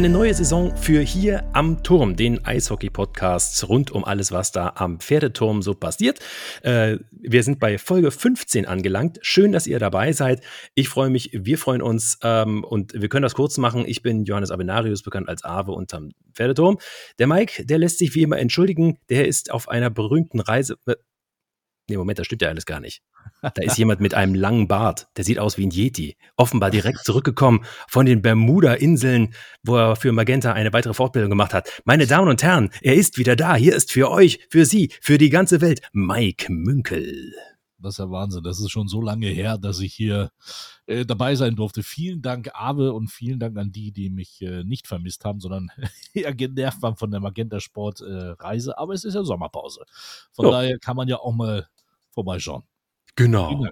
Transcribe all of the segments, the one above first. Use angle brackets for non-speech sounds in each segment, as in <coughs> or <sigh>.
Eine neue Saison für hier am Turm, den Eishockey-Podcast rund um alles, was da am Pferdeturm so passiert. Äh, wir sind bei Folge 15 angelangt. Schön, dass ihr dabei seid. Ich freue mich, wir freuen uns ähm, und wir können das kurz machen. Ich bin Johannes Abenarius, bekannt als Ave unterm Pferdeturm. Der Mike, der lässt sich wie immer entschuldigen. Der ist auf einer berühmten Reise. Nee, Moment, das stimmt ja alles gar nicht. Da ist jemand mit einem langen Bart, der sieht aus wie ein Yeti. Offenbar direkt zurückgekommen von den Bermuda-Inseln, wo er für Magenta eine weitere Fortbildung gemacht hat. Meine Damen und Herren, er ist wieder da. Hier ist für euch, für Sie, für die ganze Welt Mike Münkel. Das ist ja Wahnsinn. Das ist schon so lange her, dass ich hier äh, dabei sein durfte. Vielen Dank, Abe, und vielen Dank an die, die mich äh, nicht vermisst haben, sondern <laughs> eher genervt waren von der Magenta Sport äh, Reise. Aber es ist ja Sommerpause. Von oh. daher kann man ja auch mal vorbeischauen. Genau.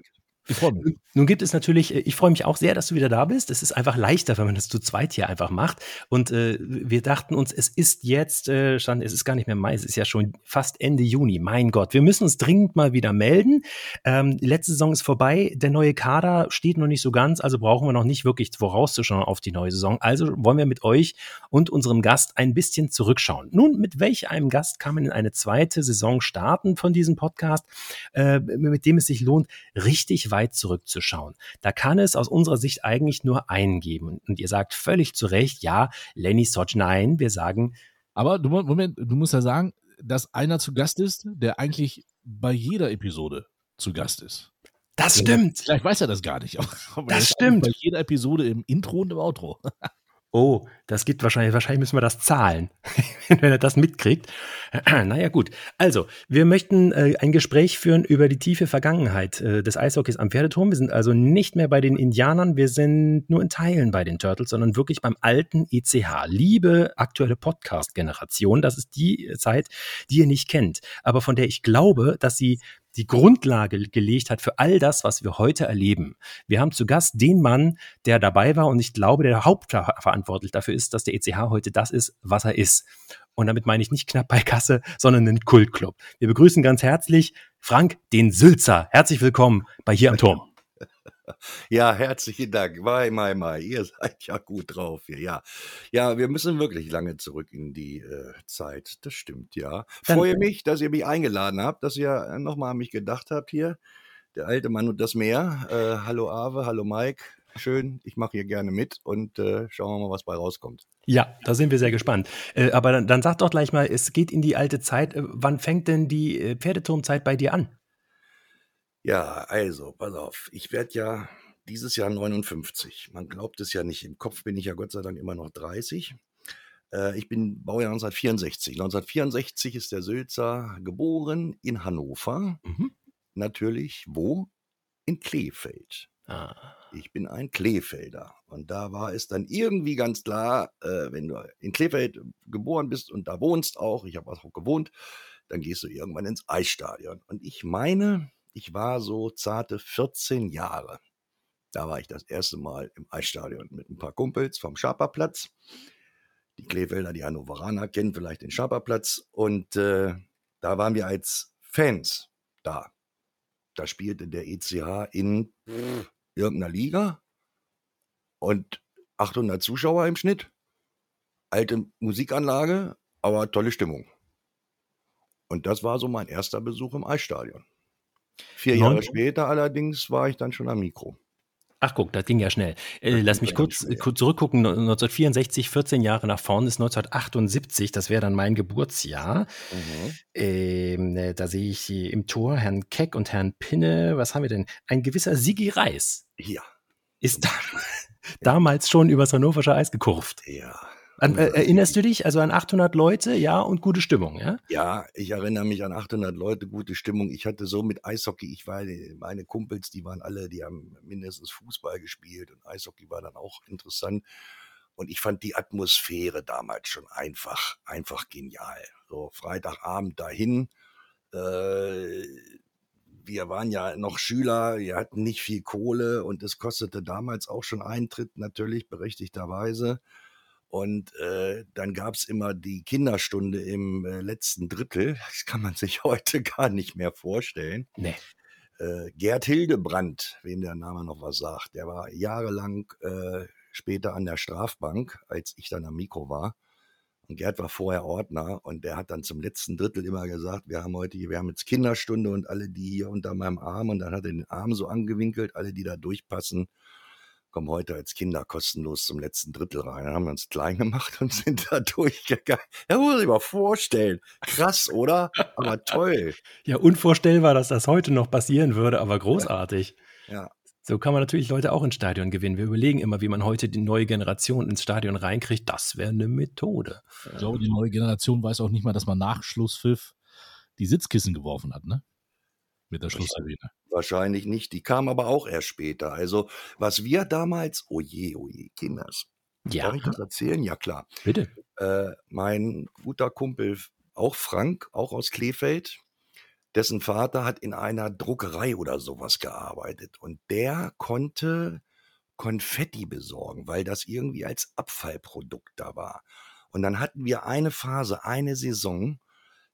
Ich freue mich. Nun gibt es natürlich, äh, ich freue mich auch sehr, dass du wieder da bist. Es ist einfach leichter, wenn man das zu zweit hier einfach macht. Und äh, wir dachten uns, es ist jetzt, äh, stand, es ist gar nicht mehr Mai, es ist ja schon fast Ende Juni. Mein Gott, wir müssen uns dringend mal wieder melden. Ähm, letzte Saison ist vorbei, der neue Kader steht noch nicht so ganz, also brauchen wir noch nicht wirklich vorauszuschauen auf die neue Saison. Also wollen wir mit euch und unserem Gast ein bisschen zurückschauen. Nun, mit welch einem Gast kann man in eine zweite Saison starten von diesem Podcast, äh, mit dem es sich lohnt, richtig weit zurückzuschauen? Da kann es aus unserer Sicht eigentlich nur einen geben. Und ihr sagt völlig zu Recht, ja, Lenny Sodge, nein, wir sagen. Aber du, Moment, du musst ja sagen, dass einer zu Gast ist, der eigentlich bei jeder Episode zu Gast ist. Das stimmt. Vielleicht weiß er das gar nicht. Aber das stimmt. Bei jeder Episode im Intro und im Outro. Oh, das gibt wahrscheinlich, wahrscheinlich müssen wir das zahlen, <laughs> wenn er das mitkriegt. <clears throat> naja, gut. Also, wir möchten äh, ein Gespräch führen über die tiefe Vergangenheit äh, des Eishockeys am Pferdeturm. Wir sind also nicht mehr bei den Indianern, wir sind nur in Teilen bei den Turtles, sondern wirklich beim alten ECH. Liebe aktuelle Podcast-Generation, das ist die Zeit, die ihr nicht kennt, aber von der ich glaube, dass sie die Grundlage gelegt hat für all das, was wir heute erleben. Wir haben zu Gast den Mann, der dabei war und ich glaube, der hauptverantwortlich dafür ist, dass der ECH heute das ist, was er ist. Und damit meine ich nicht knapp bei Kasse, sondern einen Kultclub. Wir begrüßen ganz herzlich Frank den Sülzer. Herzlich willkommen bei hier am Turm. Ja, herzlichen Dank. Mai, mai, mai. Ihr <laughs> seid ja gut drauf hier. Ja, ja wir müssen wirklich lange zurück in die äh, Zeit. Das stimmt, ja. Dann, Freue mich, dass ihr mich eingeladen habt, dass ihr nochmal an mich gedacht habt hier. Der alte Mann und das Meer. Äh, hallo Ave, hallo Mike. Schön, ich mache hier gerne mit und äh, schauen wir mal, was bei rauskommt. Ja, da sind wir sehr gespannt. Äh, aber dann, dann sag doch gleich mal, es geht in die alte Zeit. Äh, wann fängt denn die äh, Pferdeturmzeit bei dir an? Ja, also, pass auf. Ich werde ja dieses Jahr 59. Man glaubt es ja nicht. Im Kopf bin ich ja Gott sei Dank immer noch 30. Äh, ich bin Baujahr 1964. 1964 ist der Sülzer geboren in Hannover. Mhm. Natürlich wo? In Kleefeld. Ah. Ich bin ein Kleefelder. Und da war es dann irgendwie ganz klar, äh, wenn du in Kleefeld geboren bist und da wohnst auch, ich habe auch gewohnt, dann gehst du irgendwann ins Eisstadion. Und ich meine, ich war so zarte 14 Jahre. Da war ich das erste Mal im Eisstadion mit ein paar Kumpels vom Schaperplatz. Die Kleefelder, die Hannoveraner kennen vielleicht den Schaperplatz. Und äh, da waren wir als Fans da. Da spielte der ECH in irgendeiner Liga und 800 Zuschauer im Schnitt. Alte Musikanlage, aber tolle Stimmung. Und das war so mein erster Besuch im Eisstadion. Vier Jahre später allerdings war ich dann schon am Mikro. Ach guck, das ging ja schnell. Äh, lass mich kurz, kurz zurückgucken. 1964, 14 Jahre nach vorne ist 1978, das wäre dann mein Geburtsjahr. Mhm. Ähm, äh, da sehe ich im Tor Herrn Keck und Herrn Pinne. Was haben wir denn? Ein gewisser Sigi Reis. Ja. Ist da, <laughs> damals schon übers Hannoversche Eis gekurft. Ja. An, äh, erinnerst du dich also an 800 Leute, ja, und gute Stimmung, ja? Ja, ich erinnere mich an 800 Leute, gute Stimmung. Ich hatte so mit Eishockey, ich war, meine Kumpels, die waren alle, die haben mindestens Fußball gespielt und Eishockey war dann auch interessant. Und ich fand die Atmosphäre damals schon einfach, einfach genial. So Freitagabend dahin. Äh, wir waren ja noch Schüler, wir hatten nicht viel Kohle und es kostete damals auch schon Eintritt, natürlich berechtigterweise. Und äh, dann gab's immer die Kinderstunde im äh, letzten Drittel. Das kann man sich <laughs> heute gar nicht mehr vorstellen. Nee. Äh, Gerd Hildebrandt, wem der Name noch was sagt, der war jahrelang äh, später an der Strafbank, als ich dann am Mikro war. Und Gerd war vorher Ordner und der hat dann zum letzten Drittel immer gesagt, wir haben heute, wir haben jetzt Kinderstunde und alle, die hier unter meinem Arm und dann hat er den Arm so angewinkelt, alle, die da durchpassen, kommen heute als Kinder kostenlos zum letzten Drittel rein. Dann haben wir uns klein gemacht und <laughs> sind da durchgegangen. Ja, muss ich mal vorstellen. Krass, oder? Aber toll. Ja, unvorstellbar, dass das heute noch passieren würde, aber großartig. Ja. So kann man natürlich Leute auch ins Stadion gewinnen. Wir überlegen immer, wie man heute die neue Generation ins Stadion reinkriegt. Das wäre eine Methode. Ich glaube, die neue Generation weiß auch nicht mal, dass man nach Schlusspfiff die Sitzkissen geworfen hat, ne? Mit der Schlusssirene. Wahrscheinlich nicht. Die kam aber auch erst später. Also, was wir damals, oh je, oh Kinders. Ja, Darf ich das erzählen? Ja, klar. bitte. Äh, mein guter Kumpel, auch Frank, auch aus Kleefeld, dessen Vater hat in einer Druckerei oder sowas gearbeitet. Und der konnte Konfetti besorgen, weil das irgendwie als Abfallprodukt da war. Und dann hatten wir eine Phase, eine Saison,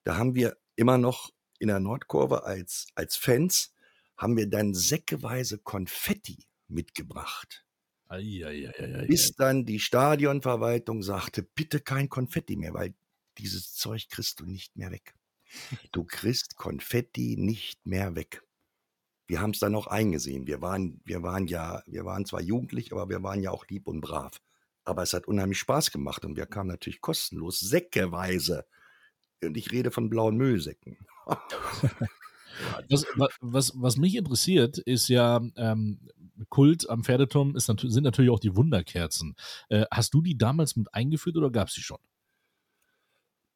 da haben wir immer noch in der Nordkurve als, als Fans, haben wir dann säckeweise Konfetti mitgebracht. Eieieiei. Bis dann die Stadionverwaltung sagte, bitte kein Konfetti mehr, weil dieses Zeug kriegst du nicht mehr weg. Du <laughs> kriegst Konfetti nicht mehr weg. Wir haben es dann auch eingesehen. Wir waren, wir waren ja, wir waren zwar jugendlich, aber wir waren ja auch lieb und brav. Aber es hat unheimlich Spaß gemacht und wir kamen natürlich kostenlos, säckeweise. Und ich rede von blauen Müllsäcken. <laughs> Was, wa- was, was mich interessiert, ist ja, ähm, Kult am Pferdeturm ist sind natürlich auch die Wunderkerzen. Äh, hast du die damals mit eingeführt oder gab es die schon?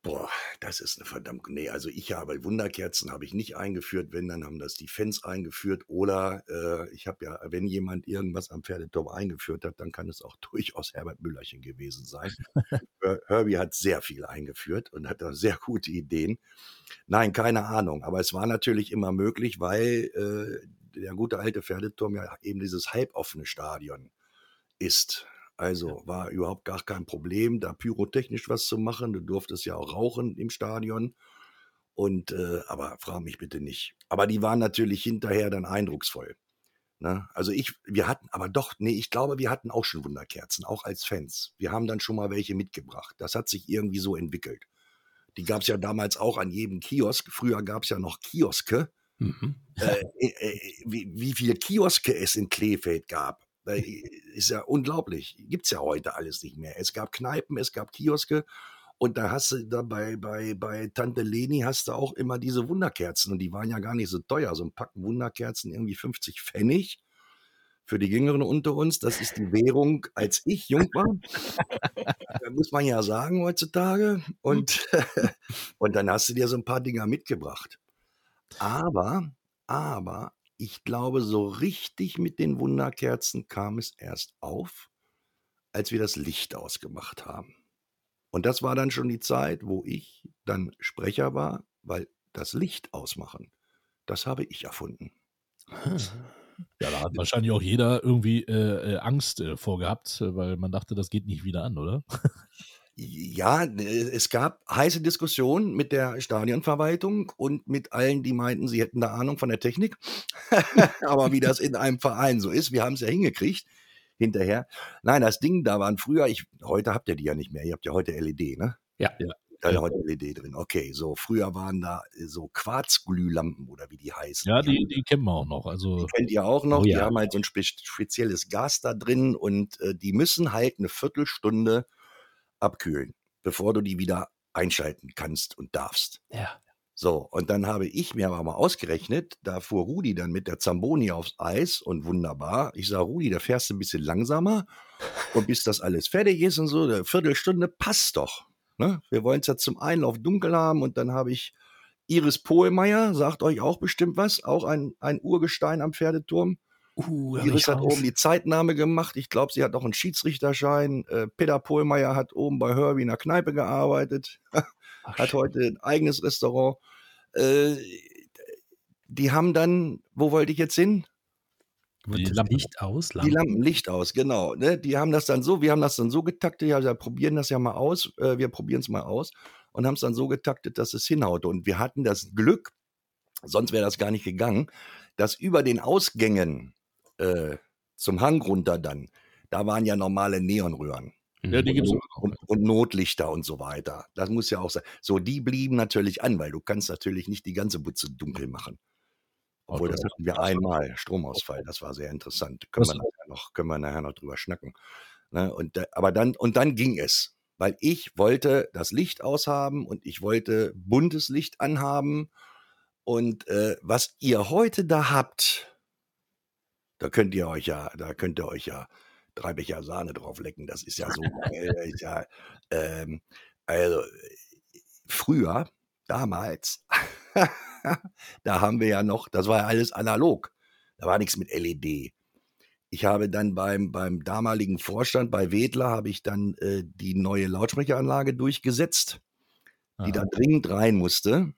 Boah, das ist eine verdammt. Nee, also ich habe Wunderkerzen habe ich nicht eingeführt. Wenn, dann haben das die Fans eingeführt. Oder äh, ich habe ja, wenn jemand irgendwas am Pferdeturm eingeführt hat, dann kann es auch <laughs> durchaus Herbert Müllerchen gewesen sein. Her- Herbie hat sehr viel eingeführt und hat da sehr gute Ideen. Nein, keine Ahnung. Aber es war natürlich immer möglich, weil äh, der gute alte Pferdeturm ja eben dieses halboffene Stadion ist. Also war überhaupt gar kein Problem, da pyrotechnisch was zu machen. Du durftest ja auch rauchen im Stadion. Und äh, aber frag mich bitte nicht. Aber die waren natürlich hinterher dann eindrucksvoll. Ne? Also ich, wir hatten, aber doch, nee, ich glaube, wir hatten auch schon Wunderkerzen, auch als Fans. Wir haben dann schon mal welche mitgebracht. Das hat sich irgendwie so entwickelt. Die gab es ja damals auch an jedem Kiosk. Früher gab es ja noch Kioske. Mhm. Äh, äh, wie, wie viele Kioske es in Kleefeld gab. Äh, Ist ja unglaublich. Gibt es ja heute alles nicht mehr. Es gab Kneipen, es gab Kioske. Und da hast du da bei, bei, bei Tante Leni hast du auch immer diese Wunderkerzen. Und die waren ja gar nicht so teuer. So ein Packen Wunderkerzen irgendwie 50 Pfennig. Für die Jüngeren unter uns, das ist die Währung, als ich jung war. Da muss man ja sagen heutzutage. Und, <laughs> und dann hast du dir so ein paar Dinger mitgebracht. Aber, aber, ich glaube, so richtig mit den Wunderkerzen kam es erst auf, als wir das Licht ausgemacht haben. Und das war dann schon die Zeit, wo ich dann Sprecher war, weil das Licht ausmachen, das habe ich erfunden. <laughs> Ja, da hat wahrscheinlich auch jeder irgendwie äh, äh, Angst äh, vorgehabt, weil man dachte, das geht nicht wieder an, oder? <laughs> Ja, äh, es gab heiße Diskussionen mit der Stadionverwaltung und mit allen, die meinten, sie hätten da Ahnung von der Technik. <laughs> Aber wie das in einem Verein so ist, wir haben es ja hingekriegt hinterher. Nein, das Ding, da waren früher, ich, heute habt ihr die ja nicht mehr, ihr habt ja heute LED, ne? Ja. Ja. Da ist ja heute LED drin. Okay, so früher waren da äh, so Quarzglühlampen oder wie die heißen. Ja, Die die, die kennen wir auch noch. Also, die kennt ihr auch noch. Oh Die ja. haben halt so ein spe spezielles Gas da drin und äh, die müssen halt eine Viertelstunde abkühlen, bevor du die wieder einschalten kannst und darfst. Ja. So, und dann habe ich mir aber mal ausgerechnet, da fuhr Rudi dann mit der Zamboni aufs Eis und wunderbar. Ich sage, Rudi, da fährst du ein bisschen langsamer und bis das alles fertig ist und so, eine Viertelstunde passt doch. Ne? Wir wollen es ja zum Einlauf dunkel haben und dann habe ich Iris Pohlmeier, sagt euch auch bestimmt was, auch ein, ein Urgestein am Pferdeturm. Uh, Iris hat oben die Zeitnahme gemacht. Ich glaube, sie hat auch einen Schiedsrichterschein. Äh, Peter Pohlmeier hat oben bei Herbie in der Kneipe gearbeitet, <laughs> Ach, hat heute ein eigenes Restaurant. Äh, die haben dann, wo wollte ich jetzt hin? Die das Lampe. Licht aus? Die Lampen Licht aus, genau. Ne? Die haben das dann so, wir haben das dann so getaktet, ja, wir probieren das ja mal aus, äh, wir probieren es mal aus und haben es dann so getaktet, dass es hinhaute. Und wir hatten das Glück, sonst wäre das gar nicht gegangen, dass über den Ausgängen äh, zum Hang runter dann, da waren ja normale Neonröhren. Ja, die gibt's und, und, und Notlichter und so weiter. Das muss ja auch sein. So, die blieben natürlich an, weil du kannst natürlich nicht die ganze Butze dunkel machen. Obwohl, das hatten wir einmal, Stromausfall, das war sehr interessant. Können wir nachher noch, können wir nachher noch drüber schnacken. Ne? Und, aber dann, und dann ging es, weil ich wollte das Licht aushaben und ich wollte buntes Licht anhaben. Und äh, was ihr heute da habt, da könnt ihr euch ja, da könnt ihr euch ja drei Becher Sahne drauf lecken. Das ist ja so geil. <laughs> ja, ähm, also äh, früher, damals, <laughs> da haben wir ja noch, das war ja alles analog. Da war nichts mit LED. Ich habe dann beim, beim damaligen Vorstand bei Wedler habe ich dann äh, die neue Lautsprecheranlage durchgesetzt, die da Aha. dringend rein musste.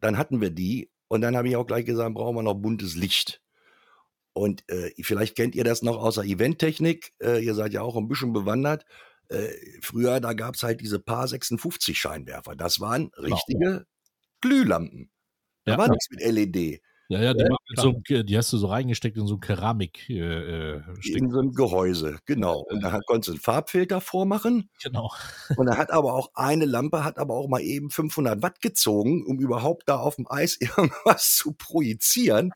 Dann hatten wir die und dann habe ich auch gleich gesagt, brauchen wir noch buntes Licht. Und äh, vielleicht kennt ihr das noch außer Eventtechnik. Äh, ihr seid ja auch ein bisschen bewandert. Äh, früher, da gab es halt diese Paar 56 Scheinwerfer. Das waren richtige Glühlampen. Da Ja. war nichts mit LED. Ja, ja, die, Ja, mit so, die hast du so reingesteckt in so ein Keramik. Äh, äh. In so einem Gehäuse, genau. Und da konntest du einen Farbfilter vormachen. Genau. Und da hat aber auch eine Lampe, hat aber auch mal eben 500 Watt gezogen, um überhaupt da auf dem Eis <laughs> irgendwas zu projizieren.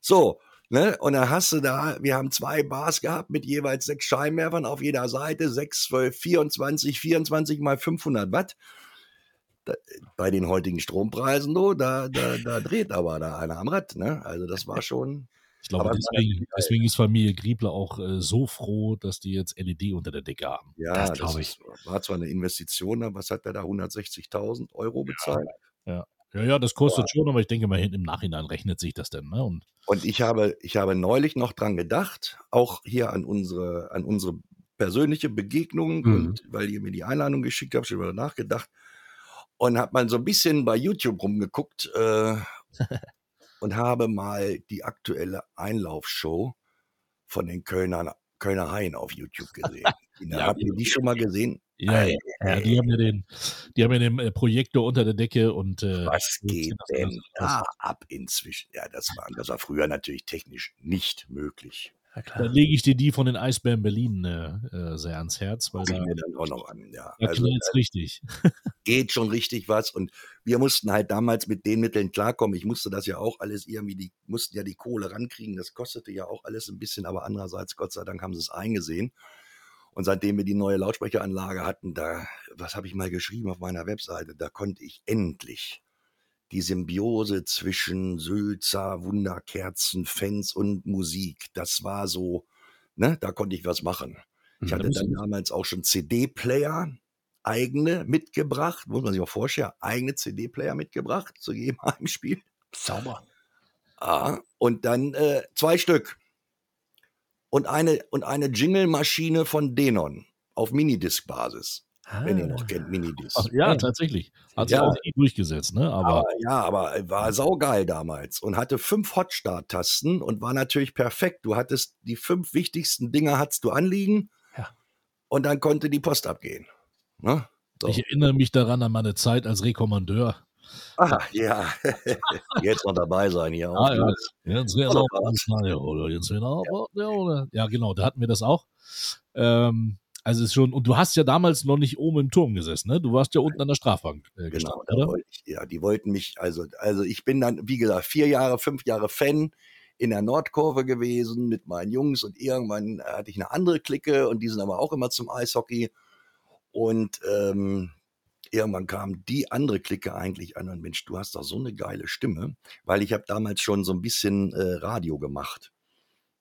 So, ne? Und dann hast du da, wir haben zwei Bars gehabt mit jeweils sechs Scheinwerfern auf jeder Seite, 6, 12, 24, 24 mal 500 Watt. Da, bei den heutigen Strompreisen, du, da, da, da dreht aber da einer am Rad, ne? Also das war schon, Ich glaube, deswegen, deswegen ist Familie Griebler auch äh, so froh, dass die jetzt LED unter der Decke haben. ja, Das das, glaub ist, war zwar eine Investition, aber was hat der da 160.000 Euro bezahlt? Ja, ja, das kostet schon, aber ich denke mal, im Nachhinein rechnet sich das denn. Ne? Und Und ich habe, ich habe neulich noch dran gedacht, auch hier an unsere, an unsere persönliche Begegnung, Mhm. und weil ihr mir die Einladung geschickt habt, schon über nachgedacht und habe mal so ein bisschen bei YouTube rumgeguckt äh, <laughs> und habe mal die aktuelle Einlaufshow von den Kölner, Kölner Haien auf YouTube gesehen. <laughs> Ja, Habt ihr die schon mal gesehen? Ja, ja, ja, die haben ja den, die haben ja den äh, Projektor unter der Decke und äh, Was geht denn da ab inzwischen? Ja, das war, das war früher natürlich technisch nicht möglich. Ja, Da klar. lege ich dir die von den Eisbären Berlin äh, äh, sehr ans Herz, weil da, ich mir dann auch noch an. Ja, also knallt's richtig. <laughs> geht schon richtig was und wir mussten halt damals mit den Mitteln klarkommen. Ich musste das ja auch alles irgendwie, die mussten ja die Kohle rankriegen. Das kostete ja auch alles ein bisschen, aber andererseits, Gott sei Dank, haben sie es eingesehen. Und seitdem wir die neue Lautsprecheranlage hatten, da, was habe ich mal geschrieben auf meiner Webseite, da konnte ich endlich die Symbiose zwischen Sülzer, Wunderkerzen, Fans und Musik, das war so, ne, da konnte ich was machen. Ich Mhm. hatte dann damals auch schon CD-Player, eigene mitgebracht, muss man sich auch vorstellen, eigene CD-Player mitgebracht zu jedem <laughs> Heimspiel. Sauber. Ah, und dann äh, zwei Stück. Und eine, und eine Jingle-Maschine von Denon auf Minidisc-Basis, wenn ihr noch Ah. kennt, Minidisc. Ach, ja, tatsächlich. Hat sich Ja. auch nie durchgesetzt, ne? Aber Aber, ja, aber war saugeil damals und hatte fünf Hotstart-Tasten und war natürlich perfekt. Du hattest die fünf wichtigsten Dinge hattest du anliegen Ja. und dann konnte die Post abgehen. Ne? So. ich erinnere mich daran an meine Zeit als Rekommandeur. Ah, ja, <laughs> jetzt noch dabei sein hier. Ah, ja. Auf- Jetzt Oder auch oder jetzt wieder ja. oder ja genau, da hatten wir das auch. Ähm, also ist schon und du hast ja damals noch nicht oben im Turm gesessen, ne? Du warst ja unten an der Strafbank äh, Genau, gestanden, oder? ich, ja, die wollten mich, also, also ich bin dann, wie gesagt, vier Jahre, fünf Jahre Fan in der Nordkurve gewesen mit meinen Jungs und irgendwann hatte ich eine andere Clique und die sind aber auch immer zum Eishockey und ähm, irgendwann kam die andere Clique eigentlich an und Mensch, du hast doch so eine geile Stimme, weil ich habe damals schon so ein bisschen äh, Radio gemacht.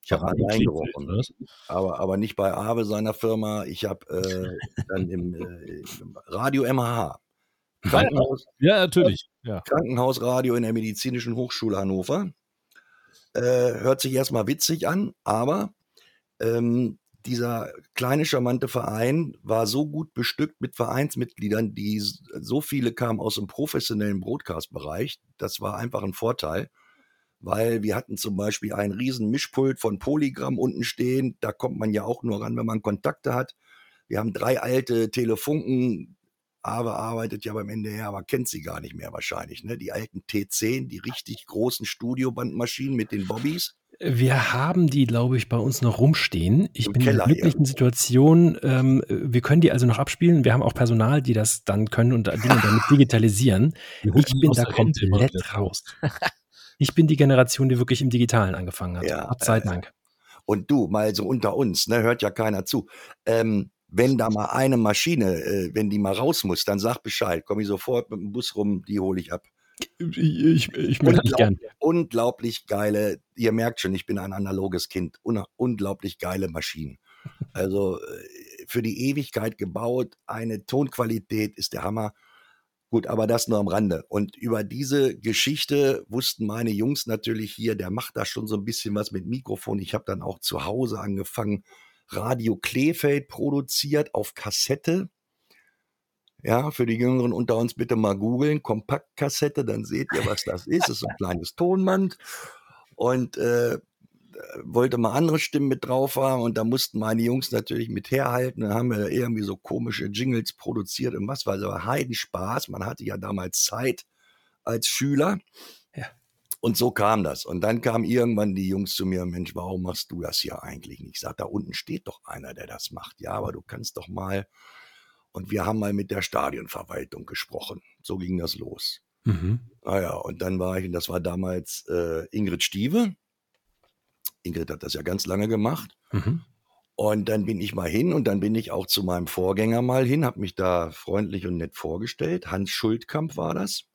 Ich habe Radio was? aber, aber nicht bei Awe seiner Firma. Ich habe äh, dann im, äh, im Radio MHH. <laughs> Krankenhaus, Ja, natürlich. Ja. Krankenhausradio in der Medizinischen Hochschule Hannover. Äh, hört sich erstmal witzig an, aber ähm, dieser kleine, charmante Verein war so gut bestückt mit Vereinsmitgliedern, die so viele kamen aus dem professionellen Broadcast-Bereich. Das war einfach ein Vorteil, weil wir hatten zum Beispiel ein riesen Mischpult von Polygramm unten stehen. Da kommt man ja auch nur ran, wenn man Kontakte hat. Wir haben drei alte Telefunken. Awe arbeitet ja beim NDR, aber kennt sie gar nicht mehr wahrscheinlich. Ne? Die alten T10, die richtig großen Studiobandmaschinen mit den Bobbys. Wir haben die, glaube ich, bei uns noch rumstehen. Ich Im bin in der Keller glücklichen irgendwo. Situation, ähm, wir können die also noch abspielen. Wir haben auch Personal, die das dann können und Dinge damit <laughs> digitalisieren. Ich bin da komplett raus. <laughs> Ich bin die Generation, die wirklich im Digitalen angefangen hat. Ja, Gott sei Dank. Und du, mal so unter uns, ne, hört ja keiner zu. Ähm, wenn da mal eine Maschine, äh, wenn die mal raus muss, dann sag Bescheid. Komme ich sofort mit dem Bus rum, die hole ich ab. Ich, ich, möchte nicht gern. Unglaublich geile, ihr merkt schon, ich bin ein analoges Kind. Un unglaublich geile Maschinen. Also äh, für die Ewigkeit gebaut, eine Tonqualität ist der Hammer. Gut, aber das nur am Rande. Und über diese Geschichte wussten meine Jungs natürlich hier, der macht da schon so ein bisschen was mit Mikrofon. Ich habe dann auch zu Hause angefangen, Radio Kleefeld produziert auf Kassette. Ja, für die Jüngeren unter uns bitte mal googeln, Kompaktkassette, dann seht ihr, was das ist. Das ist ein kleines Tonband. Und äh, wollte mal andere Stimmen mit drauf haben und da mussten meine Jungs natürlich mit herhalten. Dann haben wir irgendwie so komische Jingles produziert und was war so Heidenspaß. Man hatte ja damals Zeit als Schüler. Ja. Und so kam das. Und dann kamen irgendwann die Jungs zu mir, Mensch, warum machst du das hier eigentlich nicht? Ich sag, da unten steht doch einer, der das macht. Ja, aber du kannst doch mal. Und wir haben mal mit der Stadionverwaltung gesprochen. So ging das los. Mhm. Naja, und dann war ich, das war damals äh, Ingrid Stieve. Ingrid hat das ja ganz lange gemacht. Mhm. Und dann bin ich mal hin und dann bin ich auch zu meinem Vorgänger mal hin, habe mich da freundlich und nett vorgestellt. Hans Schuldkamp war das.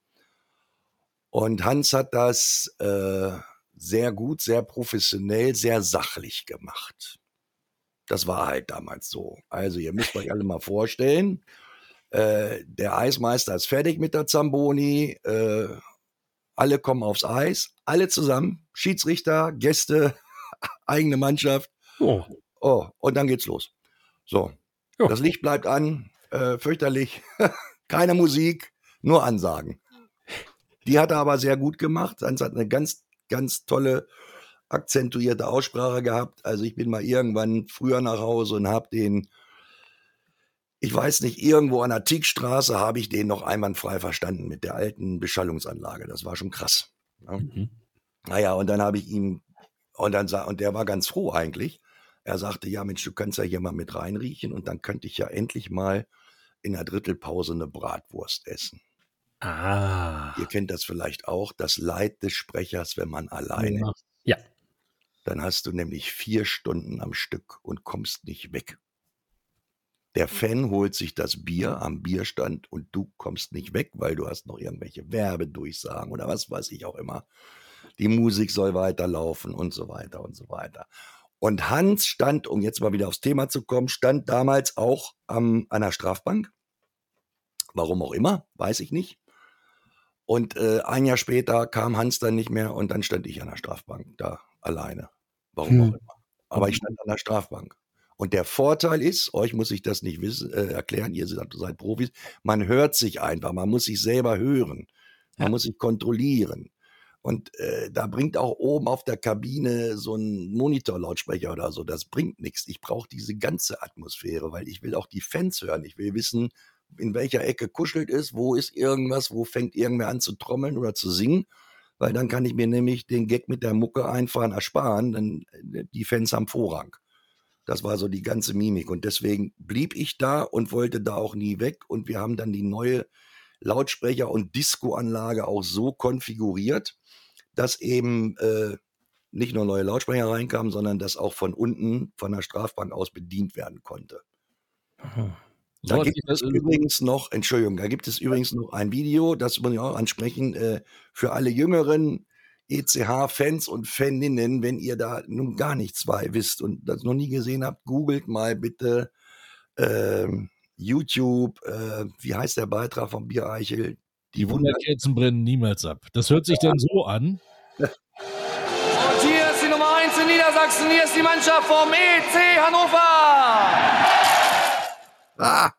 Und Hans hat das äh, sehr gut, sehr professionell, sehr sachlich gemacht. Das war halt damals so. Also ihr müsst euch alle mal vorstellen, äh, der Eismeister ist fertig mit der Zamboni, äh, alle kommen aufs Eis, alle zusammen, Schiedsrichter, Gäste, <laughs> eigene Mannschaft. Oh. Oh, und dann geht's los. So, Ja. das Licht bleibt an, äh, fürchterlich, <laughs> keine Musik, nur Ansagen. Die hat er aber sehr gut gemacht. Hans hat eine ganz, ganz tolle, akzentuierte Aussprache gehabt. Also ich bin mal irgendwann früher nach Hause und habe den, ich weiß nicht, irgendwo an der Tickstraße habe ich den noch einwandfrei verstanden mit der alten Beschallungsanlage. Das war schon krass. Ja. Mhm. Naja, und dann habe ich ihm, und dann sa- und der war ganz froh eigentlich. Er sagte, ja, Mensch, du kannst ja hier mal mit reinriechen und dann könnte ich ja endlich mal in der Drittelpause eine Bratwurst essen. Ah. Ihr kennt das vielleicht auch, das Leid des Sprechers, wenn man alleine Ja. ist. Ja. Dann hast du nämlich vier Stunden am Stück und kommst nicht weg. Der Fan holt sich das Bier am Bierstand und du kommst nicht weg, weil du hast noch irgendwelche Werbedurchsagen oder was weiß ich auch immer. Die Musik soll weiterlaufen und so weiter und so weiter. Und Hans stand, um jetzt mal wieder aufs Thema zu kommen, stand damals auch am, an der Strafbank. Warum auch immer, weiß ich nicht. Und äh, ein Jahr später kam Hans dann nicht mehr und dann stand ich an der Strafbank da alleine. Warum Hm. auch immer. Aber ich stand an der Strafbank. Und der Vorteil ist, euch muss ich das nicht wissen, äh, erklären, ihr seid, seid Profis, man hört sich einfach, man muss sich selber hören, man Ja. muss sich kontrollieren. Und äh, da bringt auch oben auf der Kabine so ein Monitorlautsprecher oder so, das bringt nichts. Ich brauche diese ganze Atmosphäre, weil ich will auch die Fans hören. Ich will wissen, in welcher Ecke kuschelt ist, wo ist irgendwas, wo fängt irgendwer an zu trommeln oder zu singen. Weil dann kann ich mir nämlich den Gag mit der Mucke einfahren ersparen, denn äh, die Fans haben Vorrang. Das war so die ganze Mimik. Und deswegen blieb ich da und wollte da auch nie weg. Und wir haben dann die neue Lautsprecher- und Disco-Anlage auch so konfiguriert, dass eben äh, nicht nur neue Lautsprecher reinkamen, sondern dass auch von unten, von der Strafbank aus bedient werden konnte. Aha. Da gibt es übrigens noch, Entschuldigung, da gibt es übrigens noch ein Video, das muss ich auch ansprechen, äh, für alle jüngeren ECH-Fans und Faninnen, wenn ihr da nun gar nichts bei wisst und das noch nie gesehen habt, googelt mal bitte ähm, YouTube, äh, wie heißt der Beitrag von Biereichel? Die Wunderkerzen brennen niemals ab. Das hört sich denn so an. Und hier ist die Nummer 1 in Niedersachsen. Hier ist die Mannschaft vom EC Hannover. Ah!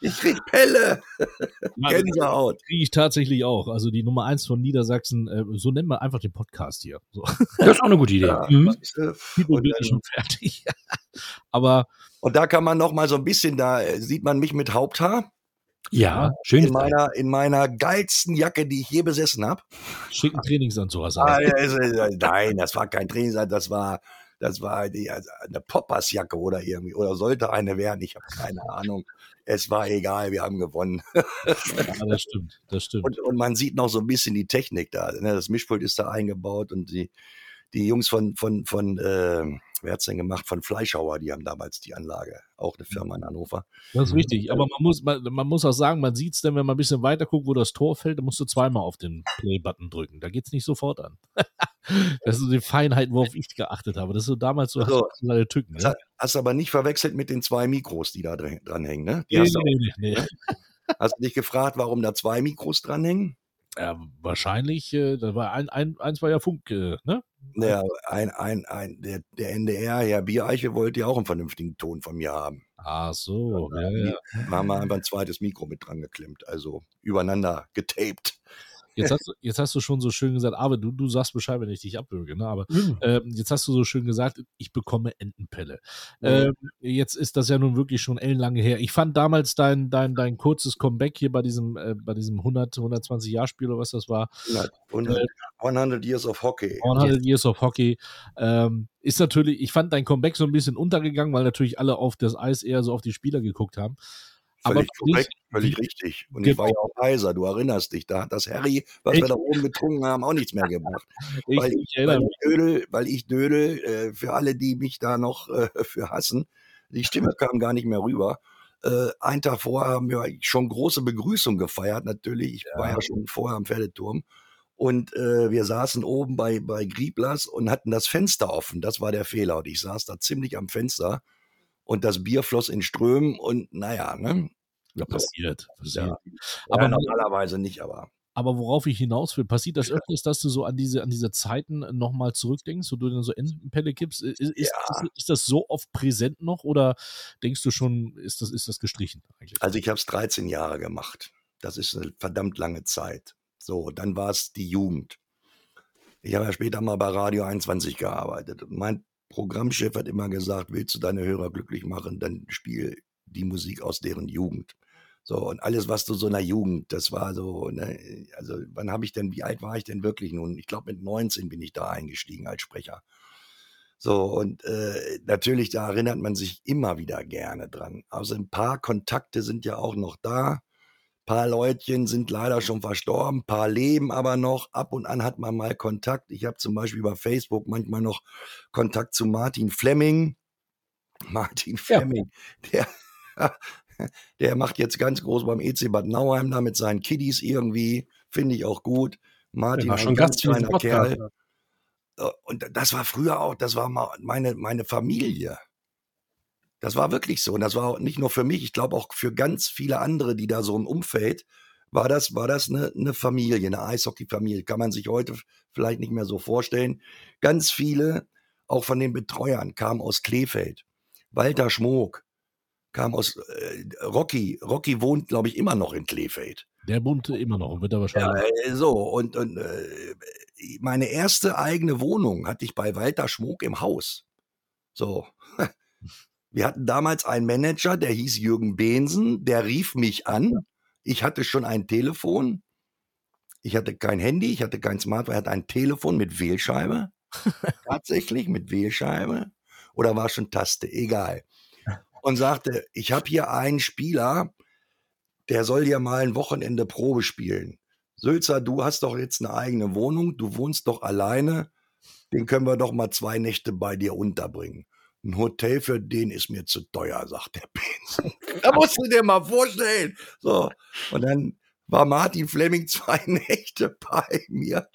Ich krieg Pelle! <laughs> Ja, Gänsehaut! kriege ich tatsächlich auch. Also die Nummer eins von Niedersachsen, äh, so nennen wir einfach den Podcast hier. So. Das ist auch eine gute Idee. Ja, Mhm. du, und, bin schon fertig. <laughs> Aber und da kann man noch mal so ein bisschen, da äh, sieht man mich mit Haupthaar. Ja, schön. In meiner, in meiner geilsten Jacke, die ich je besessen habe. Schicken Trainingsanzug hast du. Ah, es ist- Nein, das war kein Trainingsanzug, das war, das war die, also eine Poppersjacke oder irgendwie, oder sollte eine werden, ich habe keine Ahnung. Es war egal, wir haben gewonnen. Ja, das stimmt, das stimmt. Und, und man sieht noch so ein bisschen die Technik da. Ne? Das Mischpult ist da eingebaut und die, die Jungs von, von, von äh, wer hat's denn gemacht? Von Fleischhauer, die haben damals die Anlage. Auch eine Firma in Hannover. Das ist richtig. Aber man muss, man, man muss auch sagen, man sieht es dann, wenn man ein bisschen weiter guckt, wo das Tor fällt, dann musst du zweimal auf den Play-Button drücken. Da geht es nicht sofort an. <laughs> das sind die Feinheiten, worauf ich geachtet habe. Das ist so damals so, Also, hast du Tücken. Ne? hast aber nicht verwechselt mit den zwei Mikros, die da dran dranhängen. Ne? Die Nee, hast, du, nee, nee, nee. hast du dich gefragt, warum da zwei Mikros dranhängen? Ja, wahrscheinlich, äh, da war ein, ein, eins war ja Funk, äh, ne? Der, ein, ein, ein, der, der NDR, Herr Biereiche, wollte ja auch einen vernünftigen Ton von mir haben. Ach so, ja, ja. Da haben wir einfach ein zweites Mikro mit dran geklemmt, also übereinander getaped. Jetzt hast, <laughs> du, jetzt hast du schon so schön gesagt, aber du, du sagst Bescheid, wenn ich dich abwürge, ne? Aber Mhm. ähm, jetzt hast du so schön gesagt, ich bekomme Entenpelle. Mhm. Ähm, jetzt ist das ja nun wirklich schon ellenlange her. Ich fand damals dein, dein, dein kurzes Comeback hier bei diesem, äh, bei diesem 100, 120 Jahr Spiel oder was das war, 100, 100 Years of Hockey. 100 Years of Hockey, ähm, ist natürlich, ich fand dein Comeback so ein bisschen untergegangen, weil natürlich alle auf das Eis eher so auf die Spieler geguckt haben. Aber Völlig dich- korrekt, völlig richtig. Und ich war ja auch heiser, du erinnerst dich, da hat das Harry, was Ich- wir da oben getrunken haben, auch nichts mehr gebracht. <laughs> ich, weil, ich weil ich Dödel, weil ich Dödel, äh, für alle, die mich da noch äh, <laughs> für hassen, die Stimme kam gar nicht mehr rüber. Äh, einen Tag vorher haben wir schon große Begrüßung gefeiert, natürlich. Ich war ja schon vorher am Pferdeturm. Und äh, wir saßen oben bei, bei Grieblers und hatten das Fenster offen. Das war der Fehler. Und ich saß da ziemlich am Fenster und das Bier floss in Strömen und naja, ne? Ja, passiert. passiert. Ja. Aber ja, normalerweise nicht, aber. Aber worauf ich hinaus will, passiert das öfters, dass du so an diese, an diese Zeiten nochmal zurückdenkst, wo du dann so Entenpelle kippst? Ist, ist, ist, ist das so oft präsent noch oder denkst du schon, ist das, ist das gestrichen eigentlich? Also ich habe es 13 Jahre gemacht. Das ist eine verdammt lange Zeit. So, dann war es die Jugend. Ich habe ja später mal bei Radio 21 gearbeitet. Und mein Programmchef hat immer gesagt, willst du deine Hörer glücklich machen, dann spiel die Musik aus deren Jugend. So, und alles, was du so in der Jugend, das war so, ne, also wann habe ich denn, wie alt war ich denn wirklich nun? Ich glaube, mit 19 bin ich da eingestiegen als Sprecher. So, und äh, natürlich, da erinnert man sich immer wieder gerne dran. Also ein paar Kontakte sind ja auch noch da. Ein paar Leutchen sind leider schon verstorben, ein paar leben aber noch. Ab und an hat man mal Kontakt. Ich habe zum Beispiel über Facebook manchmal noch Kontakt zu Martin Flemming. <laughs> Martin Ja. Flemming, der, <laughs> der macht jetzt ganz groß beim EC Bad Nauheim da mit seinen Kiddies irgendwie. Finde ich auch gut. Martin, war ein schon ganz Gast in diesem kleiner. Kerl. Äh, Und das war früher auch, das war meine, meine Familie. Das war wirklich so. Und das war auch nicht nur für mich, ich glaube auch für ganz viele andere, die da so im Umfeld, war das, war das eine, eine Familie, eine Eishockey-Familie. Kann man sich heute vielleicht nicht mehr so vorstellen. Ganz viele, auch von den Betreuern, kamen aus Kleefeld. Walter Schmook kam aus äh, Rocky. Rocky wohnt, glaube ich, immer noch in Kleefeld. Der bunte immer noch und wird er Ja, wahrscheinlich. äh, so, und, und äh, meine erste eigene Wohnung hatte ich bei Walter Schmuck im Haus. So. <laughs> Wir hatten damals einen Manager, der hieß Jürgen Behnsen, der rief mich an. Ich hatte schon ein Telefon. Ich hatte kein Handy, ich hatte kein Smartphone, ich hatte ein Telefon mit Wählscheibe. <laughs> Tatsächlich mit Wählscheibe. Oder war schon Taste, egal. Und sagte, ich habe hier einen Spieler, der soll ja mal ein Wochenende Probe spielen. Sülzer, du hast doch jetzt eine eigene Wohnung, du wohnst doch alleine, den können wir doch mal zwei Nächte bei dir unterbringen. Ein Hotel für den ist mir zu teuer, sagt der Benz. <laughs> da musst du dir mal vorstellen. So, und dann war Martin Fleming zwei <laughs> Nächte bei mir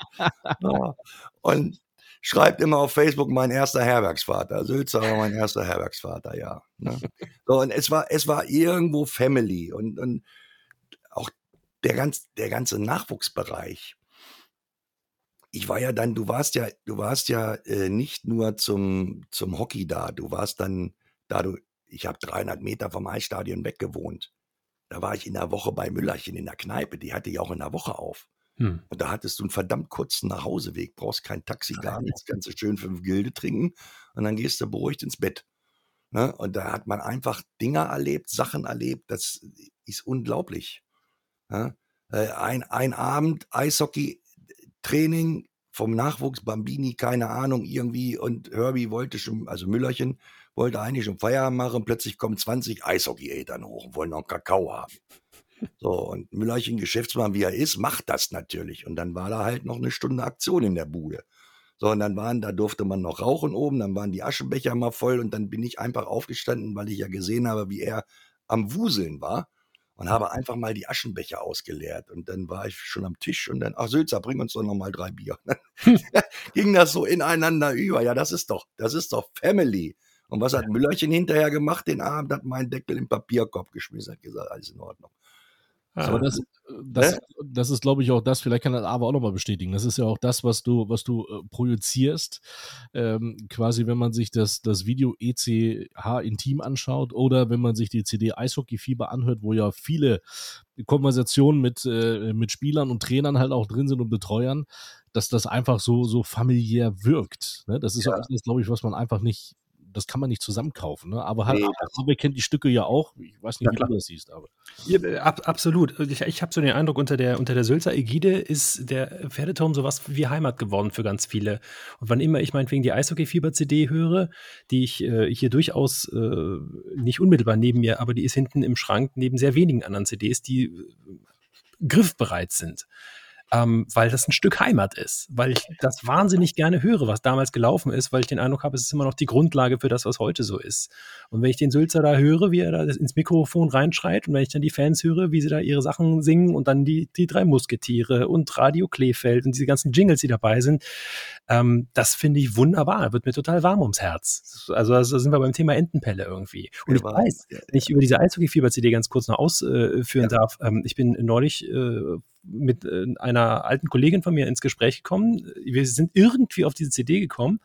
Ja. und schreibt immer auf Facebook mein erster Herbergsvater. Sülzer war mein erster Herbergsvater, ja. Ne? So, und es war, es war irgendwo Family und, und auch der, ganz, der ganze Nachwuchsbereich. Ich war ja dann, du warst ja, du warst ja äh, nicht nur zum, zum Hockey da, du warst dann, da du, ich habe 300 Meter vom Eisstadion weg gewohnt. Da war ich in der Woche bei Müllerchen in der Kneipe, die hatte ja auch in der Woche auf. Hm. Und da hattest du einen verdammt kurzen Nachhauseweg, brauchst kein Taxi, gar nichts, kannst du schön fünf Gilde trinken und dann gehst du beruhigt ins Bett. Ne? Und da hat man einfach Dinge erlebt, Sachen erlebt, das ist unglaublich. Äh, ein, ein Abend Eishockey-Training vom Nachwuchs, Bambini, keine Ahnung, irgendwie, und Herbie wollte schon, also Müllerchen, wollte eigentlich schon Feierabend machen, plötzlich kommen 20 Eishockey-Eltern hoch und wollen noch einen Kakao haben. So, und Müllerchen, Geschäftsmann, wie er ist, macht das natürlich. Und dann war da halt noch eine Stunde Aktion in der Bude. So, und dann waren, da durfte man noch rauchen oben, dann waren die Aschenbecher mal voll und dann bin ich einfach aufgestanden, weil ich ja gesehen habe, wie er am Wuseln war und habe einfach mal die Aschenbecher ausgeleert. Und dann war ich schon am Tisch und dann, ach Sülzer, bring uns doch noch mal drei Bier. <laughs> ging das so ineinander über. Ja, das ist doch, das ist doch Family. Und was hat Müllerchen hinterher gemacht? Den Abend hat meinen Deckel im Papierkorb geschmissen, hat gesagt, alles in Ordnung. Aber das, das, das ist, glaube ich, auch das, vielleicht kann das aber auch nochmal bestätigen. Das ist ja auch das, was du, was du äh, projizierst. Ähm, quasi, wenn man sich das, das Video ECH Intim anschaut oder wenn man sich die CD Eishockey Fieber anhört, wo ja viele Konversationen mit, äh, mit Spielern und Trainern halt auch drin sind und Betreuern, dass das einfach so, so familiär wirkt. Ne? Das ist ja. auch das, glaube ich, was man einfach nicht, das kann man nicht zusammenkaufen. Ne? Aber halt, nee, aber kennt die Stücke ja auch. Ich weiß nicht, ja, wie klar. du das siehst, aber. Ja, äh, ab, absolut. Ich, ich habe so den Eindruck, unter der, unter der Sülzer Ägide ist der Pferdeturm sowas wie Heimat geworden für ganz viele. Und wann immer ich meinetwegen die Eishockey-Fieber-CD höre, die ich äh, hier durchaus äh, nicht unmittelbar neben mir, aber die ist hinten im Schrank neben sehr wenigen anderen CDs, die äh, griffbereit sind ähm, weil das ein Stück Heimat ist, weil ich das wahnsinnig gerne höre, was damals gelaufen ist, weil ich den Eindruck habe, es ist immer noch die Grundlage für das, was heute so ist. Und wenn ich den Sülzer da höre, wie er da ins Mikrofon reinschreit und wenn ich dann die Fans höre, wie sie da ihre Sachen singen und dann die, die drei Musketiere und Radio Kleefeld und diese ganzen Jingles, die dabei sind, ähm, das finde ich wunderbar, wird mir total warm ums Herz. Also da sind wir beim Thema Entenpelle irgendwie. Und ich weiß, wenn ich über diese Eishockey-Fieber-CD ganz kurz noch ausführen ja. darf, ähm, ich bin neulich äh, mit äh, einer alten Kollegin von mir ins Gespräch gekommen. Wir sind irgendwie auf diese CD gekommen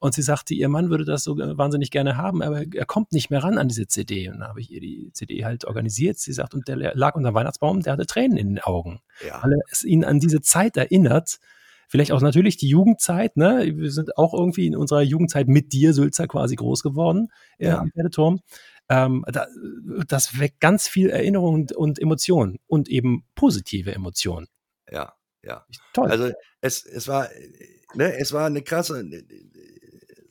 und sie sagte, ihr Mann würde das so wahnsinnig gerne haben, aber er kommt nicht mehr ran an diese CD. Und dann habe ich ihr die CD halt organisiert. Sie sagt, und der lag unter dem Weihnachtsbaum, der hatte Tränen in den Augen, ja. weil es ihn an diese Zeit erinnert. Vielleicht auch natürlich die Jugendzeit, ne? Wir sind auch irgendwie in unserer Jugendzeit mit dir, Sülzer, quasi groß geworden ja. am Pferdeturm. Ähm, da, das weckt ganz viel Erinnerung und, und Emotionen und eben positive Emotionen. Ja, ja. Toll. Also es, es war, ne, es war eine krasse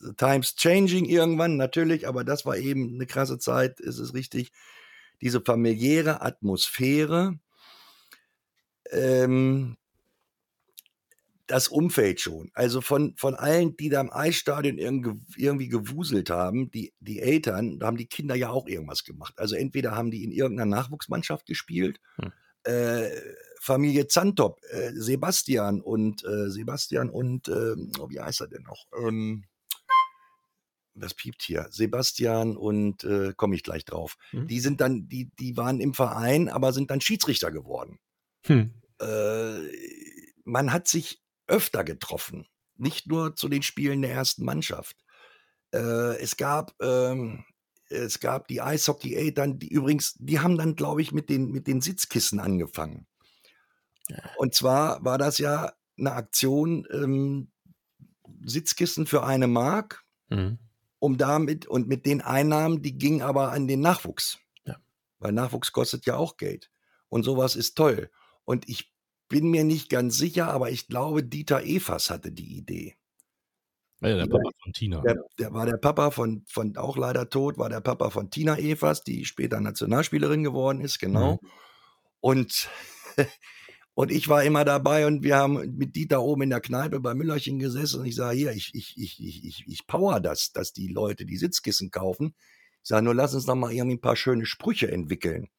the Times changing irgendwann natürlich, aber das war eben eine krasse Zeit, ist es richtig. Diese familiäre Atmosphäre, ähm, das Umfeld schon. Also von, von allen, die da im Eisstadion irgendwie gewuselt haben, die, die Eltern, da haben die Kinder ja auch irgendwas gemacht. Also entweder haben die in irgendeiner Nachwuchsmannschaft gespielt, hm. äh, Familie Zantop, äh, Sebastian und äh, Sebastian und äh, wie heißt er denn noch? Ähm, was piept hier? Sebastian und äh, komme ich gleich drauf. Hm. Die sind dann, die, die waren im Verein, aber sind dann Schiedsrichter geworden. Hm. Äh, man hat sich öfter getroffen, nicht nur zu den Spielen der ersten Mannschaft. Äh, es gab ähm, es gab die Eishockey-Eltern, die übrigens, die haben dann, glaube ich, mit den, mit den Sitzkissen angefangen. Und zwar war das ja eine Aktion, ähm, Sitzkissen für eine Mark, mhm. um damit, und mit den Einnahmen, die gingen aber an den Nachwuchs. Ja. Weil Nachwuchs kostet ja auch Geld. Und sowas ist toll. Und ich bin mir nicht ganz sicher, aber ich glaube, Dieter Evers hatte die Idee. Ja, der Papa von Tina. Der, der, war der Papa von, von, auch leider tot, war der Papa von Tina Evers, die später Nationalspielerin geworden ist, genau. Mhm. Und, <laughs> und ich war immer dabei und wir haben mit Dieter oben in der Kneipe bei Müllerchen gesessen und ich sage, hier, ich, ich, ich, ich, ich, power das, dass die Leute die Sitzkissen kaufen. Ich sage, nur lass uns doch mal irgendwie ein paar schöne Sprüche entwickeln.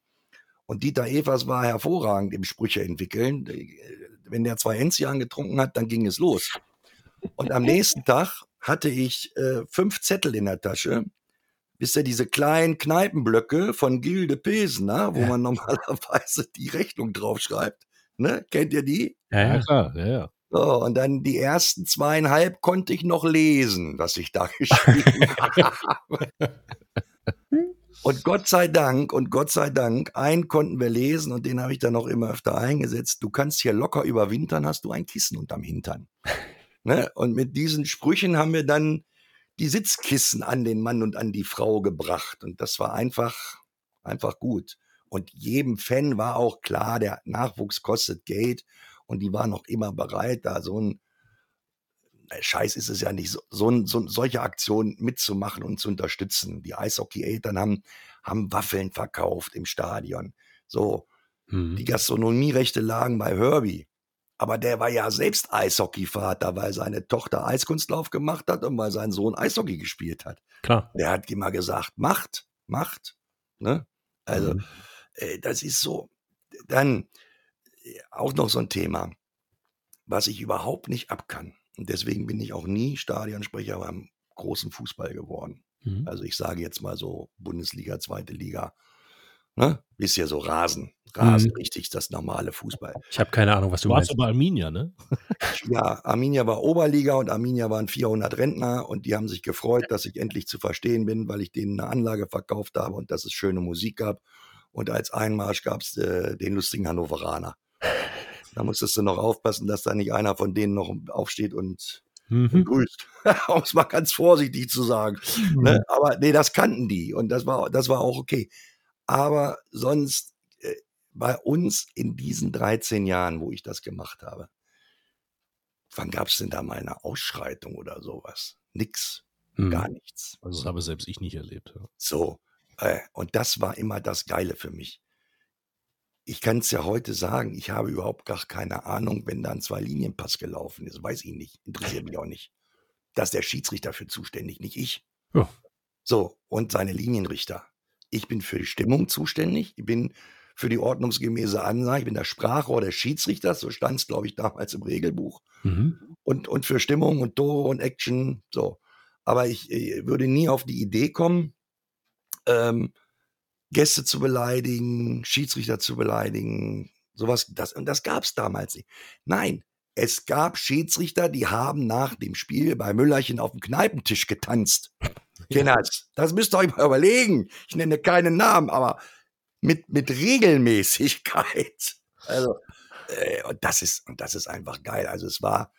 Und Dieter Evers war hervorragend im Sprüche entwickeln. Wenn der zwei Enzian getrunken hat, dann ging es los. Und am nächsten Tag hatte ich äh, fünf Zettel in der Tasche. Wisst ihr, diese kleinen Kneipenblöcke von Gilde Pilsener, wo ja. man <laughs> normalerweise die Rechnung draufschreibt. Ne? Kennt ihr die? Ja, ja klar. Ja, ja. So, und dann die ersten zweieinhalb konnte ich noch lesen, was ich da <laughs> geschrieben <laughs> habe. Und Gott sei Dank, und Gott sei Dank, einen konnten wir lesen und den habe ich dann noch immer öfter eingesetzt. Du kannst hier locker überwintern, hast du ein Kissen unterm Hintern. ne? Und mit diesen Sprüchen haben wir dann die Sitzkissen an den Mann und an die Frau gebracht. Und das war einfach, einfach gut. Und jedem Fan war auch klar, der Nachwuchs kostet Geld. Und die waren noch immer bereit, da so ein Scheiß ist es ja nicht, so, so, so solche Aktionen mitzumachen und zu unterstützen. Die Eishockey-Eltern haben, haben Waffeln verkauft im Stadion. So, mhm. die Gastronomierechte lagen bei Herbie. Aber der war ja selbst Eishockeyvater, weil seine Tochter Eiskunstlauf gemacht hat und weil sein Sohn Eishockey gespielt hat. Klar. Der hat immer gesagt, macht, macht. Ne? Also, mhm. äh, das ist so. Dann äh, auch noch so ein Thema, was ich überhaupt nicht abkann. Und deswegen bin ich auch nie Stadionsprecher beim großen Fußball geworden. Mhm. Also ich sage jetzt mal so Bundesliga, zweite Liga, Ne? Ist ja so Rasen. Rasen, mhm. richtig, das normale Fußball. Ich habe keine Ahnung, was du, du meinst. Du warst aber Arminia, ne? <laughs> ja, Arminia war Oberliga und Arminia waren 400 Rentner und die haben sich gefreut, dass ich endlich zu verstehen bin, weil ich denen eine Anlage verkauft habe und dass es schöne Musik gab. Und als Einmarsch gab es äh, den lustigen Hannoveraner. Da musstest du noch aufpassen, dass da nicht einer von denen noch aufsteht und mhm. grüßt. <laughs> um es mal ganz vorsichtig zu sagen. Mhm. Ne? Aber nee, das kannten die und das war, das war auch okay. Aber sonst äh, bei uns in diesen 13 Jahren, wo ich das gemacht habe, wann gab es denn da mal eine Ausschreitung oder sowas? Nix, hm. gar nichts. Also das habe selbst ich nicht erlebt. Ja. So, äh, und das war immer das Geile für mich. Ich kann es ja heute sagen, ich habe überhaupt gar keine Ahnung, wenn da ein Zwei-Linien-Pass gelaufen ist. Weiß ich nicht, interessiert mich auch nicht. Da ist der Schiedsrichter für zuständig, nicht ich. Ja. So, und seine Linienrichter ich bin für die Stimmung zuständig, ich bin für die ordnungsgemäße Ansage, ich bin der Sprachrohr des Schiedsrichters, so stand es, glaube ich, damals im Regelbuch. Mhm. Und, und für Stimmung und Tore und Action, so. Aber ich, ich äh, würde nie auf die Idee kommen, ähm, Gäste zu beleidigen, Schiedsrichter zu beleidigen, sowas. Das, und das gab es damals nicht. Nein, es gab Schiedsrichter, die haben nach dem Spiel bei Müllerchen auf dem Kneipentisch getanzt. <laughs> Kenners, das müsst ihr euch mal überlegen. Ich nenne keinen Namen, aber mit, mit Regelmäßigkeit. <laughs> Also, äh, und das ist, und das ist einfach geil. Also es war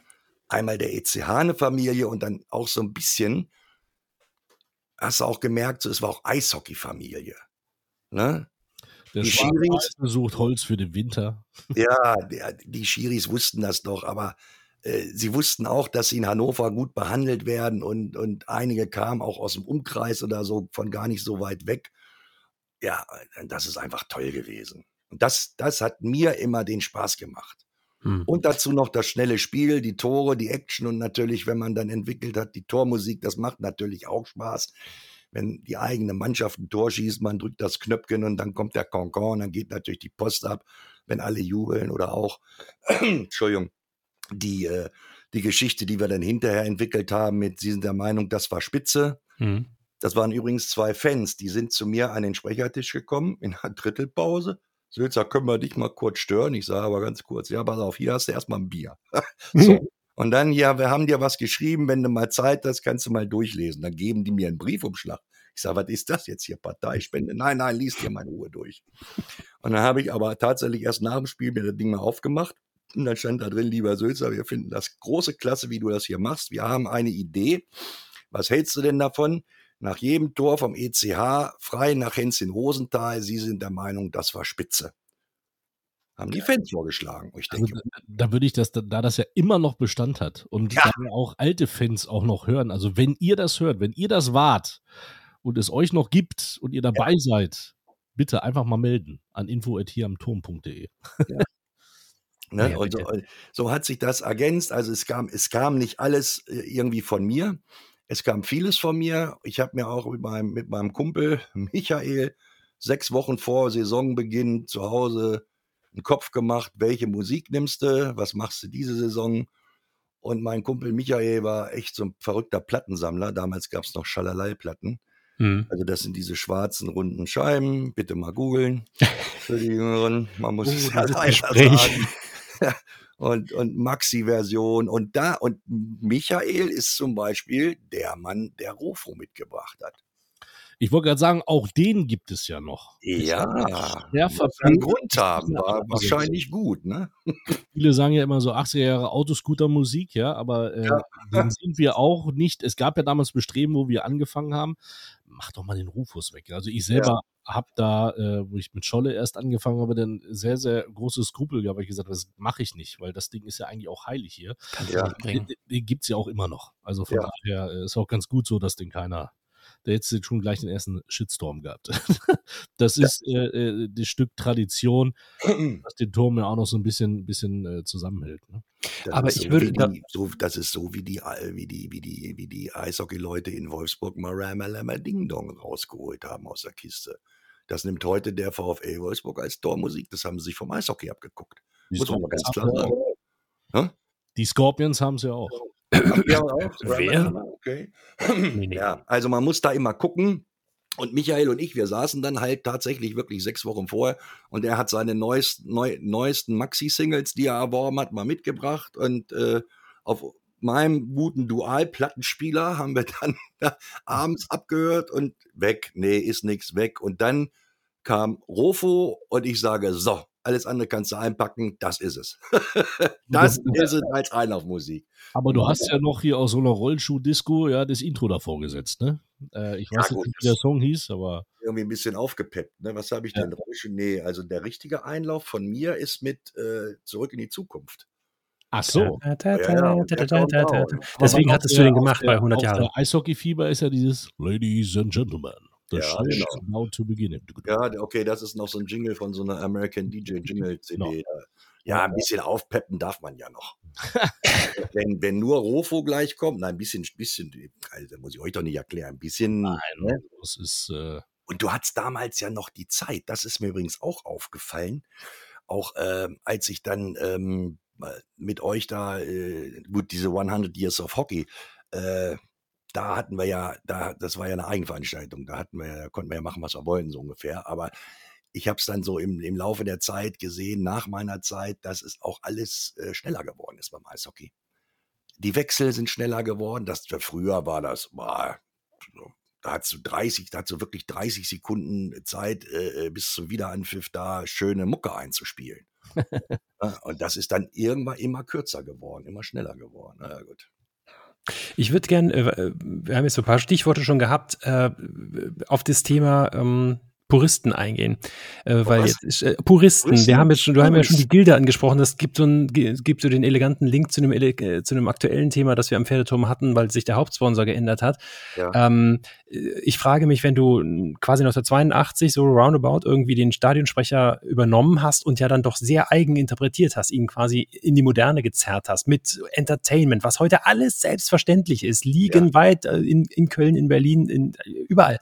einmal der ECH eine Familie und dann auch so ein bisschen, hast du auch gemerkt, so, es war auch Eishockey-Familie. Ne? Der die Schiris sucht Holz für den Winter. Ja, die Schiris wussten das doch, aber äh, sie wussten auch, dass sie in Hannover gut behandelt werden und, und einige kamen auch aus dem Umkreis oder so von gar nicht so weit weg. Ja, das ist einfach toll gewesen. Und das, das hat mir immer den Spaß gemacht. Hm. Und dazu noch das schnelle Spiel, die Tore, die Action und natürlich, wenn man dann entwickelt hat, die Tormusik, das macht natürlich auch Spaß. Wenn die eigene Mannschaft ein Tor schießt, man drückt das Knöpfchen und dann kommt der Concon, dann geht natürlich die Post ab, wenn alle jubeln oder auch, <clears throat> Entschuldigung, die, äh, die Geschichte, die wir dann hinterher entwickelt haben mit, Sie sind der Meinung, das war spitze. Mhm. Das waren übrigens zwei Fans, die sind zu mir an den Sprechertisch gekommen in der Drittelpause. Sülzer, können wir dich mal kurz stören? Ich sage aber ganz kurz, ja, pass auf, hier hast du erstmal ein Bier. <laughs> so. Und dann, ja, wir haben dir was geschrieben, wenn du mal Zeit hast, kannst du mal durchlesen. Dann geben die mir einen Briefumschlag. Ich sage, was ist das jetzt hier, Parteispende? Nein, nein, lies dir in Ruhe durch. Und dann habe ich aber tatsächlich erst nach dem Spiel mir das Ding mal aufgemacht und dann stand da drin, lieber Sülzer, wir finden das große Klasse, wie du das hier machst. Wir haben eine Idee. Was hältst du denn davon? Nach jedem Tor vom ECH frei nach Hänschen Rosenthal. Sie sind der Meinung, das war Spitze. Haben die Fans vorgeschlagen. Ich also denke, also, da, da würde ich das, da das ja immer noch Bestand hat und ja. auch alte Fans auch noch hören. Also wenn ihr das hört, wenn ihr das wart und es euch noch gibt und ihr dabei ja. seid, bitte einfach mal melden an info.hieramturm.de. Ja. <laughs> Ne? Ja, und so, so, hat sich das ergänzt. Also es kam, es kam nicht alles äh, irgendwie von mir. Es kam vieles von mir. Ich habe mir auch mit meinem, mit meinem Kumpel Michael sechs Wochen vor Saisonbeginn zu Hause einen Kopf gemacht, welche Musik nimmst du, was machst du diese Saison? Und mein Kumpel Michael war echt so ein verrückter Plattensammler. Damals gab es noch Schalalei-Platten. Mhm. Also das sind diese schwarzen runden Scheiben. Bitte mal googeln. Für die Jüngeren. Man muss <laughs> es ja leider sagen. <laughs> und, und Maxi-Version und da, und Michael ist zum Beispiel der Mann, der Rofo mitgebracht hat. Ich wollte gerade sagen, auch den gibt es ja noch. Ja, verpönt. einen Grund haben, war wahrscheinlich gut, ne? Viele sagen ja immer so 80er Jahre Autoscooter-Musik, ja, aber äh, Ja. den sind wir auch nicht. Es gab ja damals Bestreben, wo wir angefangen haben, mach doch mal den Rufus weg. Also ich selber habe da, äh, wo ich mit Scholle erst angefangen habe, dann sehr, sehr große Skrupel gehabt, weil ich gesagt habe, das mache ich nicht, weil das Ding ist ja eigentlich auch heilig hier. Kannst Ja. bringen. Den, den gibt es ja auch immer noch. Also von Ja. daher äh, ist auch ganz gut so, dass den keiner. Der jetzt schon gleich den ersten Shitstorm gehabt. <laughs> das ist äh, äh, das Stück Tradition, <clears throat> was den Turm ja auch noch so ein bisschen, bisschen äh, zusammenhält. Ne? Aber ich so würde da- die, so, das ist so wie die, wie die, wie die, wie die Eishockey-Leute in Wolfsburg mal Ramalama Ding Dong rausgeholt haben aus der Kiste. Das nimmt heute der VfL Wolfsburg als Tormusik. Das haben sie sich vom Eishockey abgeguckt. Die Muss man mal ganz klar Scorpions sagen. sie. Die Scorpions haben es ja auch. Ja, <clears throat> auch. Wer? Okay. <clears throat> Nee, nee. Ja, also man muss da immer gucken. Und Michael und ich, wir saßen dann halt tatsächlich wirklich sechs Wochen vorher und er hat seine neuest, neu, neuesten Maxi-Singles, die er erworben hat, mal mitgebracht. Und äh, auf meinem guten Dual-Plattenspieler haben wir <laughs> dann abends abgehört und weg. Nee, ist nix weg. Und dann kam Rofo und ich sage, so, alles andere kannst du einpacken, das ist es. das ist es als Einlaufmusik. Aber du hast ja noch hier aus so einer Rollschuh-Disco ja das Intro davor gesetzt, ne? Äh, ich Ja, weiß jetzt gut, nicht, wie der Song hieß, aber irgendwie ein bisschen aufgepeppt. Ne? Was habe ich Ja. denn? Rauschen? Nee, also der richtige Einlauf von mir ist mit äh, Zurück in die Zukunft. ach so. Ja, Deswegen hattest du den gemacht bei 100 auf Jahren. Eishockey-Fieber ist ja dieses Ladies and Gentlemen. The Ja, show is genau. about to begin. Ja, okay, das ist noch so ein Jingle von so einer American DJ Jingle CD. Genau. Ja, ein bisschen aufpeppen darf man ja noch. <laughs> wenn, wenn nur Rofo gleich kommt, nein, ein bisschen, bisschen, also, muss ich euch doch nicht erklären, ein bisschen. Nein, ne? das ist äh, Und du hattest damals ja noch die Zeit, das ist mir übrigens auch aufgefallen, auch ähm, als ich dann ähm, mit euch da, äh, gut, diese 100 Years of Hockey, äh, da hatten wir ja, da, das war ja eine Eigenveranstaltung, da hatten wir, ja- da konnten wir ja machen, was wir wollten, so ungefähr, aber ich habe es dann so im, im Laufe der Zeit gesehen, nach meiner Zeit, dass es auch alles äh, schneller geworden ist beim Eishockey. Die Wechsel sind schneller geworden, das früher war das, war, so, da hast du 30, da hast du wirklich 30 Sekunden Zeit äh, äh, bis zum Wiederanpfiff da schöne Mucke einzuspielen. <laughs> Ja, und das ist dann irgendwann immer kürzer geworden, immer schneller geworden. Na ja, gut. Ich würde gern, äh, wir haben jetzt so ein paar Stichworte schon gehabt, äh, auf das Thema ähm, Puristen eingehen. Äh, weil was? jetzt äh, Puristen, Puristen? wir haben jetzt schon, du haben ja schon die. Gilde angesprochen, das gibt so, ein, gibt so den eleganten Link zu einem, äh, zu einem aktuellen Thema, das wir am Pferdeturm hatten, weil sich der Hauptsponsor geändert hat. Ja. Ähm, ich frage mich, wenn du quasi 1982 so roundabout irgendwie den Stadionsprecher übernommen hast und ja dann doch sehr eigen interpretiert hast, ihn quasi in die Moderne gezerrt hast mit Entertainment, was heute alles selbstverständlich ist, liegenweit äh, in, in Köln, in Berlin, in, überall.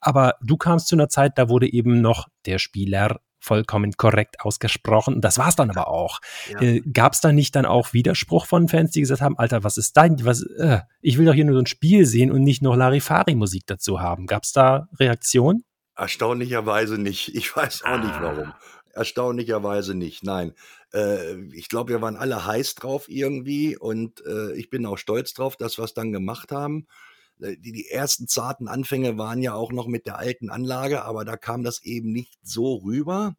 Aber du kamst zu einer Zeit, da wurde eben noch der Spieler vollkommen korrekt ausgesprochen. Das war's dann aber auch. Ja. Äh, Gab es da nicht dann auch Widerspruch von Fans, die gesagt haben, Alter, was ist dein, was, äh, ich will doch hier nur so ein Spiel sehen und nicht noch Larifari-Musik dazu haben. Gab es da Reaktionen? Erstaunlicherweise nicht. Ich weiß auch nicht Ah. warum. Erstaunlicherweise nicht. Nein. Äh, ich glaube, wir waren alle heiß drauf irgendwie und äh, ich bin auch stolz drauf, dass wir es dann gemacht haben. Äh, Die, die ersten zarten Anfänge waren ja auch noch mit der alten Anlage, aber da kam das eben nicht so rüber,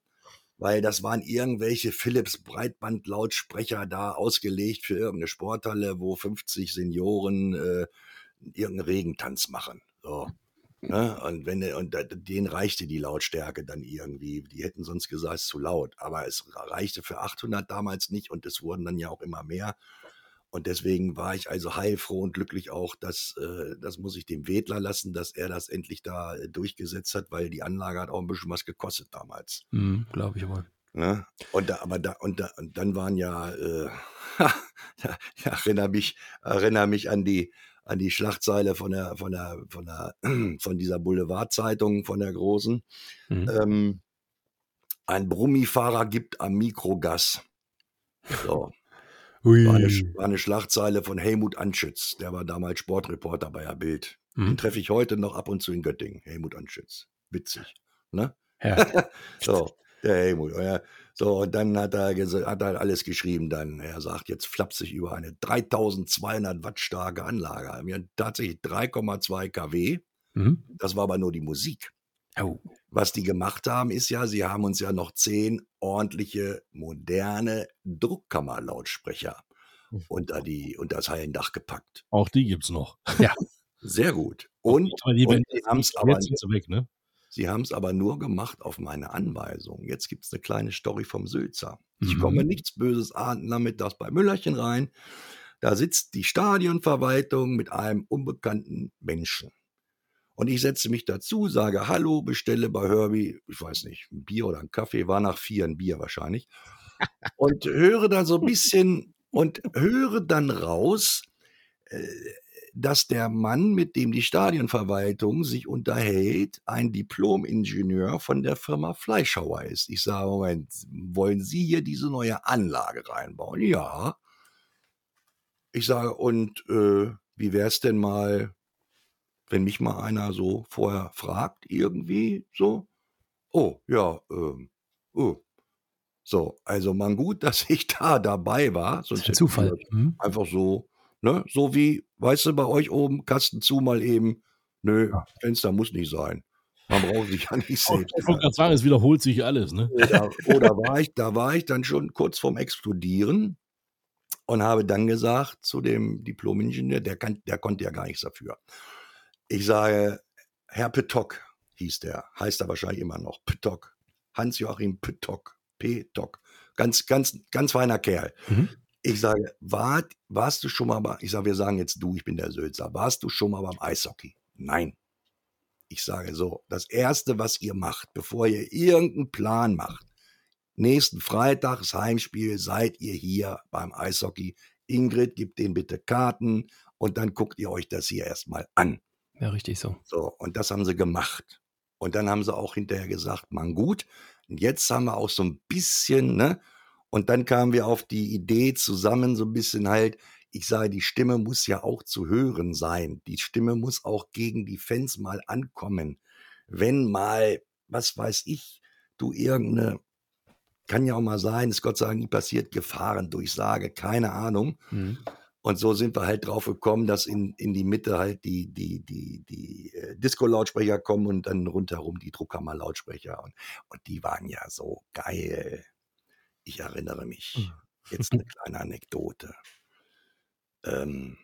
weil das waren irgendwelche Philips Breitbandlautsprecher da ausgelegt für irgendeine Sporthalle, wo 50 Senioren äh, irgendeinen Regentanz machen. So. Ne? Und wenn und denen reichte die Lautstärke dann irgendwie. Die hätten sonst gesagt, es ist zu laut. Aber es reichte für 800 damals nicht und es wurden dann ja auch immer mehr. Und deswegen war ich also heilfroh und glücklich auch, dass, äh, das muss ich dem Wedler lassen, dass er das endlich da äh, durchgesetzt hat, weil die Anlage hat auch ein bisschen was gekostet damals. Hm, Glaube ich wohl. Ne? Und da, aber da, und da, und dann waren ja, äh, <laughs> ja, ich erinnere mich, erinnere mich an die, an die Schlagzeile von der, von der, von der, <clears throat> von dieser Boulevardzeitung, von der großen. Mhm. Ähm, ein Brummifahrer gibt am Mikro Gas. So, Ui. war eine, war eine Schlagzeile von Helmut Anschütz, der war damals Sportreporter bei der Bild. Den Mhm. treffe ich heute noch ab und zu in Göttingen, Helmut Anschütz. Witzig. Ne? Ja. <laughs> So, der Helmut. Ja. So, und dann hat er, hat er alles geschrieben. Dann, er sagt jetzt flapsig über eine 3200 Watt starke Anlage. Wir haben tatsächlich 3,2 kW. Mhm. Das war aber nur die Musik. Oh. Was die gemacht haben, ist ja, sie haben uns ja noch zehn ordentliche, moderne Druckkammerlautsprecher Mhm. unter, die, unter das Hallendach gepackt. Auch die gibt's noch. Sehr gut. <laughs> Und, Aber die und sie haben es aber, weg, ne? sie haben's aber nur gemacht auf meine Anweisung. Jetzt gibt es eine kleine Story vom Sülzer. Ich Mhm. komme nichts Böses ahnden nachmittags bei Müllerchen rein. Da sitzt die Stadionverwaltung mit einem unbekannten Menschen. Und ich setze mich dazu, sage Hallo, bestelle bei Herbie, ich weiß nicht, ein Bier oder ein Kaffee, war nach vier ein Bier wahrscheinlich. Und höre dann so ein bisschen und höre dann raus, äh, dass der Mann, mit dem die Stadionverwaltung sich unterhält, ein Diplom-Ingenieur von der Firma Fleischhauer ist. Ich sage, Moment, wollen Sie hier diese neue Anlage reinbauen? Ja. Ich sage, und äh, wie wäre es denn mal, wenn mich mal einer so vorher fragt, irgendwie so? Oh, ja, ähm, oh. So, also man gut, dass <laughs> ich da dabei war. Sonst ein ich Zufall. Mhm. Einfach so, ne? So wie, weißt du, bei euch oben, Kasten zu mal eben. Nö, Ja. Fenster muss nicht sein. Man braucht sich ja nicht <laughs> Ich selbst. wollte gerade sagen, es wiederholt sich alles, ne? Oder, oder war ich, da war ich dann schon kurz vorm Explodieren und habe dann gesagt zu dem Diplom-Ingenieur, der, kann, der konnte ja gar nichts dafür. Ich sage, Herr Petok hieß der, heißt er wahrscheinlich immer noch, Petok. Hans-Joachim Petok, Petok. Ganz, ganz, ganz feiner Kerl. Mhm. Ich sage, war, warst du schon mal bei, ich sage, wir sagen jetzt du, ich bin der Sülzer, warst du schon mal beim Eishockey? Nein. Ich sage so, das Erste, was ihr macht, bevor ihr irgendeinen Plan macht, nächsten Freitag, das Heimspiel, seid ihr hier beim Eishockey. Ingrid, gibt denen bitte Karten und dann guckt ihr euch das hier erstmal an. Ja, richtig so. So, und das haben sie gemacht. Und dann haben sie auch hinterher gesagt, man gut, und jetzt haben wir auch so ein bisschen, ne? Und dann kamen wir auf die Idee zusammen, so ein bisschen halt, ich sage, die Stimme muss ja auch zu hören sein. Die Stimme muss auch gegen die Fans mal ankommen. Wenn mal, was weiß ich, du irgendeine, kann ja auch mal sein, ist Gott sei Dank nie passiert, Gefahrendurchsage, keine Ahnung. Mhm. Und so sind wir halt drauf gekommen, dass in, in die Mitte halt die, die, die, die äh, Disco-Lautsprecher kommen und dann rundherum die Druckkammer-Lautsprecher. Und, und die waren ja so geil. Ich erinnere mich. Jetzt eine kleine Anekdote. Ähm,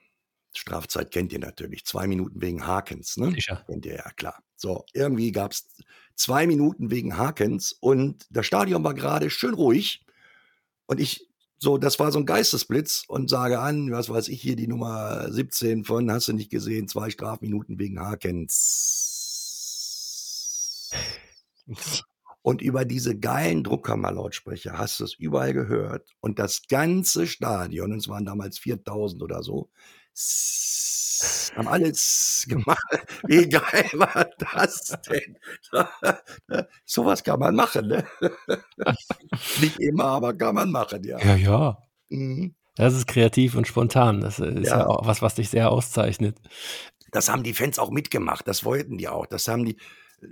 Strafzeit kennt ihr natürlich. Zwei Minuten wegen Hakens, ne? Sicher. Kennt ihr ja, klar. So, irgendwie gab es zwei Minuten wegen Hakens und das Stadion war gerade schön ruhig. Und ich, so, das war so ein Geistesblitz und sage an, was weiß ich hier, die Nummer 17 von, hast du nicht gesehen, zwei Strafminuten wegen Hakens. Und über diese geilen Druckkammerlautsprecher hast du es überall gehört. Und das ganze Stadion, und es waren damals 4000 oder so, haben alles gemacht. <laughs> Wie geil war das denn? <laughs> Sowas kann man machen, ne? <laughs> Nicht immer, aber kann man machen, ja. Ja, ja. Mhm. Das ist kreativ und spontan. Das äh, ist ja, Ja. auch was, was dich sehr auszeichnet. Das haben die Fans auch mitgemacht, das wollten die auch. Das haben die, äh,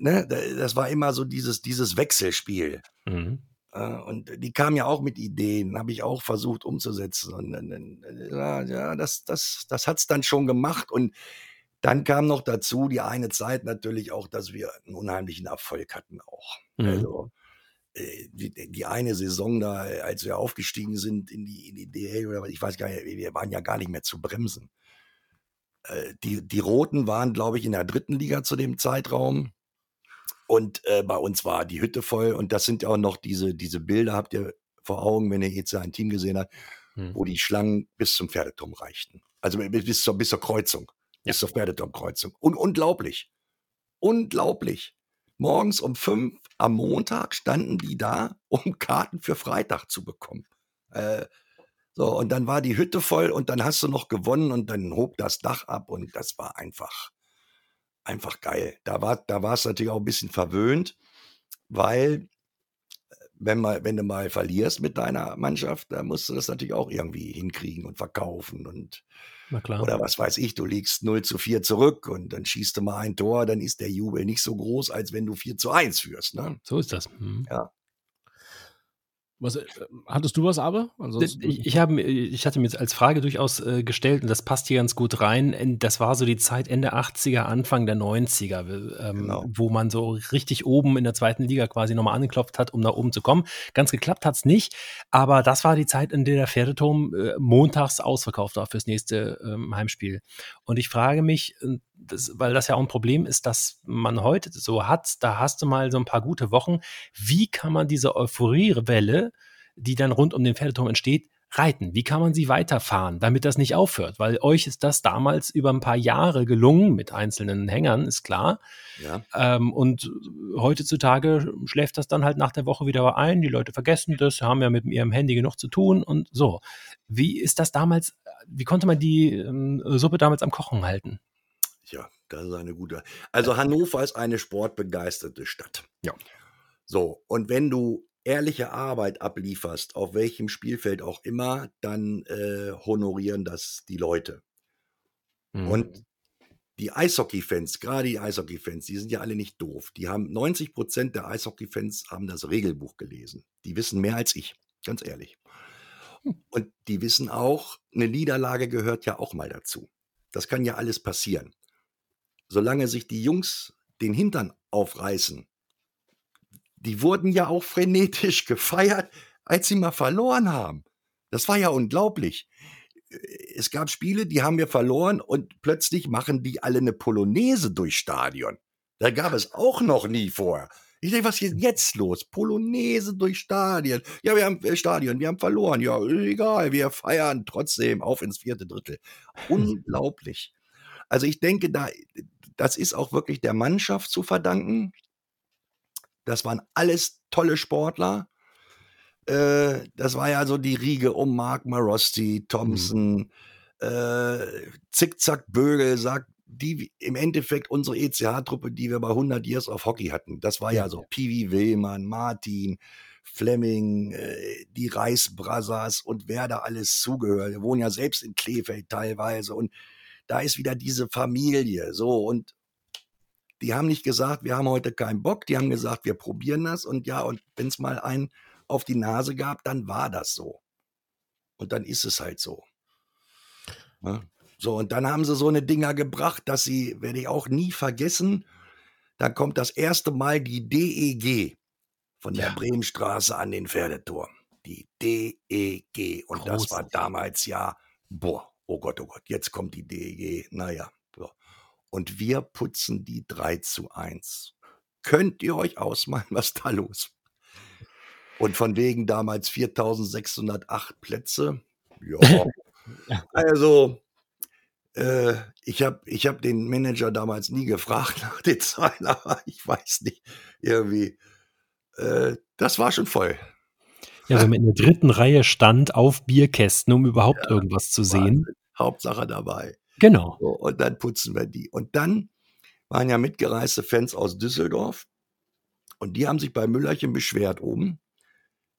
ne, das war immer so dieses, dieses Wechselspiel. Mhm. Äh, Und die kamen ja auch mit Ideen, habe ich auch versucht umzusetzen. Und ja, ja, das, das, das hat es dann schon gemacht. Und dann kam noch dazu die eine Zeit natürlich auch, dass wir einen unheimlichen Erfolg hatten auch. Mhm. Also äh, die, die eine Saison da, als wir aufgestiegen sind in die, in die DL oder was, ich weiß gar nicht, wir waren ja gar nicht mehr zu bremsen. Äh, Die, die Roten waren, glaube ich, in der dritten Liga zu dem Zeitraum. Und äh, bei uns war die Hütte voll. Und das sind ja auch noch diese, diese Bilder, habt ihr vor Augen, wenn ihr jetzt ein Team gesehen habt, Mhm. wo die Schlangen bis zum Pferdeturm reichten. Also bis, zur, bis zur Kreuzung. Bis zur Pferdeturmkreuzung. Und unglaublich. Unglaublich. Morgens um fünf am Montag standen die da, um <laughs> Karten für Freitag zu bekommen. Äh, so, und dann war die Hütte voll und dann hast du noch gewonnen und dann hob das Dach ab und das war einfach, einfach geil. Da war, da war es natürlich auch ein bisschen verwöhnt, weil wenn, mal, wenn du mal verlierst mit deiner Mannschaft, da musst du das natürlich auch irgendwie hinkriegen und verkaufen und oder was weiß ich, du liegst 0 zu 4 zurück und dann schießt du mal ein Tor, dann ist der Jubel nicht so groß, als wenn du 4 zu 1 führst. Ne? So ist das. Mhm. Was, äh, hattest du was aber? Ich, ich, habe, ich hatte mir jetzt als Frage durchaus äh, gestellt, und das passt hier ganz gut rein. Das war so die Zeit Ende 80er, Anfang der 90er, ähm, genau. wo man so richtig oben in der zweiten Liga quasi nochmal angeklopft hat, um nach oben zu kommen. Ganz geklappt hat es nicht, aber das war die Zeit, in der der Pferdeturm äh, montags ausverkauft war fürs nächste ähm, Heimspiel. Und ich frage mich, äh, das, weil das ja auch ein Problem ist, dass man heute so hat, da hast du mal so ein paar gute Wochen. Wie kann man diese Euphoriewelle die dann rund um den Pferdeturm entsteht, reiten? Wie kann man sie weiterfahren, damit das nicht aufhört? Weil euch ist das damals über ein paar Jahre gelungen mit einzelnen Hängern, ist klar. Ja. Ähm, und heutzutage schläft das dann halt nach der Woche wieder ein. Die Leute vergessen das, haben ja mit ihrem Handy genug zu tun und so. Wie ist das damals, wie konnte man die ähm, Suppe damals am Kochen halten? Ja, das ist eine gute. Also Hannover ist eine sportbegeisterte Stadt. Ja. So, und wenn du ehrliche Arbeit ablieferst, auf welchem Spielfeld auch immer, dann äh, honorieren das die Leute. Mhm. Und die Eishockey-Fans, gerade die Eishockey-Fans, die sind ja alle nicht doof. Die haben 90 Prozent der Eishockey-Fans haben das Regelbuch gelesen. Die wissen mehr als ich, ganz ehrlich. Hm. Und die wissen auch, eine Niederlage gehört ja auch mal dazu. Das kann ja alles passieren. Solange sich die Jungs den Hintern aufreißen die wurden ja auch frenetisch <laughs> gefeiert, als sie mal verloren haben. Das war ja unglaublich. Es gab Spiele, die haben wir verloren und plötzlich machen die alle eine Polonaise durchs Stadion. Da gab es auch noch nie vorher. Ich denke, was ist jetzt los? Polonaise durch Stadion. Ja, wir haben äh, Stadion, wir haben verloren. Ja, egal, wir feiern trotzdem auf ins vierte Drittel. <laughs> Unglaublich. Also ich denke, da, das ist auch wirklich der Mannschaft zu verdanken. Das waren alles tolle Sportler. Äh, das war ja so die Riege um Mark Marosti, mhm. Thompson, mhm. äh, Zickzack Bögel, sagt die im Endeffekt unsere ECH-Truppe, die wir bei 100 Years of Hockey hatten. Das war ja, ja so Piwi Willmann, Martin, Fleming, äh, die Reis Brothers und wer da alles zugehört. Wir wohnen ja selbst in Kleefeld teilweise und da ist wieder diese Familie. So und die haben nicht gesagt, wir haben heute keinen Bock, die haben gesagt, wir probieren das und ja, und wenn es mal einen auf die Nase gab, dann war das so. Und dann ist es halt so. Ne? So, und dann haben sie so eine Dinger gebracht, dass sie, werde ich auch nie vergessen, dann kommt das erste Mal die DEG von der ja. Bremenstraße an den Pferdeturm. Die DEG. Und Groß. das war damals ja, boah, oh Gott, oh Gott, jetzt kommt die DEG. Naja, und wir putzen die 3 zu 1. Könnt ihr euch ausmalen, <laughs> was da los Und von wegen damals 4608 Plätze. <laughs> Ja. also, äh, ich habe ich hab den Manager damals nie gefragt <laughs> nach den Zahlen, aber ich weiß nicht, irgendwie, äh, das war schon voll. Ja, wenn man in der dritten Reihe stand auf Bierkästen, um überhaupt ja, irgendwas zu sehen. Hauptsache dabei. Genau. So, und dann putzen wir die. Und dann waren ja mitgereiste Fans aus Düsseldorf und die haben sich bei Müllerchen beschwert oben.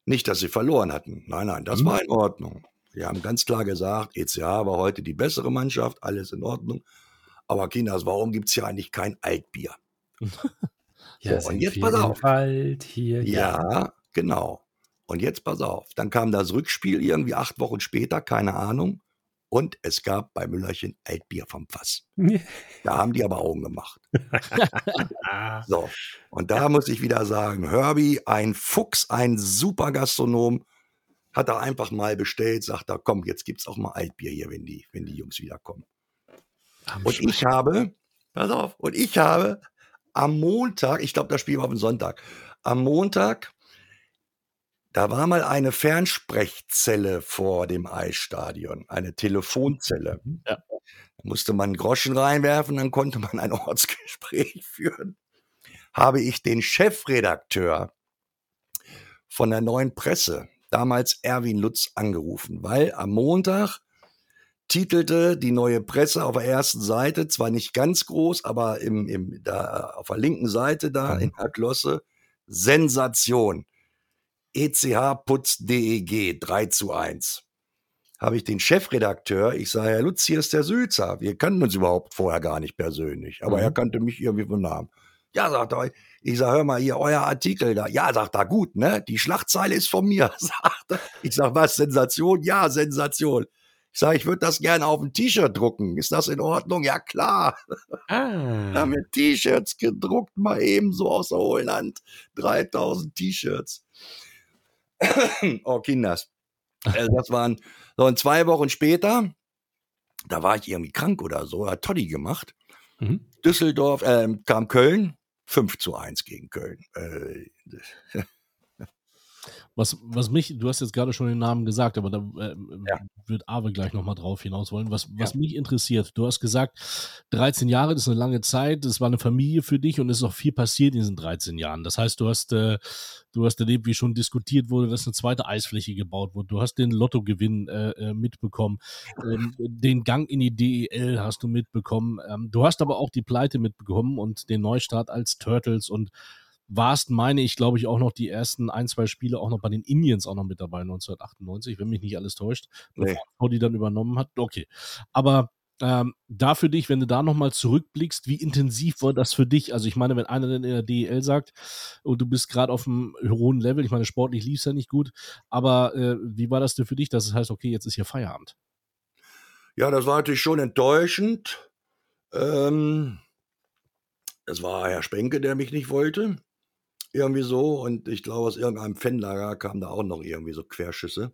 Nicht, dass sie verloren hatten. Nein, nein, das mhm. war in Ordnung. Die haben ganz klar gesagt, ECH war heute die bessere Mannschaft, alles in Ordnung. Aber Kinders, warum gibt es hier eigentlich kein Altbier? <laughs> ja, so, und jetzt pass auf. Wald hier, ja, ja, genau. Und jetzt pass auf. Dann kam das Rückspiel irgendwie acht Wochen später, keine Ahnung. Und es gab bei Müllerchen Altbier vom Fass. Da haben die aber Augen gemacht. <laughs> so, und da muss ich wieder sagen, Herbie, ein Fuchs, ein super Gastronom, hat er einfach mal bestellt, sagt er, komm, jetzt gibt es auch mal Altbier hier, wenn die, wenn die Jungs wiederkommen. und ich habe, pass auf, und ich habe am Montag, ich glaube, das Spiel war auf dem Sonntag, am Montag da war mal eine Fernsprechzelle vor dem Eisstadion, eine Telefonzelle. Mhm. Ja. Da musste man Groschen reinwerfen, dann konnte man ein <laughs> Ortsgespräch führen. Habe ich den Chefredakteur von der neuen Presse, damals Erwin Lutz, angerufen, weil am Montag titelte die neue Presse auf der ersten Seite, zwar nicht ganz groß, aber im, im, da, auf der linken Seite da mhm. in der Glosse, Sensation. ECH putzt DEG 3 zu 1. Habe ich den Chefredakteur, ich sage, Herr Lutz, hier ist der Sülzer. Wir kannten uns überhaupt vorher gar nicht persönlich, aber mhm. er kannte mich irgendwie vom Namen. Ja, sagt er, Ich sag, hör mal hier, euer Artikel da. Ja, sagt er, gut, ne? Die Schlachtzeile ist von mir, <laughs> sagt er. Ich sag, was, Sensation? Ja, Sensation. Ich sage, ich würde das gerne auf ein T-Shirt drucken. Ist das in Ordnung? Ja, klar. Ah. Da haben wir T-Shirts gedruckt, mal eben so aus der Hohlland. 3000 T-Shirts. <coughs> oh, Kinders. Also das waren so und zwei Wochen später, da war ich irgendwie krank oder so, hat Toddy gemacht. Mhm. Düsseldorf, äh, kam Köln, 5 zu 1 gegen Köln. Äh, was, was mich, du hast jetzt gerade schon den Namen gesagt, aber da äh, ja. wird Ave gleich nochmal drauf hinaus wollen. Was, was ja. mich interessiert, du hast gesagt, 13 Jahre, das ist eine lange Zeit, das war eine Familie für dich und es ist auch viel passiert in diesen 13 Jahren. Das heißt, du hast, äh, du hast erlebt, wie schon diskutiert wurde, dass eine zweite Eisfläche gebaut wurde. Du hast den Lottogewinn äh, äh mitbekommen. Ähm, den Gang in die DEL hast du mitbekommen. Ähm, du hast aber auch die Pleite mitbekommen und den Neustart als Turtles und warst, meine ich, glaube ich, auch noch die ersten ein, zwei Spiele auch noch bei den Indians auch noch mit dabei, 1998, wenn mich nicht alles täuscht, nee. bevor die dann übernommen hat. Okay. Aber ähm, da für dich, wenn du da nochmal zurückblickst, wie intensiv war das für dich? Also ich meine, wenn einer dann in der DEL sagt und du bist gerade auf einem hohen Level, ich meine, sportlich lief es ja nicht gut, aber äh, wie war das denn für dich, dass es heißt, okay, jetzt ist hier Feierabend? Ja, das war natürlich schon enttäuschend. Ähm, es war Herr Spenke, der mich nicht wollte. Irgendwie so. Und ich glaube, aus irgendeinem Fanlager kamen da auch noch irgendwie so Querschüsse.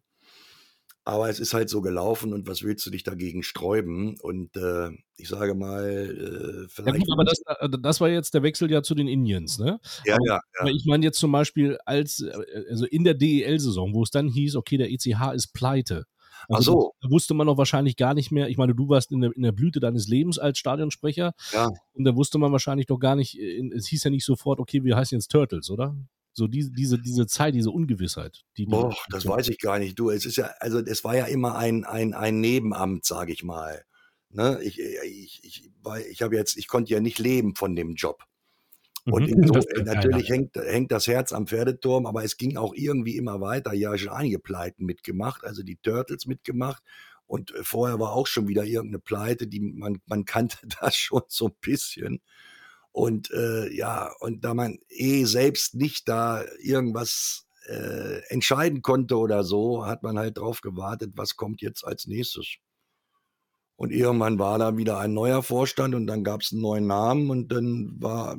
Aber es ist halt so gelaufen und was willst du dich dagegen sträuben? Und äh, ich sage mal, äh, vielleicht. Ja, gut, aber das, äh, das, war jetzt der Wechsel ja zu den Indians, ne? Ja, aber, ja, ja. Aber ich meine jetzt zum Beispiel als, äh, also in der DEL-Saison, wo es dann hieß, okay, der ECH ist pleite. Also Ach so. Da wusste man noch wahrscheinlich gar nicht mehr. Ich meine, du warst in der, in der Blüte deines Lebens als Stadionsprecher. Ja. Und da wusste man wahrscheinlich doch gar nicht, äh, es hieß ja nicht sofort, okay, wir heißen jetzt Turtles, oder? So diese, diese, diese Zeit, diese Ungewissheit. Die, Boah, das weiß ich gar nicht. Du, es ist ja, also es war ja immer ein, ein, ein Nebenamt, sage ich mal. Ne? Ich, ich, ich, ich habe jetzt, ich konnte ja nicht leben von dem Job. Und mhm, so, natürlich hängt, hängt das Herz am Pferdeturm, aber es ging auch irgendwie immer weiter. Ja, schon einige Pleiten mitgemacht, also die Turtles mitgemacht. Und äh, vorher war auch schon wieder irgendeine Pleite, die man, man kannte <laughs> das schon so ein bisschen. Und äh, ja, und da man eh selbst nicht da irgendwas äh, entscheiden konnte oder so, hat man halt drauf gewartet, was kommt jetzt als nächstes. Und irgendwann war da wieder ein neuer Vorstand und dann gab es einen neuen Namen und dann war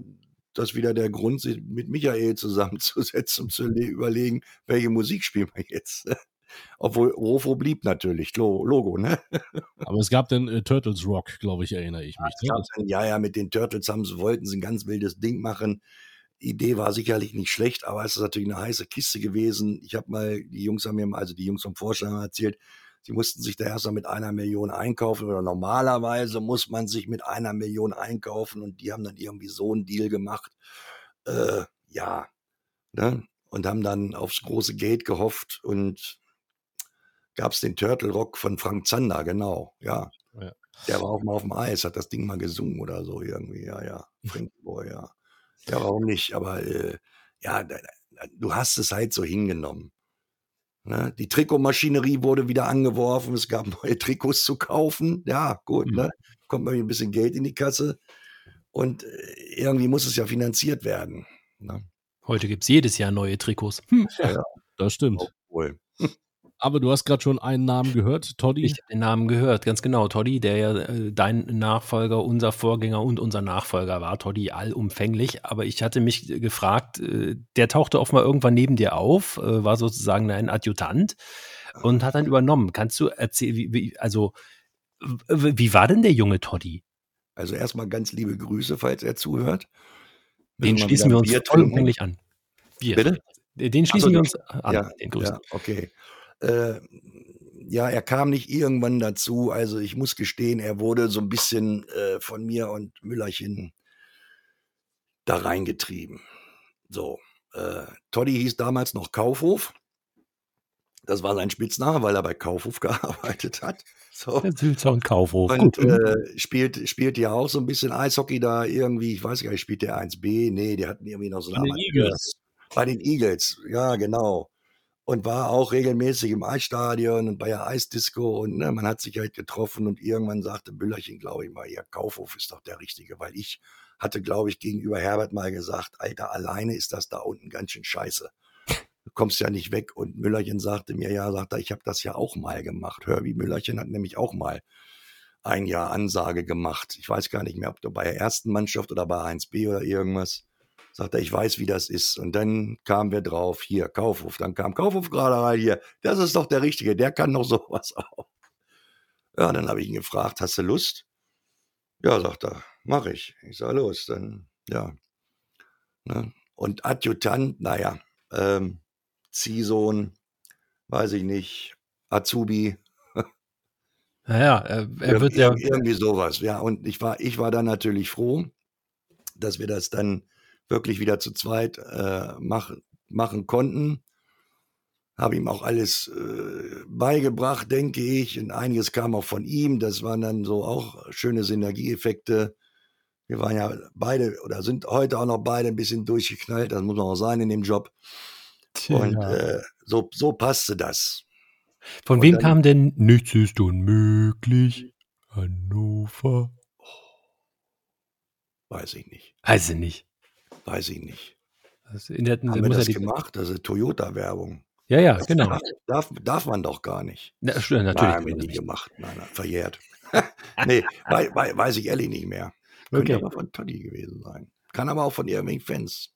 das wieder der Grund, sich mit Michael zusammenzusetzen und zu überlegen, welche Musik spielen wir jetzt. Obwohl Rofo blieb natürlich, Logo, ne? Aber es gab den äh, Turtles Rock, glaube ich, erinnere ich mich. Ja, ne? dann, ja, ja, mit den Turtles haben sie, wollten sie ein ganz wildes Ding machen. Idee war sicherlich nicht schlecht, aber es ist natürlich eine heiße Kiste gewesen. Ich habe mal, die Jungs haben mir, also die Jungs vom Vorstand erzählt, Sie mussten sich da erst mal mit einer Million einkaufen oder normalerweise muss man sich mit einer Million einkaufen und die haben dann irgendwie so einen Deal gemacht. Äh, ja, ne? Und haben dann aufs große Gate gehofft und gab es den Turtle Rock von Frank Zander, genau, ja. ja. Der war auch mal auf dem Eis, hat das Ding mal gesungen oder so irgendwie, ja, ja. Frankie Boy, ja. Ja, warum nicht? Aber äh, ja, du hast es halt so hingenommen. Ne? Die Trikotmaschinerie wurde wieder angeworfen, es gab neue Trikots zu kaufen. Ja, gut, mhm. ne? kommt mal ein bisschen Geld in die Kasse. Und äh, irgendwie muss es ja finanziert werden. Ne? Heute gibt es jedes Jahr neue Trikots. Hm. Ja, ja, das stimmt. Obwohl. Aber du hast gerade schon einen Namen gehört, Toddy. Ich habe den Namen gehört, ganz genau. Toddy, der ja äh, dein Nachfolger, unser Vorgänger und unser Nachfolger war. Toddy allumfänglich. Aber ich hatte mich gefragt, äh, der tauchte offenbar irgendwann neben dir auf, äh, war sozusagen ein Adjutant und hat dann übernommen. Kannst du erzählen, wie, wie, also, wie war denn der junge Toddy? Also erstmal ganz liebe Grüße, falls er zuhört. Den schließen wir uns vollumfänglich an. Bier. Bitte? Den schließen so, wir uns an. Ja, den Grüßen. Ja, okay. Äh, ja, er kam nicht irgendwann dazu. Also ich muss gestehen, er wurde so ein bisschen äh, von mir und Müllerchen da reingetrieben. So, äh, Toddy hieß damals noch Kaufhof. Das war sein Spitzname, weil er bei Kaufhof <laughs> gearbeitet hat. So. Der Sülzer und Kaufhof. Und äh, spielt, spielt ja auch so ein bisschen Eishockey da irgendwie. Ich weiß gar nicht, spielt der 1B? Nee, die hatten irgendwie noch so Bei den Eagles. Bei den Eagles, ja, genau und war auch regelmäßig im Eisstadion und bei der Eisdisco und ne, man hat sich halt getroffen und irgendwann sagte Büllerchen, glaube ich mal, ja, Kaufhof ist doch der Richtige, weil ich hatte, glaube ich, gegenüber Herbert mal gesagt, Alter, alleine ist das da unten ganz schön scheiße. Du kommst ja nicht weg. Und Müllerchen sagte mir, ja, sagt er, ich habe das ja auch mal gemacht. Herbie Müllerchen hat nämlich auch mal ein Jahr Ansage gemacht. Ich weiß gar nicht mehr, ob du bei der ersten Mannschaft oder bei 1B oder irgendwas. Sagt er, ich weiß, wie das ist. Und dann kamen wir drauf, hier, Kaufhof. Dann kam Kaufhof gerade rein, hier, das ist doch der Richtige, der kann doch <laughs> sowas auch. Ja, dann habe ich ihn gefragt, hast du Lust? Ja, sagt er, mach ich. Ich sage, los, dann, ja. Ne? Und Adjutant, naja, ähm, Ziehsohn, weiß ich nicht, Azubi. <laughs> Naja, er, er wird ja. Irgendwie sowas, ja. Und ich war, ich war dann natürlich froh, dass wir das dann wirklich wieder zu zweit äh, mach, machen konnten. Habe ihm auch alles äh, beigebracht, denke ich. Und einiges kam auch von ihm. Das waren dann so auch schöne Synergieeffekte. Wir waren ja beide oder sind heute auch noch beide ein bisschen durchgeknallt. Das muss man auch sein in dem Job. Tja. Und äh, so, so passte das. Von Und wem dann, kam denn Nichts ist unmöglich? Hannover? Weiß ich nicht. Weiß ich nicht. Weiß ich nicht. Also in der, Haben wir das ja gemacht? Das ist Toyota-Werbung. Ja, ja, genau. Darf, darf, darf, man doch gar nicht. Na, natürlich. Nein, haben wir nie gemacht. Nein, nein, verjährt. <laughs> nee, wei, wei, weiß ich ehrlich nicht mehr. Könnte okay. aber von Toddy gewesen sein. Kann aber auch von irgendwelchen Fans.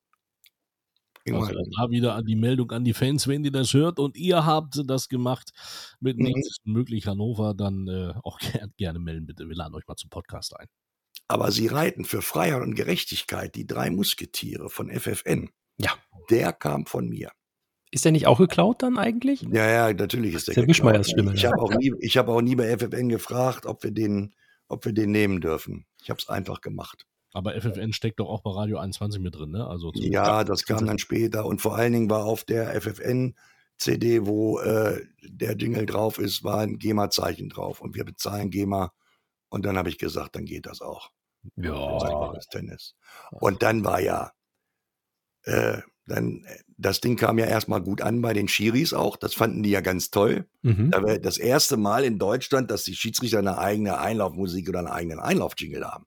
Also da wieder an die Meldung an die Fans, wenn ihr das hört und ihr habt das gemacht mit mhm. nichts möglich Hannover, dann äh, auch <laughs> gerne melden bitte. Wir laden euch mal zum Podcast ein. Aber sie reiten für Freiheit und Gerechtigkeit die drei Musketiere von FFN. Ja. Der kam von mir. Ist der nicht auch geklaut dann eigentlich? Ja, ja, natürlich ist der, der geklaut. Stimme. Ich habe auch, nie, hab auch nie bei FFN gefragt, ob wir den, ob wir den nehmen dürfen. Ich habe es einfach gemacht. Aber FFN steckt doch auch bei Radio 21 mit drin, ne? Also ja, das kam dann später. Und vor allen Dingen war auf der FFN CD, wo äh, der Jingle drauf ist, war ein GEMA-Zeichen drauf. Und wir bezahlen GEMA. Und dann habe ich gesagt, dann geht das auch. Ja. Das Tennis. Und dann war ja, äh, dann, das Ding kam ja erstmal gut an bei den Schiris auch. Das fanden die ja ganz toll. Mhm. Da war das erste Mal in Deutschland, dass die Schiedsrichter eine eigene Einlaufmusik oder einen eigenen Einlaufjingle haben.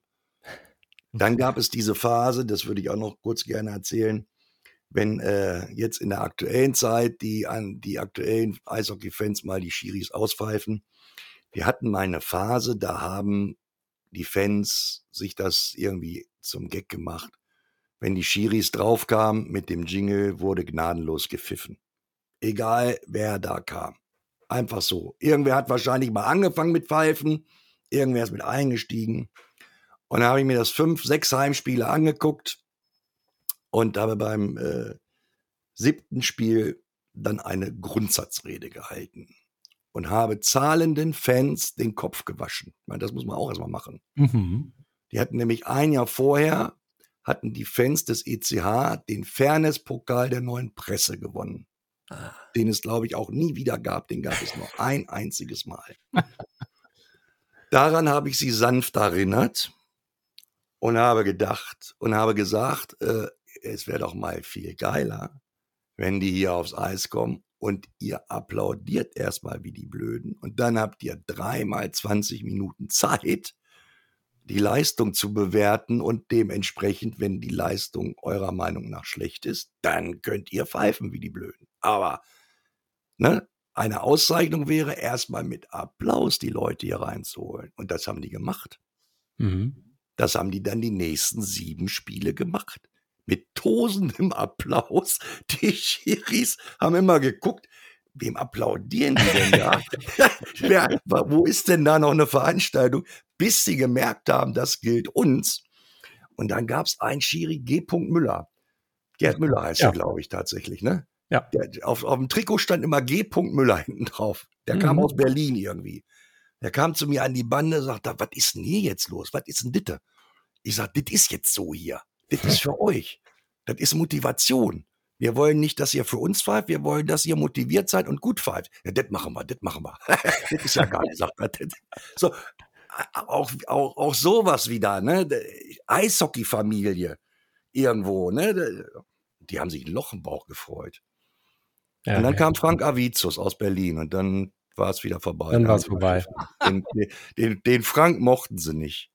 Dann gab es diese Phase, das würde ich auch noch kurz gerne erzählen, wenn äh, jetzt in der aktuellen Zeit die, an, die aktuellen Eishockey-Fans mal die Schiris auspfeifen. Wir hatten mal eine Phase, da haben die Fans sich das irgendwie zum Gag gemacht. Wenn die Schiris draufkamen mit dem Jingle, wurde gnadenlos gepfiffen. Egal, wer da kam. Einfach so. Irgendwer hat wahrscheinlich mal angefangen mit Pfeifen, irgendwer ist mit eingestiegen. Und da habe ich mir das fünf, sechs Heimspiele angeguckt und habe beim äh, siebten Spiel dann eine Grundsatzrede gehalten und habe zahlenden Fans den Kopf gewaschen. Ich meine, das muss man auch erstmal machen. Mhm. Die hatten nämlich ein Jahr vorher, hatten die Fans des ECH den Fairness-Pokal der neuen Presse gewonnen. Ah. Den es, glaube ich, auch nie wieder gab. Den gab es nur ein einziges Mal. <laughs> Daran habe ich sie sanft erinnert und habe gedacht und habe gesagt, äh, es wäre doch mal viel geiler, wenn die hier aufs Eis kommen und ihr applaudiert erstmal wie die Blöden und dann habt ihr dreimal 20 Minuten Zeit, die Leistung zu bewerten und dementsprechend, wenn die Leistung eurer Meinung nach schlecht ist, dann könnt ihr pfeifen wie die Blöden. Aber ne, eine Auszeichnung wäre erstmal mit Applaus die Leute hier reinzuholen und das haben die gemacht. Mhm. Das haben die dann die nächsten sieben Spiele gemacht. Mit tosendem Applaus. Die Schiris haben immer geguckt, wem applaudieren die denn da? <laughs> Wer, wo ist denn da noch eine Veranstaltung? Bis sie gemerkt haben, das gilt uns. Und dann gab es einen Schiri G. Müller. Gerd Müller heißt ja. er, glaube ich, tatsächlich, ne? Ja. Der, auf, auf dem Trikot stand immer G. Müller hinten drauf. Der mhm. kam aus Berlin irgendwie. Der kam zu mir an die Bande, sagte, was ist denn hier jetzt los? Was ist denn ditte? Ich sag, das ist jetzt so hier. Das ist für euch. Das ist Motivation. Wir wollen nicht, dass ihr für uns pfeift, wir wollen, dass ihr motiviert seid und gut pfeift. Ja, das machen wir, das machen wir. <laughs> das ist ja gar nicht. So, auch, auch, auch sowas wieder, ne? Eishockey-Familie irgendwo, ne? Die haben sich ein Loch im Bauch gefreut. Ja, und dann ja. kam Frank Avizus aus Berlin und dann war es wieder vorbei. Dann war es vorbei. Den, den, den, Frank mochten sie nicht.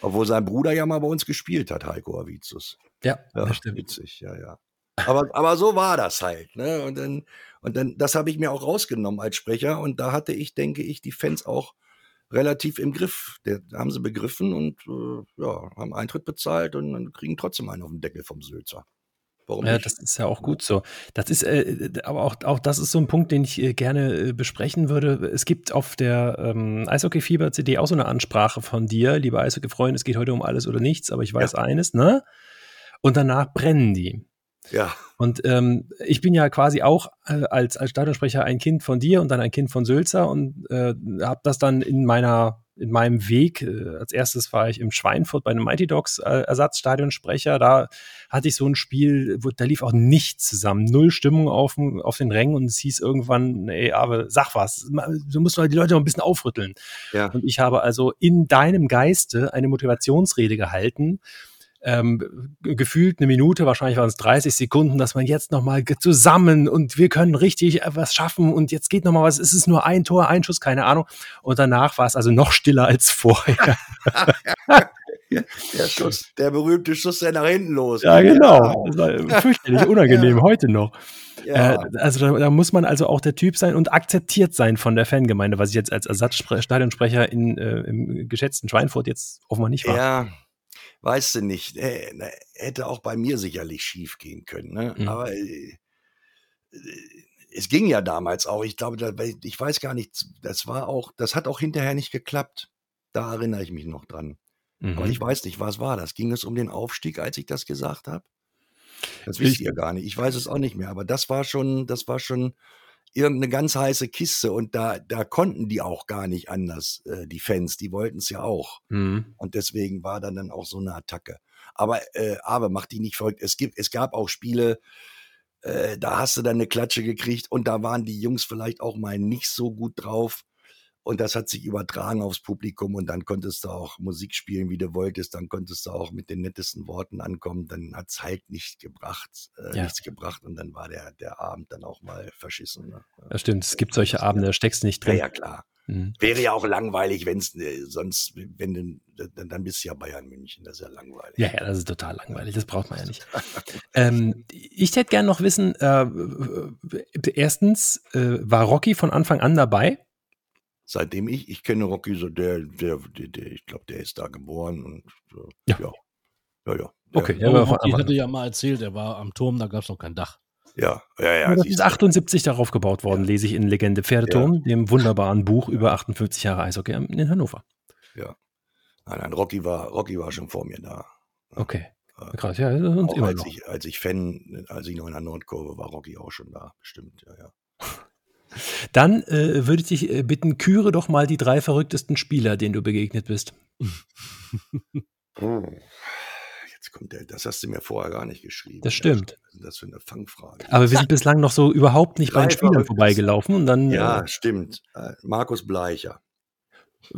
Obwohl sein Bruder ja mal bei uns gespielt hat, Heiko Avicius. Ja, Ja, das stimmt. witzig, ja, ja. Aber, aber so war das halt. Ne? Und dann, und dann, das habe ich mir auch rausgenommen als Sprecher. Und da hatte ich, denke ich, die Fans auch relativ im Griff. Der, da haben sie begriffen und äh, ja, haben Eintritt bezahlt und dann kriegen trotzdem einen auf den Deckel vom Sülzer. Warum Ja, nicht? das ist ja auch gut so. Das ist, äh, aber auch, auch das ist so ein Punkt, den ich äh, gerne äh, besprechen würde. Es gibt auf der ähm, Eishockey-Fieber-CD auch so eine Ansprache von dir, lieber Eishockey-Freund, es geht heute um alles oder nichts, aber ich weiß eines, ne? Und danach brennen die. ja, Und ähm, ich bin ja quasi auch äh, als, als Stadionsprecher ein Kind von dir und dann ein Kind von Sülzer und äh, habe das dann in meiner in meinem Weg. Äh, als erstes war ich im Schweinfurt bei einem Mighty Dogs äh, Ersatzstadionsprecher. Da hatte ich so ein Spiel, wo da lief auch nichts zusammen, null Stimmung auf, auf den Rängen und es hieß irgendwann, ey, aber sag was, du musst die Leute mal ein bisschen aufrütteln. ja. Und ich habe also in deinem Geiste eine Motivationsrede gehalten. Ähm, ge- gefühlt eine Minute, wahrscheinlich waren es 30 Sekunden, dass man jetzt nochmal zusammen und wir können richtig äh, was schaffen und jetzt geht nochmal was, es ist nur ein Tor, ein Schuss, keine Ahnung. Und danach war es also noch stiller als vorher. Der Schuss, der berühmte Schuss, der nach hinten los. Ja, genau. Fürchterlich unangenehm, heute noch. Ja, Äh, also da, da muss man also auch der Typ sein und akzeptiert sein von der Fangemeinde, was ich jetzt als Ersatzstadionsprecher in, äh, im geschätzten Schweinfurt jetzt offenbar nicht war. ja, weißt du nicht. Äh, hätte auch bei mir sicherlich schief gehen können. Ne? Mhm. Aber äh, es ging ja damals auch. Ich glaube, da, ich weiß gar nicht, das war auch, das hat auch hinterher nicht geklappt. Da erinnere ich mich noch dran. Mhm. Aber ich weiß nicht, was war das? Ging es um den Aufstieg, als ich das gesagt habe? Das Ich- wisst ihr gar nicht. Ich weiß es auch nicht mehr. Aber das war schon, das war schon irgendeine ganz heiße Kiste und da, da konnten die auch gar nicht anders, äh, die Fans. Die wollten es ja auch. Mhm. Und deswegen war dann, dann auch so eine Attacke. Aber, äh, aber mach die nicht verrückt. Es gibt, es gab auch Spiele, äh, da hast du dann eine Klatsche gekriegt und da waren die Jungs vielleicht auch mal nicht so gut drauf. Und das hat sich übertragen aufs Publikum und dann konntest du auch Musik spielen, wie du wolltest. Dann konntest du auch mit den nettesten Worten ankommen. Dann hat's halt nicht gebracht, äh, Ja. nichts gebracht und dann war der, der Abend dann auch mal verschissen. Ne? Das stimmt, es gibt solche Abende, da steckst du nicht Ja, drin. ja, klar. Mhm. Wäre ja auch langweilig, wenn es äh, sonst, wenn du, dann, dann bist du ja Bayern München, das ist ja langweilig. Ja, ja, das ist total langweilig, das braucht man ja nicht. <laughs> ähm, ich hätte gern noch wissen, äh, erstens, äh, war Rocky von Anfang an dabei? Seitdem ich, ich kenne Rocky, so der, der, der, der ich glaube, der ist da geboren und äh, Ja. ja. Ja, ja. Der, Okay, Ja, ja, von Rocky hatte ja mal erzählt, er war am Turm, da gab es noch kein Dach. Ja, ja, ja. Ja, das ist du. 78 darauf gebaut worden, lese ich in Legende Pferdeturm, dem wunderbaren Buch über 58 Jahre Eishockey in Hannover. Nein, nein, Rocky war, Rocky war schon vor mir da. Okay. Ja. Krass, ja, und Auch immer als noch. ich, als ich Fan, als ich noch in der Nordkurve war, Rocky auch schon da, bestimmt, ja, ja. Dann äh, würde ich dich äh, bitten, küre doch mal die drei verrücktesten Spieler, denen du begegnet bist. <laughs> Jetzt kommt der, das hast du mir vorher gar nicht geschrieben. Das stimmt. Was ist das für eine Fangfrage? Aber wir sind bislang noch so überhaupt nicht bei den Drei Spielern vorbeigelaufen und dann, Ja, äh, stimmt. Äh, Markus Bleicher.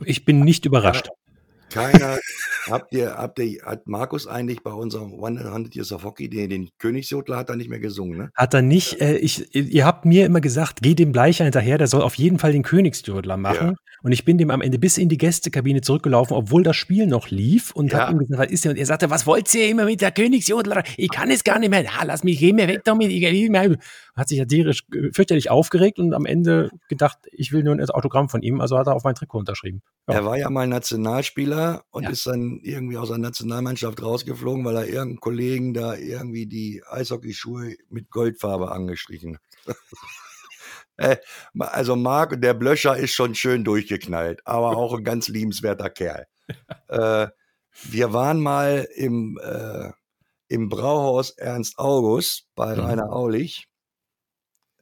ich bin nicht überrascht. <laughs> Keiner, habt ihr, habt ihr, hat Markus eigentlich bei unserem 100 Years of Hockey, den, den Königsjodler hat er nicht mehr gesungen, ne? Hat er nicht, äh, ich, ihr habt mir immer gesagt, geh dem Bleicher hinterher, der soll auf jeden Fall den Königsjodler machen. Ja. Und ich bin dem am Ende bis in die Gästekabine zurückgelaufen, obwohl das Spiel noch lief und Ja. hab ihm gesagt, was ist denn? Und er sagte, was wollt ihr immer mit der Königsjodler? Ich kann es gar nicht mehr. Ja, lass mich, geh mir weg damit. Ich, ich, hat sich ja tierisch äh, fürchterlich aufgeregt und am Ende gedacht, ich will nur ein Autogramm von ihm, also hat er auf mein Trikot unterschrieben. Ja. Er war ja mal Nationalspieler und ist dann irgendwie aus der Nationalmannschaft rausgeflogen, weil er irgendeinen Kollegen da irgendwie die Eishockeyschuhe mit Goldfarbe angestrichen hat. <laughs> Äh, Also Marc, der Blöscher ist schon schön durchgeknallt, aber auch ein ganz liebenswerter Kerl. <laughs> Äh, wir waren mal im, äh, im Brauhaus Ernst August bei Mhm. Rainer Aulich.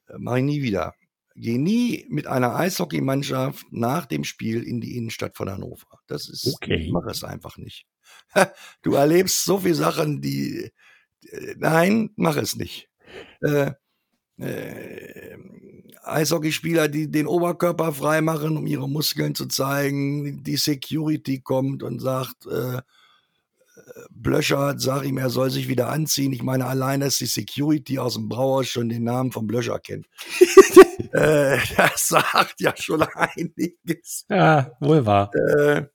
Äh, Mach ich nie wieder. Geh nie mit einer Eishockeymannschaft nach dem Spiel in die Innenstadt von Hannover. Das ist, Okay. mach es einfach nicht. <laughs> Du erlebst so viele Sachen, die, äh, nein, mach es nicht. Äh, äh, Eishockeyspieler, die den Oberkörper frei machen, um ihre Muskeln zu zeigen. Die Security kommt und sagt, äh, Blöscher, sag ihm, er soll sich wieder anziehen. Ich meine, allein, dass die Security aus dem Brauhaus schon den Namen von Blöscher kennt. <laughs> <laughs> äh, das sagt ja schon einiges. Ja, wohl wahr. Äh,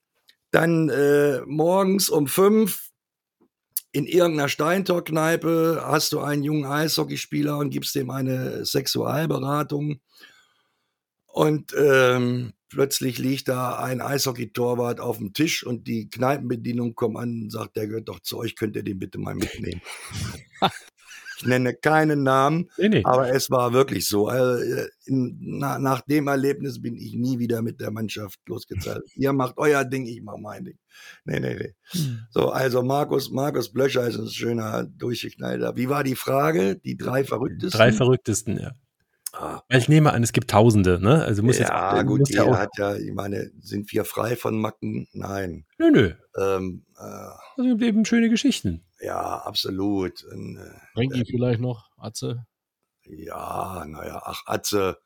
Dann äh, morgens um fünf in irgendeiner Steintor-Kneipe hast du einen jungen Eishockeyspieler und gibst dem eine Sexualberatung. Und ähm, plötzlich liegt da ein Eishockey-Torwart auf dem Tisch und die Kneipenbedienung kommt an und sagt, der gehört doch zu euch, könnt ihr den bitte mal mitnehmen. <laughs> ich nenne keinen Namen, Nee, nee. aber es war wirklich so. Also, äh, in, na, nach dem Erlebnis bin ich nie wieder mit der Mannschaft losgezahlt. <laughs> Ihr macht euer Ding, ich mach mein Ding. Nee, nee, nee. So, also Markus, Markus Blöcher ist ein schöner Durchgeknallter. Wie war die Frage? Die drei Verrücktesten? Drei Verrücktesten, ja. Ah, ich nehme an, es gibt Tausende, ne? Also muss ja, jetzt, gut, muss jeder ja hat ja, ich meine, sind wir frei von Macken? Nein. nö, nö. Ähm, äh, Also gibt eben schöne Geschichten. Ja, absolut. Und, äh, Frankie vielleicht noch, Atze? ja, naja, ach, Atze,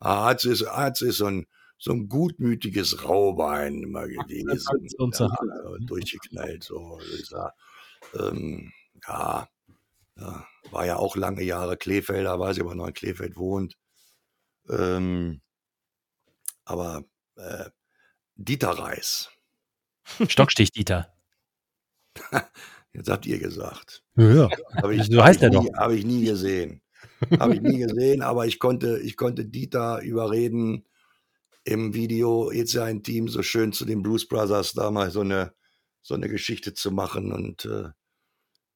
ah, Atze ist, Atze ist so ein, so ein gutmütiges Raubein immer gewesen. ja, erzählt. also durchgeknallt, so. Sag, ähm, ja, ja, war ja auch lange Jahre Kleefelder, weiß ich, ob er noch in Kleefeld wohnt. Ähm, aber äh, Dieter Reis, Stockstich, Dieter. <laughs> jetzt habt ihr gesagt. Ja, Habe ich, So hab heißt ich er doch. Habe ich nie gesehen. Habe ich nie gesehen, aber ich konnte, ich konnte Dieter überreden, im Video jetzt ja ein Team so schön zu den Blues Brothers da mal so eine, so eine Geschichte zu machen. Und äh,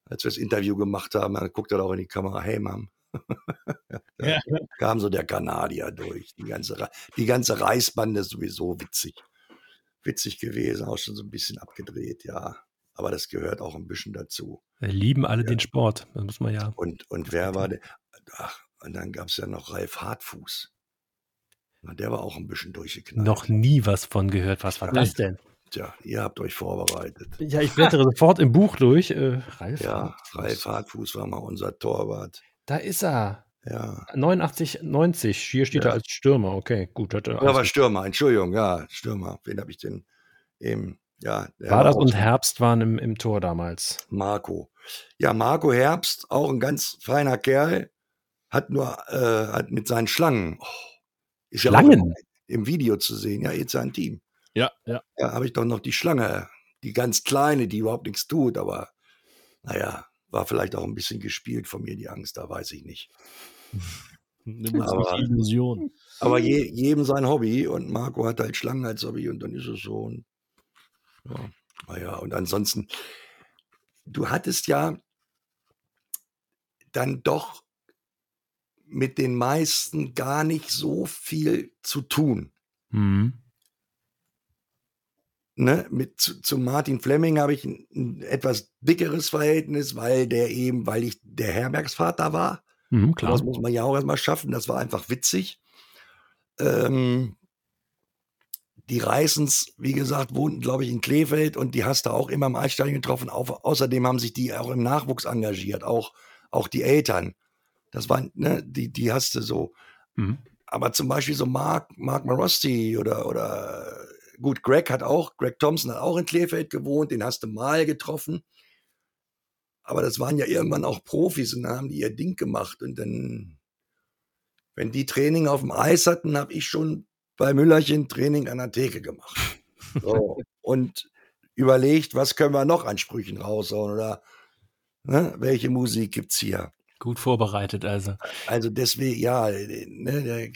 als wir das Interview gemacht haben, dann guckt er auch in die Kamera, hey Mom. <laughs> Ja. kam so der Kanadier durch. Die ganze, Re- die ganze Reisbande ist sowieso witzig. Witzig gewesen, auch schon so ein bisschen abgedreht, ja. Aber das gehört auch ein bisschen dazu. Wir lieben alle den Sport. Das muss man ja. Und, und wer war der? Ach, und dann gab es ja noch Ralf Hartfuß. Na, der war auch ein bisschen durchgeknallt. Noch nie was von gehört. Was war Ja. das denn? Tja, ihr habt euch vorbereitet. Ja, ich blättere <laughs> sofort im Buch durch. Äh, Ralf. Ja, Hartfuß. Ralf Hartfuß war mal unser Torwart. Da ist er. Ja. 89, 90. Hier steht Ja. er als Stürmer. Okay, gut. Hat er Ja, war Stürmer, Entschuldigung, ja, Stürmer. Wen habe ich denn eben? Ja, war das und Herbst waren im, im Tor damals. Marco. Ja, Marco Herbst, auch ein ganz feiner Kerl, hat nur äh, hat mit seinen Schlangen. Oh, ist ja auch Schlangen? im Video zu sehen. Ja, jetzt sein Team. Ja, ja. Ja, habe ich doch noch die Schlange, die ganz kleine, die überhaupt nichts tut, aber naja, war vielleicht auch ein bisschen gespielt von mir, die Angst, da weiß ich nicht. Nimm uns Aber- nicht Illusion. Aber je, jedem sein Hobby und Marco hat halt Schlangen als Hobby und dann ist es so. Und, ja, naja, und ansonsten, du hattest ja dann doch mit den meisten gar nicht so viel zu tun. Mhm. Ne? Mit, zu, zu Martin Fleming habe ich ein, ein etwas dickeres Verhältnis, weil der eben, weil ich der Herbergsvater war. Mhm, klar. Das muss man ja auch erstmal schaffen. Das war einfach witzig. Ähm, die Reisens, wie gesagt, wohnten, glaube ich, in Kleefeld und die hast du auch immer im Eisstadion getroffen. Au außerdem haben sich die auch im Nachwuchs engagiert, auch, auch die Eltern. Das waren, ne, die, die hast du so. Mhm. Aber zum Beispiel so Mark, Mark Marosti oder, oder gut, Greg hat auch, Greg Thompson hat auch in Kleefeld gewohnt, den hast du mal getroffen. Aber das waren ja irgendwann auch Profis und haben die ihr Ding gemacht. Und dann, wenn die Training auf dem Eis hatten, habe ich schon bei Müllerchen Training an der Theke gemacht. So. und überlegt, was können wir noch an Sprüchen raushauen oder ne, welche Musik gibt's hier? Gut vorbereitet also. Also deswegen, ja, ne, der,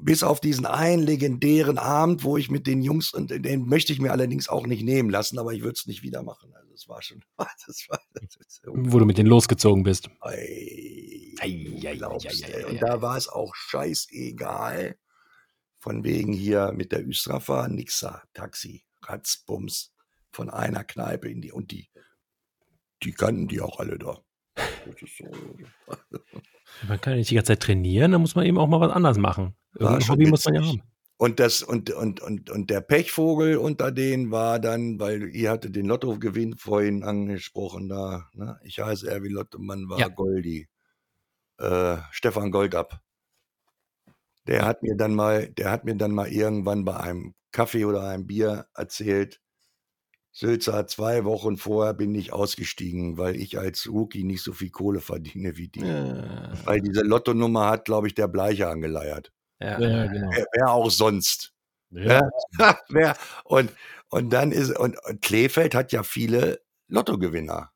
bis auf diesen einen legendären Abend, wo ich mit den Jungs, und den möchte ich mir allerdings auch nicht nehmen lassen, aber ich würde es nicht wieder machen. Also das war schon, <laughs> das war, das Wo du mit denen losgezogen bist. Ei, Ei, ei, ei, ei, du. ei, Und ei. da war es auch scheißegal. Von wegen hier mit der Üstrafa, Nixa, Taxi, Ratzbums, von einer Kneipe in die, und die, die kannten die auch alle da. So. <laughs> Man kann ja nicht die ganze Zeit trainieren, da muss man eben auch mal was anderes machen. Irgendein Hobby muss man ja haben. Und das, und, und, und, und der Pechvogel unter denen war dann, weil ihr hatte den Lottogewinn vorhin angesprochen da, ne? Ich heiße Erwin Lottemann, war Ja. Goldi. Äh, Stefan Goldab. Der hat mir dann mal, der hat mir dann mal irgendwann bei einem Kaffee oder einem Bier erzählt, Sülzer, zwei Wochen vorher bin ich ausgestiegen, weil ich als Rookie nicht so viel Kohle verdiene wie die. Ja, Weil diese Lottonummer hat, glaube ich, der Bleicher angeleiert. ja, Ja, genau. Wer, wer auch sonst. Ja. Ja. <laughs> Wer, und, Und dann ist, und, und Kleefeld hat ja viele Lottogewinner.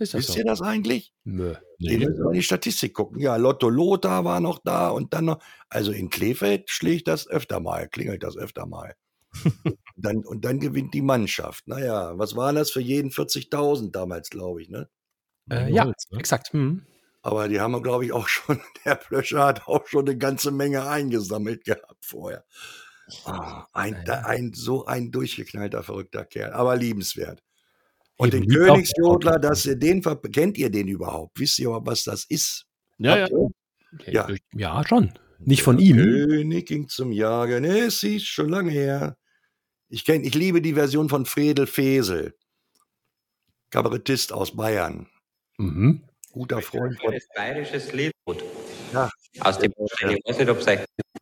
Ist das Wisst so? ihr das eigentlich? Nö. Die müssen wir in die Statistik gucken. Ja, Lotto Lothar war noch da und dann noch. Also in Kleefeld schlägt das öfter mal, klingelt das öfter mal. <laughs> dann, und dann gewinnt die Mannschaft. Naja, was waren das für jeden 40.000 damals, glaube ich, ne? Äh, ja, Holz, ne? exakt. Hm. Aber die haben, glaube ich, auch schon, <laughs> der Plöscher hat auch schon eine ganze Menge eingesammelt gehabt vorher. Ah, ein, da, ein, so ein durchgeknallter, verrückter Kerl, aber liebenswert. Und Eben, den Königsjodler, dass ihr den, kennt ihr den überhaupt? Wisst ihr was das ist? Ja, ja. Ja. ja, schon. Nicht von ihm. König ging zum Jagen, es ist schon lange her. Ich kenn, ich liebe die Version von Fredel Fesel, Kabarettist aus Bayern, Mhm. guter Freund von Das bayerisches Lied. Ja. Aus dem Ich weiß nicht, ob es euch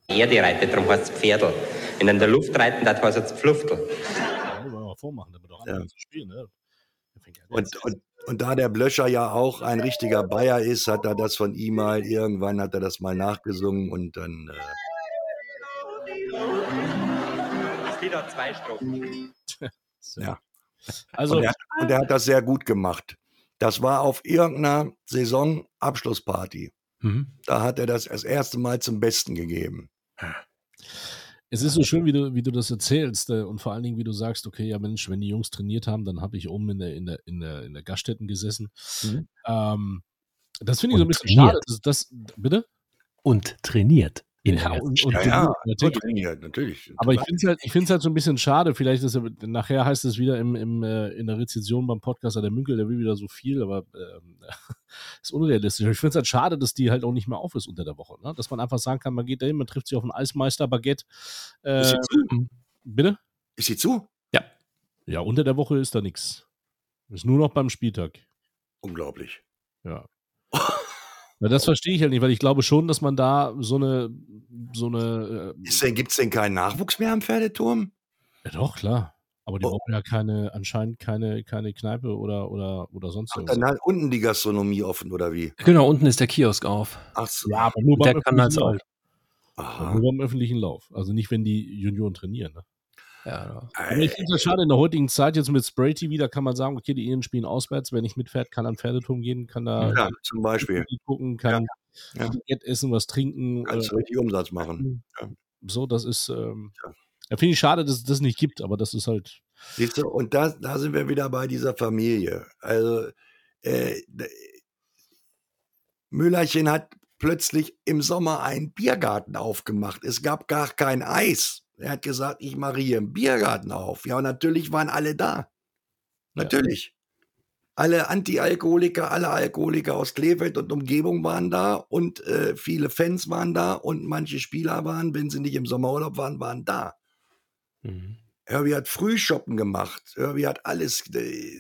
Erde reitet, darum heißt es Pferdl. Wenn er in der Luft reiten, dann heißt es Pfluftel. Ja, wollen wir mal vormachen, damit auch Ja. spielen. Ne? Der fängt ja an. Und, und, und da der Blöscher ja auch ein richtiger Bayer ist, hat er das von ihm mal, irgendwann hat er das mal nachgesungen und dann, äh, Lied hat zwei Strophen. <laughs> So. ja. Also, und, er, und er hat das sehr gut gemacht. Das war auf irgendeiner Saisonabschlussparty. Mhm. Da hat er das das erste Mal zum Besten gegeben. Es ist so schön, wie du, wie du das erzählst äh, und vor allen Dingen, wie du sagst, okay, ja Mensch, wenn die Jungs trainiert haben, dann habe ich oben in der, in der, in der, in der Gaststätten gesessen. Mhm. Ähm, das finde ich so ein Und bisschen trainiert. schade. Das, das, bitte? Und trainiert. Ja, und, und Ja, ja, natürlich. trainiert, natürlich. Aber ich finde es halt, ich find's halt so ein bisschen schade. Vielleicht ist er, nachher heißt es wieder im, im, äh, in der Rezension beim Podcaster, der Münkel, der will wieder so viel, aber ähm, <laughs> ist unrealistisch. Ich finde es halt schade, dass die halt auch nicht mehr auf ist unter der Woche. Ne? Dass man einfach sagen kann, man geht dahin, man trifft sich auf ein Eismeister-Baguette. Äh, ist, sie zu? bitte? ist sie zu? Ja, unter der Woche ist da nichts. Ist nur noch beim Spieltag. Unglaublich. Ja. Na, das verstehe ich halt nicht, weil ich glaube schon, dass man da so eine, so eine, äh, Ist denn, gibt's denn keinen Nachwuchs mehr am Pferdeturm? ja doch, klar. Aber die Oh. brauchen ja keine, anscheinend keine, keine Kneipe oder, oder, oder sonst Ach, dann hat unten die Gastronomie offen, oder wie? Genau, unten ist der Kiosk auf. Ach so. Ja, aber nur Der beim, kann als öffentlichen alt. Lauf. Aha. Nur beim öffentlichen Lauf. Also nicht, wenn die Junioren trainieren. Ne? Ja, Aber ich finde es schade, in der heutigen Zeit jetzt mit Spray TV, da kann man sagen, okay, die Iren spielen auswärts. Wer nicht mitfährt, kann an den Pferdeturm gehen, kann da Ja, zum Beispiel. gucken, kann Ja. Baguette essen, was trinken. Kannst Äh, richtig Umsatz machen. so, das ist, ähm, Ja. ja, finde ich schade, dass es das nicht gibt, aber das ist halt, Siehst du, und da, da sind wir wieder bei dieser Familie. Also, äh, Müllerchen hat plötzlich im Sommer einen Biergarten aufgemacht. Es gab gar kein Eis. Er hat gesagt, ich mache hier einen Biergarten auf. Ja, und natürlich waren alle da. Natürlich. Alle Anti-Alkoholiker, alle Alkoholiker aus Kleefeld und Umgebung waren da und äh, viele Fans waren da und manche Spieler waren, wenn sie nicht im Sommerurlaub waren, waren da. Mhm. Herbie hat Frühshoppen gemacht. Herbie hat alles. äh,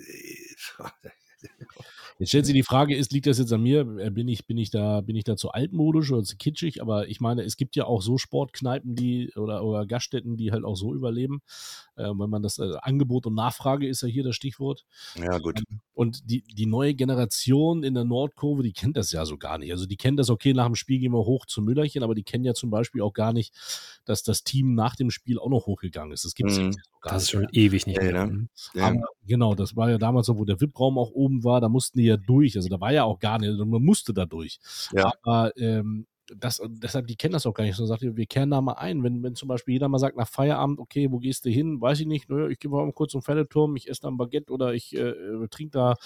Jetzt stellt sich die Frage, ist, liegt das jetzt an mir? Äh, Bin ich, bin ich da, bin ich da zu altmodisch oder zu kitschig? Aber ich meine, es gibt ja auch so Sportkneipen, die oder, oder Gaststätten, die halt auch so überleben. Äh, wenn man das äh, Angebot und Nachfrage ist ja hier das Stichwort. Ja, gut. Und die, die neue Generation in der Nordkurve, die kennt das ja so gar nicht. Also die kennt das, okay, nach dem Spiel gehen wir hoch zum Müllerchen, aber die kennen ja zum Beispiel auch gar nicht, dass das Team nach dem Spiel auch noch hochgegangen ist. Das gibt es Mhm. ja gar Das ist schon ewig nicht Ja, mehr. ne? Ja. Aber genau, das war ja damals so, wo der VIP-Raum auch oben war, da mussten die ja durch. Also da war ja auch gar nicht, man musste da durch. Ja. Aber ähm, das, deshalb, die kennen das auch gar nicht. So sagt ihr, wir kehren da mal ein. Wenn, wenn zum Beispiel jeder mal sagt nach Feierabend, okay, wo gehst du hin? Weiß ich nicht. Naja, ich gehe mal kurz zum Pferdeturm, ich esse da ein Baguette oder ich äh, äh, trinke da,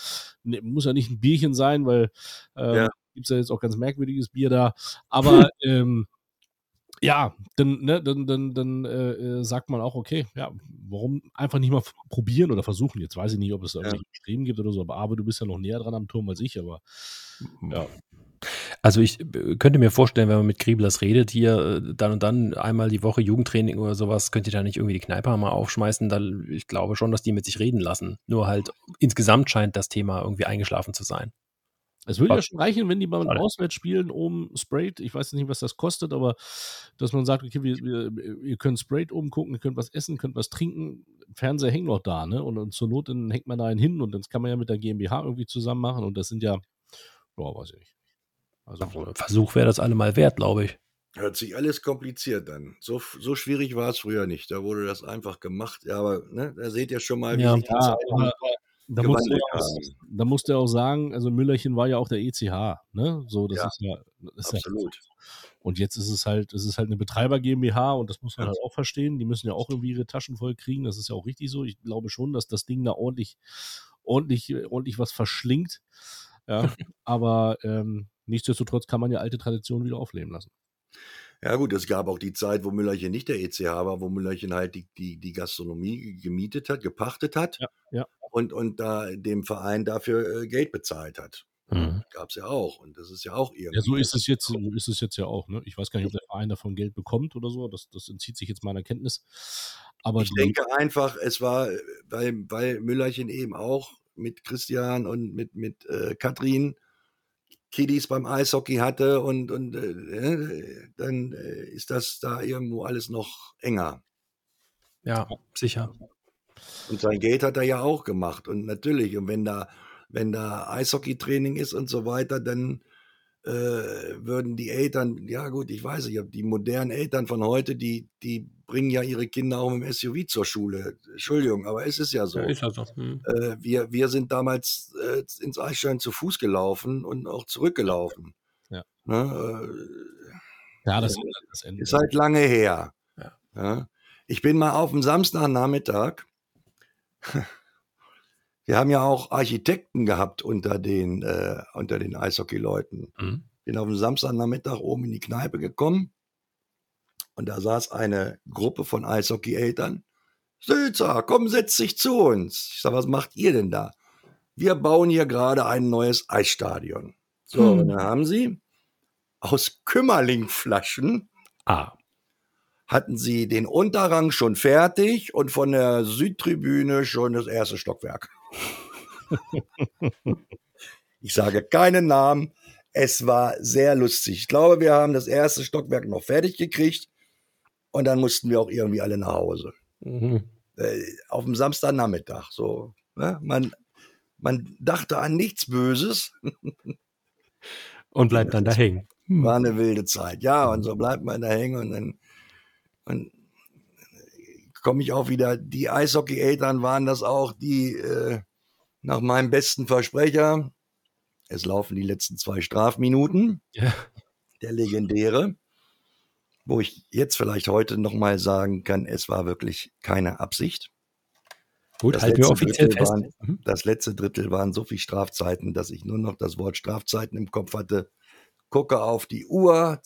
ne, muss ja nicht ein Bierchen sein, weil äh, Ja. gibt es ja jetzt auch ganz merkwürdiges Bier da. Aber <laughs> ähm, ja, dann, ne, dann, dann, dann äh, äh, sagt man auch, okay, ja, warum einfach nicht mal probieren oder versuchen? Jetzt weiß ich nicht, ob es da Ja. Streben gibt oder so, aber aber du bist ja noch näher dran am Turm als ich, aber ja. Also ich äh, könnte mir vorstellen, wenn man mit Grieblers redet, hier äh, dann und dann einmal die Woche Jugendtraining oder sowas, könnt ihr da nicht irgendwie die Kneipe mal aufschmeißen? Dann, ich glaube schon, dass die mit sich reden lassen. Nur halt insgesamt scheint das Thema irgendwie eingeschlafen zu sein. Es würde ja schon reichen, wenn die beim Schade. Auswärtsspielen oben sprayt. Ich weiß nicht, was das kostet, aber dass man sagt, okay, wir, wir, ihr könnt sprayt oben gucken, ihr könnt was essen, könnt was trinken. Fernseher hängt noch da, ne? Und, und zur Not dann hängt man da einen hin und das kann man ja mit der GmbH irgendwie zusammen machen. Und das sind ja, boah, weiß ich nicht. Also, Ein Versuch wäre das allemal wert, glaube ich. Hört sich alles kompliziert an. So, so schwierig war es früher nicht. Da wurde das einfach gemacht. Ja, aber ne, da seht ihr schon mal, wie Ja. sich die Ja, Zeiten aber da musst, du ja auch, da musst du auch sagen, also Müllerchen war ja auch der ECH, ne? So, das Ja, ist ja, das ist ja Absolut. Und jetzt ist es halt, es ist halt eine Betreiber GmbH und das muss man Ja. halt auch verstehen. Die müssen ja auch irgendwie ihre Taschen voll kriegen. Das ist ja auch richtig so. Ich glaube schon, dass das Ding da ordentlich, ordentlich, ordentlich was verschlingt. Ja, <laughs> aber ähm, nichtsdestotrotz kann man ja alte Traditionen wieder aufleben lassen. Ja gut, es gab auch die Zeit, wo Müllerchen nicht der ECH war, wo Müllerchen halt die, die, die Gastronomie gemietet hat, gepachtet hat Ja, ja. und, und da dem Verein dafür äh, Geld bezahlt hat. Mhm. Gab es ja auch. Und das ist ja auch irgendwie. Ja, so ist es jetzt, so ist es jetzt ja auch. Ne? Ich weiß gar nicht, ob der Verein davon Geld bekommt oder so. Das, das entzieht sich jetzt meiner Kenntnis. Aber Ich denke einfach, es war, äh, weil, weil Müllerchen eben auch mit Christian und mit, mit äh, Katrin Kiddies beim Eishockey hatte und, und äh, äh, dann äh, ist das da irgendwo alles noch enger. Ja, sicher. Und sein Geld hat er ja auch gemacht. Und natürlich, und wenn da, wenn da Eishockeytraining ist und so weiter, dann äh, würden die Eltern, ja gut, ich weiß nicht, die modernen Eltern von heute, die, die bringen ja ihre Kinder auch dem SUV zur Schule. Entschuldigung, aber es ist ja so. Ja, ist also. Mhm. Äh, wir, wir sind damals äh, ins Eisstein zu Fuß gelaufen und auch zurückgelaufen. Ja. Ne, ja, das, äh, das Ende. ist halt lange her. Ja. Ja. Ich bin mal auf dem Samstagnachmittag. <laughs> Wir haben ja auch Architekten gehabt unter den, äh, unter den Eishockey-Leuten. Mhm. Bin auf dem Samstagnachmittag oben in die Kneipe gekommen und da saß eine Gruppe von Eishockey-Eltern. Sülzer, komm, setz dich zu uns. Ich sag, was macht ihr denn da? Wir bauen hier gerade ein neues Eisstadion. So, Hm. und dann haben sie aus Kümmerlingflaschen Ah. hatten sie den Unterrang schon fertig und von der Südtribüne schon das erste Stockwerk. Ich sage keinen Namen. Es war sehr lustig. Ich glaube, wir haben das erste Stockwerk noch fertig gekriegt und dann mussten wir auch irgendwie alle nach Hause. Mhm. Äh, auf dem Samstagnachmittag. So, ne? man, man dachte an nichts Böses. Und bleibt dann da hängen. War eine wilde Zeit. Ja, und so bleibt man da hängen und dann und komme ich auch wieder. Die Eishockey-Eltern waren das auch, die äh, nach meinem besten Versprecher, es laufen die letzten zwei Strafminuten, Ja. der legendäre, wo ich jetzt vielleicht heute nochmal sagen kann, es war wirklich keine Absicht. Gut, Das halten wir letzte offiziell Drittel fest. waren- Mhm. Das letzte Drittel waren so viele Strafzeiten, dass ich nur noch das Wort Strafzeiten im Kopf hatte. Gucke auf die Uhr,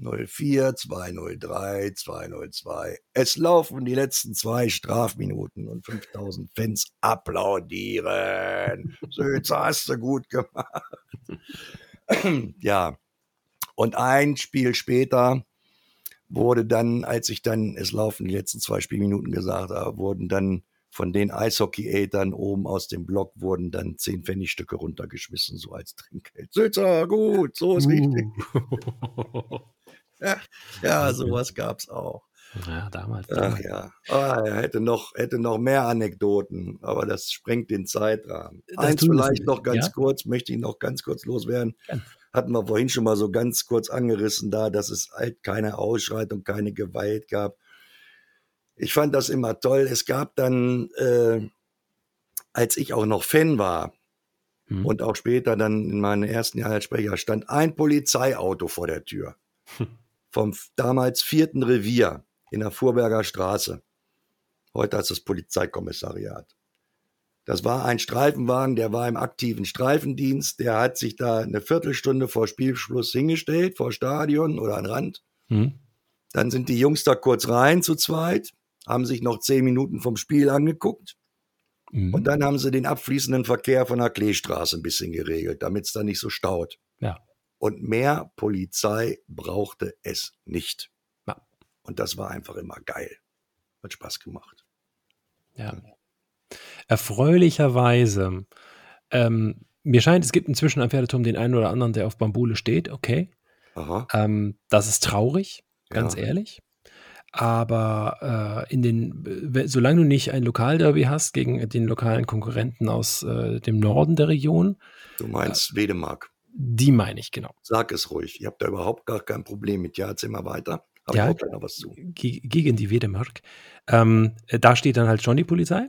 204, 203, 202. Es laufen die letzten zwei Strafminuten und 5000 Fans applaudieren. Sözer, hast du gut gemacht. ja, und ein Spiel später wurde dann, als ich dann, es laufen die letzten zwei Spielminuten gesagt habe, wurden dann von den Eishockey-Eltern oben aus dem Block wurden dann zehn Pfennigstücke runtergeschmissen, so als Trinkgeld. Sitzer, gut, so ist richtig. <laughs> <laughs> Ja, sowas gab's auch. ja, damals. Ach ja. Ah, er hätte noch, hätte noch mehr Anekdoten, aber das sprengt den Zeitrahmen. Das Eins es vielleicht noch ganz ja? kurz, möchte ich noch ganz kurz loswerden. Gern. Hatten wir vorhin schon mal so ganz kurz angerissen da, dass es halt keine Ausschreitung, keine Gewalt gab. Ich fand das immer toll. Es gab dann, äh, als ich auch noch Fan war Mhm. und auch später dann in meinen ersten Jahren als Sprecher, stand ein Polizeiauto vor der Tür. <laughs> Vom damals vierten Revier in der Vorberger Straße. Heute heißt das Polizeikommissariat. Das war ein Streifenwagen, der war im aktiven Streifendienst. Der hat sich da eine Viertelstunde vor Spielschluss hingestellt, vor Stadion oder an Rand. Mhm. Dann sind die Jungs da kurz rein zu zweit, haben sich noch zehn Minuten vom Spiel angeguckt. Mhm. Und dann haben sie den abfließenden Verkehr von der Kleestraße ein bisschen geregelt, damit es da nicht so staut. Ja. Und mehr Polizei brauchte es nicht. Ja. Und das war einfach immer geil. Hat Spaß gemacht. Ja. Erfreulicherweise, ähm, mir scheint, es gibt inzwischen am Pferdeturm den einen oder anderen, der auf Bambule steht, okay. Ähm, das ist traurig, ganz Ja. ehrlich. Aber äh, in den, äh, solange du nicht ein Lokalderby hast gegen den lokalen Konkurrenten aus äh, dem Norden der Region, Du meinst Wedemark. Die meine ich, genau. Sag es ruhig. Ihr habt da überhaupt gar kein Problem mit. Ja, erzähl mal weiter. Aber Ja, noch was zu. ge- gegen die Wedemark. Ähm, äh, da steht dann halt schon die Polizei.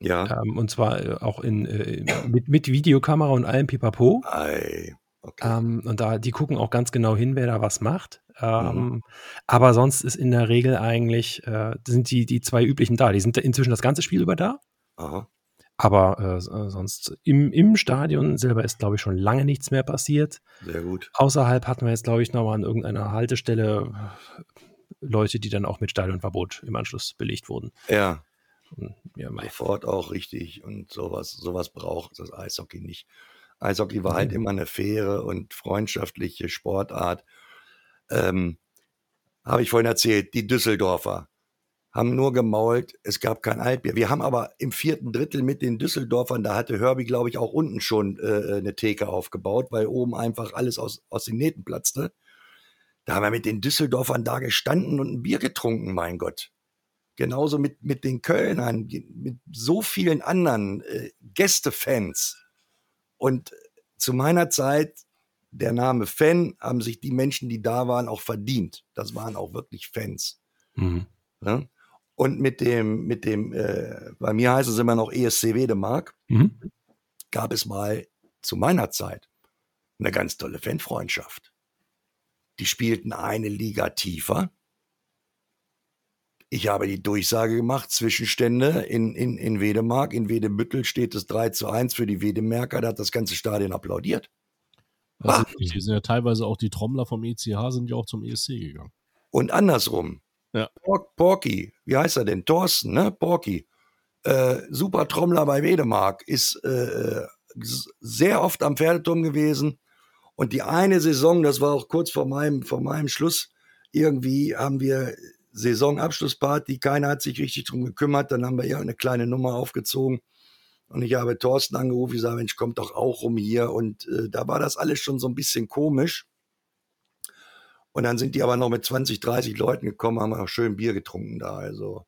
Ja. Ähm, und zwar äh, auch in, äh, mit, mit Videokamera und allem Pipapo. Ei. Okay. Ähm, und da, die gucken auch ganz genau hin, wer da was macht. Ähm, Aber sonst ist in der Regel eigentlich, äh, sind die, die zwei üblichen da. Die sind inzwischen das ganze Spiel über da. Aha. Aber äh, äh, sonst im, im Stadion selber ist, glaube ich, schon lange nichts mehr passiert. Sehr gut. Außerhalb hatten wir jetzt, glaube ich, noch mal an irgendeiner Haltestelle äh, Leute, die dann auch mit Stadionverbot im Anschluss belegt wurden. Ja. Und, ja. Sofort auch richtig. Und sowas, sowas braucht das Eishockey nicht. Eishockey war halt immer eine faire und freundschaftliche Sportart. Ähm, Habe ich vorhin erzählt, die Düsseldorfer haben nur gemault, es gab kein Altbier. Wir haben aber im vierten Drittel mit den Düsseldorfern, da hatte Herbie, glaube ich, auch unten schon äh, eine Theke aufgebaut, weil oben einfach alles aus, aus den Nähten platzte. Da haben wir mit den Düsseldorfern da gestanden und ein Bier getrunken, mein Gott. Genauso mit, mit den Kölnern, mit so vielen anderen äh, Gästefans. Und zu meiner Zeit, der Name Fan, haben sich die Menschen, die da waren, auch verdient. Das waren auch wirklich Fans. Mhm. Ne? Und mit dem, mit dem, äh, bei mir heißt es immer noch ESC Wedemark, Mhm. gab es mal zu meiner Zeit eine ganz tolle Fanfreundschaft. Die spielten eine Liga tiefer. Ich habe die Durchsage gemacht, Zwischenstände in, in, in Wedemark. In Wedemüttel steht es 3 zu 1 für die Wedemerker. Da hat das ganze Stadion applaudiert. Also, hier sind ja teilweise auch die Trommler vom ECH sind ja auch zum ESC gegangen. Und andersrum. Ja. Por Porky, wie heißt er denn? Thorsten, ne? Porky. Äh, super Trommler bei Wedemark, ist äh, s- sehr oft am Pferdeturm gewesen. Und die eine Saison, das war auch kurz vor meinem, vor meinem Schluss, irgendwie haben wir Saisonabschlussparty, keiner hat sich richtig drum gekümmert, dann haben wir irgendeine kleine Nummer aufgezogen. Und ich habe Thorsten angerufen, ich sage, Mensch, kommt doch auch rum hier. Und äh, da war das alles schon so ein bisschen komisch. Und dann sind die aber noch mit 20, 30 Leuten gekommen, haben auch schön Bier getrunken da. Also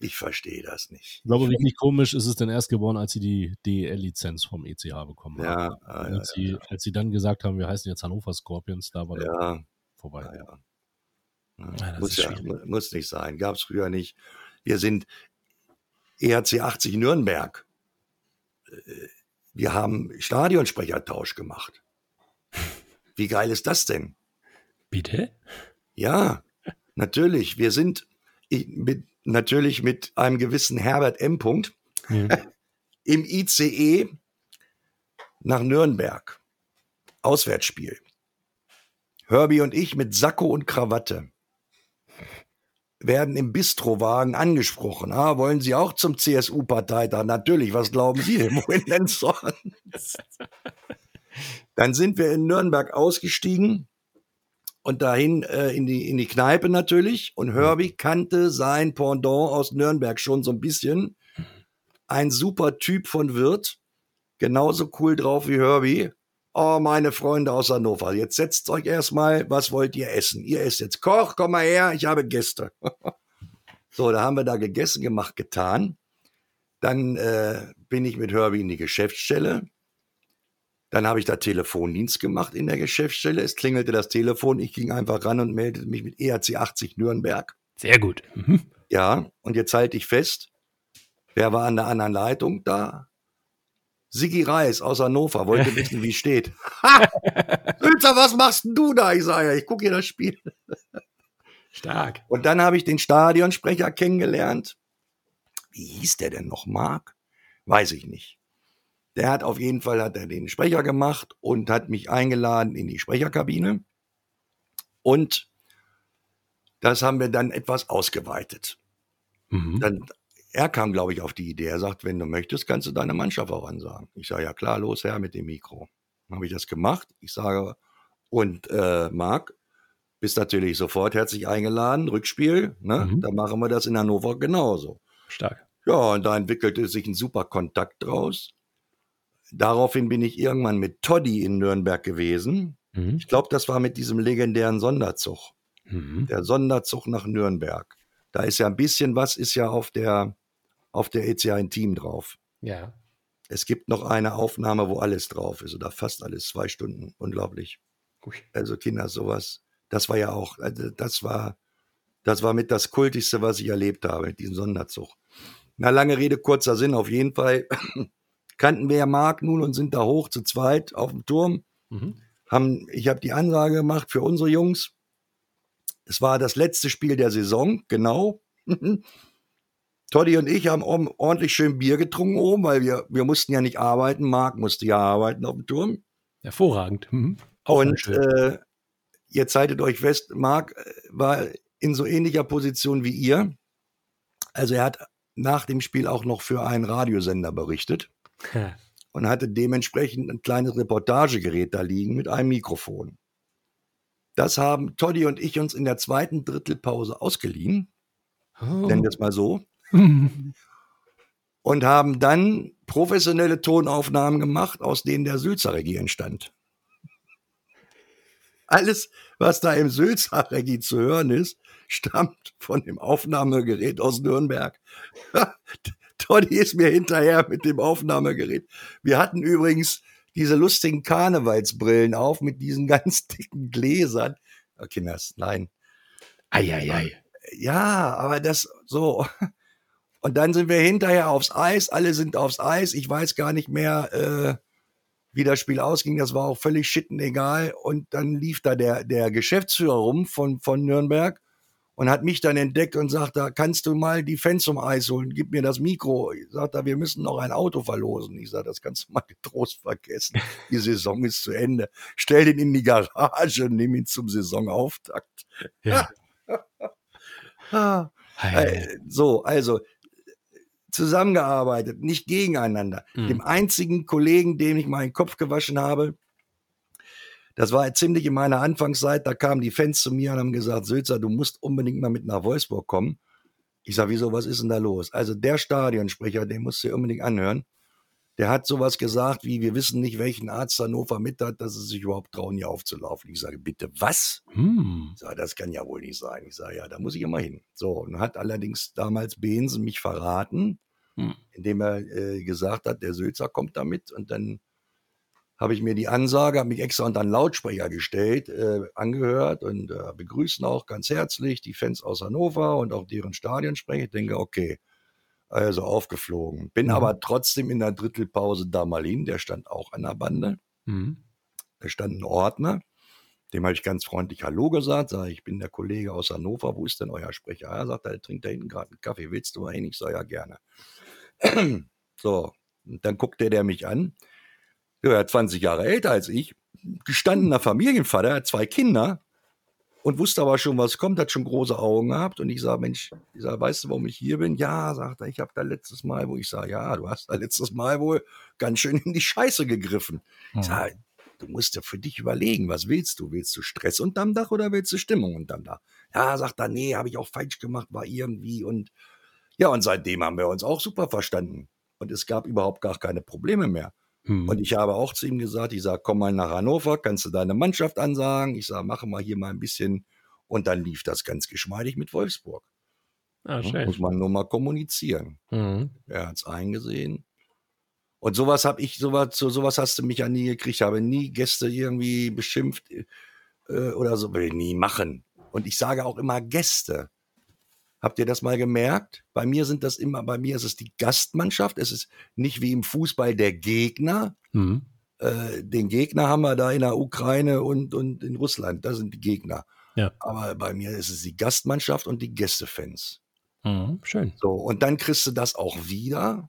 ich verstehe das nicht. Ich glaube, richtig komisch ist es denn erst geworden, als sie die DEL-Lizenz vom ECH bekommen haben. Ja, ah, ja, als, sie, als sie dann gesagt haben, wir heißen jetzt Hannover Scorpions, da war ja, vorbei. ja, ja. Ja, muss, ja muss nicht sein. Gab es früher nicht. Wir sind ERC 80 Nürnberg. Äh, Wir haben Stadionsprechertausch gemacht. Wie geil ist das denn? Bitte? Ja, natürlich. Wir sind mit, natürlich mit einem gewissen Herbert M. Punkt Ja. <laughs> im ICE nach Nürnberg. Auswärtsspiel. Herbie und ich mit Sakko und Krawatte werden im Bistrowagen angesprochen. Ah, wollen Sie auch zum CSU-Parteitag? Natürlich, was glauben Sie denn? Wohin denn sonst? <laughs> Dann sind wir in Nürnberg ausgestiegen und dahin äh, in, die, in die Kneipe natürlich. Und Herbie kannte sein Pendant aus Nürnberg schon so ein bisschen. Ein super Typ von Wirt. Genauso cool drauf wie Herbie. Oh, meine Freunde aus Hannover, jetzt setzt euch erstmal, was wollt ihr essen? Ihr esst jetzt Koch, komm mal her, ich habe Gäste. <laughs> so, da haben wir da gegessen, gemacht, getan. Dann äh, bin ich mit Herbie in die Geschäftsstelle. Dann habe ich da Telefondienst gemacht in der Geschäftsstelle. Es klingelte das Telefon. Ich ging einfach ran und meldete mich mit ERC 80 Nürnberg. Sehr gut. Mhm. Ja, und jetzt halte ich fest. Wer war an der anderen Leitung da? Sigi Reis aus Hannover wollte <laughs> wissen, wie steht. Ha! Sülzer, was machst denn du da? Ich sage, ja, ich gucke hier das Spiel. Stark. Und dann habe ich den Stadionsprecher kennengelernt. Wie hieß der denn noch, Marc? Weiß ich nicht. Der hat auf jeden Fall hat er den Sprecher gemacht und hat mich eingeladen in die Sprecherkabine. Und das haben wir dann etwas ausgeweitet. Mhm. Dann, er kam, glaube ich, auf die Idee. Er sagt, wenn du möchtest, kannst du deine Mannschaft auch ansagen. Ich sage, ja klar, los her mit dem Mikro. Dann habe ich das gemacht. Ich sage, und äh, Marc, bist natürlich sofort herzlich eingeladen, Rückspiel. Ne? Mhm. Da machen wir das in Hannover genauso. Stark. Ja, und da entwickelte sich ein super Kontakt draus. Daraufhin bin ich irgendwann mit Toddy in Nürnberg gewesen. Mhm. Ich glaube, das war mit diesem legendären Sonderzug Mhm. der Sonderzug nach Nürnberg. Da ist ja ein bisschen was, ist ja auf der, auf der ECA Team drauf. Ja. Es gibt noch eine Aufnahme, wo alles drauf ist oder fast alles, zwei Stunden. Unglaublich. Ui. Also Kinder, sowas. Das war ja auch, also das war, das war mit das Kultigste, was ich erlebt habe, mit diesem Sonderzug. Na, lange Rede, kurzer Sinn, auf jeden Fall kannten wir ja Marc nun und sind da hoch zu zweit auf dem Turm. Mhm. Haben, ich habe die Ansage gemacht für unsere Jungs. Es war das letzte Spiel der Saison, genau. <laughs> Toddy und ich haben ordentlich schön Bier getrunken oben, weil wir, wir mussten ja nicht arbeiten. Marc musste ja arbeiten auf dem Turm. Hervorragend. Mhm. Und äh, jetzt haltet euch fest, Marc äh, war in so ähnlicher Position wie ihr. Also er hat nach dem Spiel auch noch für einen Radiosender berichtet Und hatte dementsprechend ein kleines Reportagegerät da liegen mit einem Mikrofon. Das haben Toddy und ich uns in der zweiten Drittelpause ausgeliehen, Oh. nennen wir es mal so, <laughs> und haben dann professionelle Tonaufnahmen gemacht, aus denen der Sülzer Regie entstand. Alles, was da im Sülzer Regie zu hören ist, stammt von dem Aufnahmegerät aus Nürnberg. Toddy ist mir hinterher mit dem Aufnahmegerät. Wir hatten übrigens diese lustigen Karnevalsbrillen auf mit diesen <laughs> ganz dicken Gläsern. Oh, Kinders, nein. Eieiei. Ja, aber das so. <laughs> Und dann sind wir hinterher aufs Eis. Alle sind aufs Eis. Ich weiß gar nicht mehr, äh, wie das Spiel ausging. Das war auch völlig schitten egal. Und dann lief da der, der Geschäftsführer rum von, von Nürnberg und hat mich dann entdeckt und sagt, da kannst du mal die Fans zum Eis holen, gib mir das Mikro. Ich sag da, wir müssen noch ein Auto verlosen. Ich sage, das kannst du mal getrost vergessen. Die Saison ist zu Ende. Stell den in die Garage und nimm ihn zum Saisonauftakt. Ja. <laughs> Ah. Äh, so, also zusammengearbeitet, nicht gegeneinander. Mhm. Dem einzigen Kollegen, dem ich meinen Kopf gewaschen habe, das war ziemlich in meiner Anfangszeit, da kamen die Fans zu mir und haben gesagt, Sülzer, du musst unbedingt mal mit nach Wolfsburg kommen. Ich sage, wieso, was ist denn da los? Also der Stadionsprecher, den musst du dir unbedingt anhören. Der hat sowas gesagt wie, wir wissen nicht, welchen Arzt Hannover mit hat, dass sie sich überhaupt trauen, hier aufzulaufen. Ich sage, bitte, was? Hm. Ich sage, das kann ja wohl nicht sein. Ich sage, ja, da muss ich immer hin. So, und hat allerdings damals Behnsen mich verraten, Hm. indem er äh, gesagt hat, der Sülzer kommt damit. Und dann habe ich mir die Ansage, habe mich extra unter einen Lautsprecher gestellt, äh, angehört und äh, begrüßen auch ganz herzlich die Fans aus Hannover und auch deren Stadionsprecher. Ich denke, okay, also aufgeflogen. Bin Mhm. aber trotzdem in der Drittelpause da mal hin. Der stand auch an der Bande. Hm. Da stand ein Ordner, dem habe ich ganz freundlich Hallo gesagt, sage ich bin der Kollege aus Hannover, wo ist denn euer Sprecher? Er sagt, er trinkt da hinten gerade einen Kaffee, willst du mal hin? Ich sage, ja, gerne. <clears throat> so, und dann guckte der mich an. Ja, er hat 20 Jahre älter als ich, gestandener Familienvater, hat zwei Kinder und wusste aber schon, was kommt, hat schon große Augen gehabt. Und ich sage, Mensch, ich sag, weißt du, warum ich hier bin? Ja, sagt er, ich habe da letztes Mal, wo ich sage, ja, du hast da letztes Mal wohl ganz schön in die Scheiße gegriffen. Ich sag, du musst ja für dich überlegen, was willst du? Willst du Stress unterm Dach oder willst du Stimmung unterm Dach? Ja, sagt er, nee, habe ich auch falsch gemacht, war irgendwie und ja, und seitdem haben wir uns auch super verstanden. Und es gab überhaupt gar keine Probleme mehr. Hm. Und ich habe auch zu ihm gesagt, ich sage, komm mal nach Hannover, kannst du deine Mannschaft ansagen? Ich sage, mache mal hier mal ein bisschen. Und dann lief das ganz geschmeidig mit Wolfsburg. ah, Ja, schön. Muss man nur mal kommunizieren. Mhm. Er hat es eingesehen. Und sowas habe ich, sowas, so, sowas hast du mich ja nie gekriegt. Ich habe nie Gäste irgendwie beschimpft äh, oder so. Will ich nie machen. Und ich sage auch immer Gäste. Habt ihr das mal gemerkt? Bei mir sind das immer, bei mir ist es die Gastmannschaft. Es ist nicht wie im Fußball der Gegner. Mhm. Äh, den Gegner haben wir da in der Ukraine und, und in Russland. Das sind die Gegner. Ja. Aber bei mir ist es die Gastmannschaft und die Gästefans. Mhm. Schön. So, und dann kriegst du das auch wieder.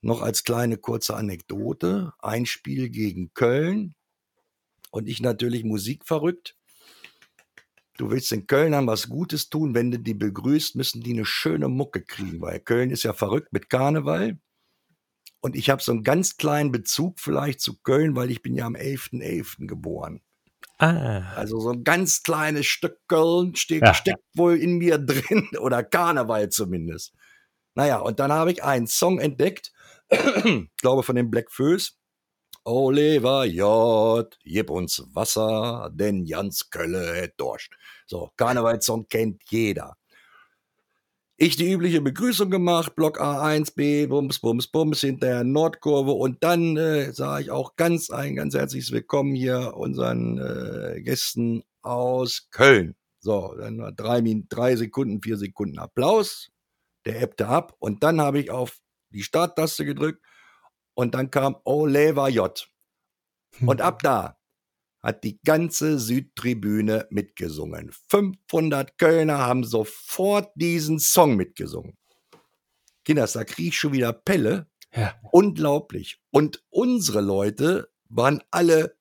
Noch als kleine kurze Anekdote. Ein Spiel gegen Köln. Und ich natürlich Musik verrückt. Du willst den Kölnern was Gutes tun, wenn du die begrüßt, müssen die eine schöne Mucke kriegen, weil Köln ist ja verrückt mit Karneval. Und ich habe so einen ganz kleinen Bezug vielleicht zu Köln, weil ich bin ja am 11.11. geboren. Ah. Also so ein ganz kleines Stück Köln ste Ja. steckt wohl in mir <laughs> drin oder Karneval zumindest. Naja, und dann habe ich einen Song entdeckt, <clears throat> ich glaube von den Black Föß. Oliver J., gib uns Wasser, denn Jans Kölle hat Durst. So, Karnevalssong kennt jeder. Ich die übliche Begrüßung gemacht, Block A1B, Bums, Bums, Bums, hinterher Nordkurve und dann äh, sage ich auch ganz ein, ganz herzliches Willkommen hier unseren äh, Gästen aus Köln. So, dann drei, drei Sekunden, vier Sekunden Applaus, der ebbte ab und dann habe ich auf die Starttaste gedrückt und dann kam Oleva J. Und ab da hat die ganze Südtribüne mitgesungen. 500 Kölner haben sofort diesen Song mitgesungen. Kinders, da krieg ich schon wieder Pelle. Ja. Unglaublich. Und unsere Leute waren alle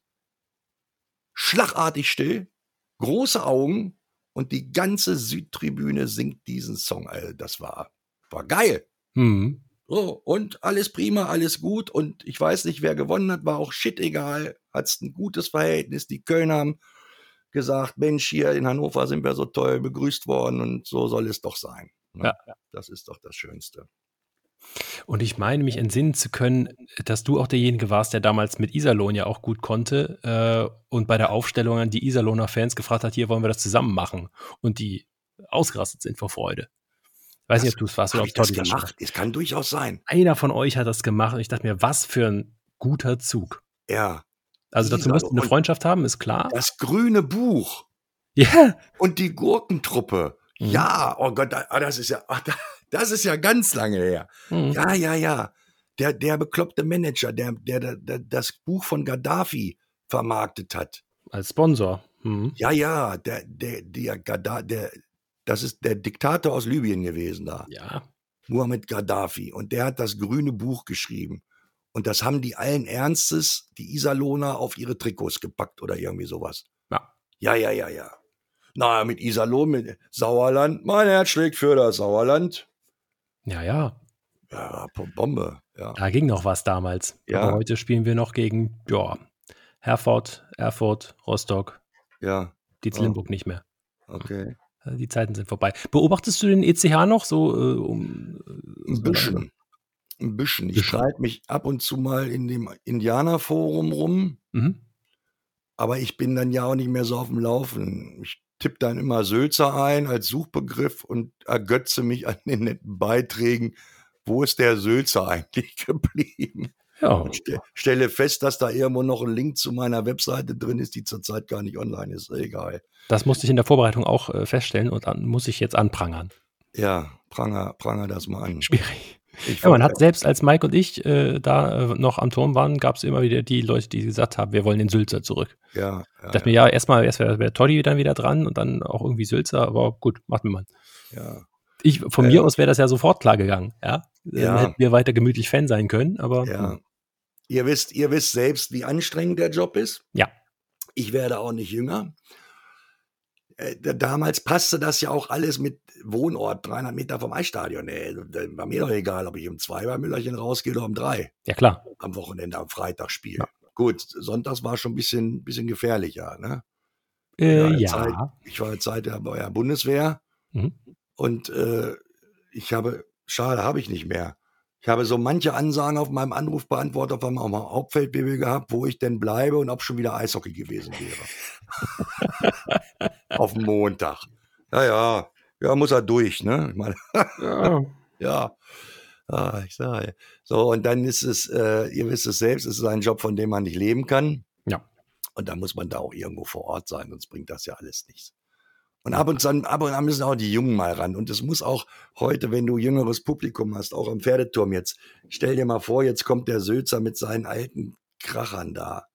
schlagartig still, große Augen und die ganze Südtribüne singt diesen Song. Also das war, war geil. Hm. So, und alles prima, alles gut. Und ich weiß nicht, wer gewonnen hat, war auch shit egal. Hat's ein gutes Verhältnis. Die Kölner haben gesagt, Mensch, hier in Hannover sind wir so toll begrüßt worden und so soll es doch sein. Ne? Ja. Das ist doch das Schönste. Und ich meine, mich entsinnen zu können, dass du auch derjenige warst, der damals mit Iserlohn ja auch gut konnte äh, und bei der Aufstellung an die Iserlohner Fans gefragt hat, hier wollen wir das zusammen machen und die ausgerastet sind vor Freude. Ich weiß nicht, ob du es warst oder ob ich das gemacht? Es kann durchaus sein. Einer von euch hat das gemacht und ich dachte mir, was für ein guter Zug. Ja. Also dazu musst du eine Und- Freundschaft haben, ist klar. Das grüne Buch Ja. und die Gurkentruppe. Mhm. Ja, oh Gott, ah, das ist ja, da- das ist ja ganz lange her. Mhm. Ja, ja, ja. Der, der bekloppte Manager, der, der, der, der das Buch von Gaddafi vermarktet hat. Als Sponsor. Mhm. Ja, ja, der, der, der, Gadda, der, das ist der Diktator aus Libyen gewesen da. Ja. Muhammad Gaddafi. Und der hat das grüne Buch geschrieben. Und das haben die allen Ernstes, die Iserlohner, auf ihre Trikots gepackt oder irgendwie sowas. Ja. Ja, ja, ja, ja. Na, mit Iserlohn, mit Sauerland. Mein Herz schlägt für das Sauerland. Ja, ja. Ja, Bombe. Ja, Da ging noch was damals. Ja. Aber heute spielen wir noch gegen, ja, Herford, Erfurt, Rostock, ja, Dietz Oh. Limburg nicht mehr. okay. Also Die Zeiten sind vorbei. Beobachtest du den ECH noch so äh, um äh, Ein bisschen. Ein bisschen. Ich streite mich ab und zu mal in dem Indianerforum rum. Mhm. Aber ich bin dann ja auch nicht mehr so auf dem Laufen. Ich tippe dann immer Sülzer ein als Suchbegriff und ergötze mich an den netten Beiträgen. Wo ist der Sülzer <laughs> eigentlich geblieben? Ja, Und ste stelle fest, dass da irgendwo noch ein Link zu meiner Webseite drin ist, die zurzeit gar nicht online ist. Egal. das musste ich in der Vorbereitung auch äh, feststellen und dann muss ich jetzt anprangern. Ja, pranger, pranger das mal an. Schwierig. Ja, man hat selbst, als Mike und ich äh, da äh, noch am Turm waren, gab es immer wieder die Leute, die gesagt haben, wir wollen den Sülzer zurück. ja, ja, dachte mir, ja, erstmal erst wäre wär Toddy dann wieder dran und dann auch irgendwie Sülzer, aber gut, macht mir mal. ja. Ich, von Äh, mir aus wäre das ja sofort klar gegangen, ja. Dann Ja. hätten wir weiter gemütlich Fan sein können, aber Ja. Ihr wisst, ihr wisst selbst, wie anstrengend der Job ist. Ja. Ich werde auch nicht jünger. Äh, da- damals passte das ja auch alles mit Wohnort, 300 Meter vom Eisstadion. Ey, da war mir doch egal, ob ich um zwei bei Müllerchen rausgehe oder um drei ja klar. am Wochenende, am Freitag spiele. Ja. Gut, sonntags war schon ein bisschen, bisschen gefährlicher. Ne? Äh, Ja. Zeit. Ich war Zeit der bei der Bundeswehr Mhm. und äh, ich habe, schade, habe ich nicht mehr. Ich habe so manche Ansagen auf meinem Anrufbeantworter von meinem Hauptfeldwebel gehabt, wo ich denn bleibe und ob schon wieder Eishockey gewesen wäre. <laughs> auf dem Montag. Ja, ja, ja, muss er durch, ne? Ich meine, ja. <laughs> ja. Ah, ich sage. So, und dann ist es, äh, ihr wisst es selbst, es ist ein Job, von dem man nicht leben kann. Ja. Und da muss man da auch irgendwo vor Ort sein, sonst bringt das ja alles nichts. Und ab und zu, ab und an müssen auch die Jungen mal ran. Und es muss auch heute, wenn du jüngeres Publikum hast, auch am Pferdeturm jetzt, stell dir mal vor, jetzt kommt der Sülzer mit seinen alten Krachern da.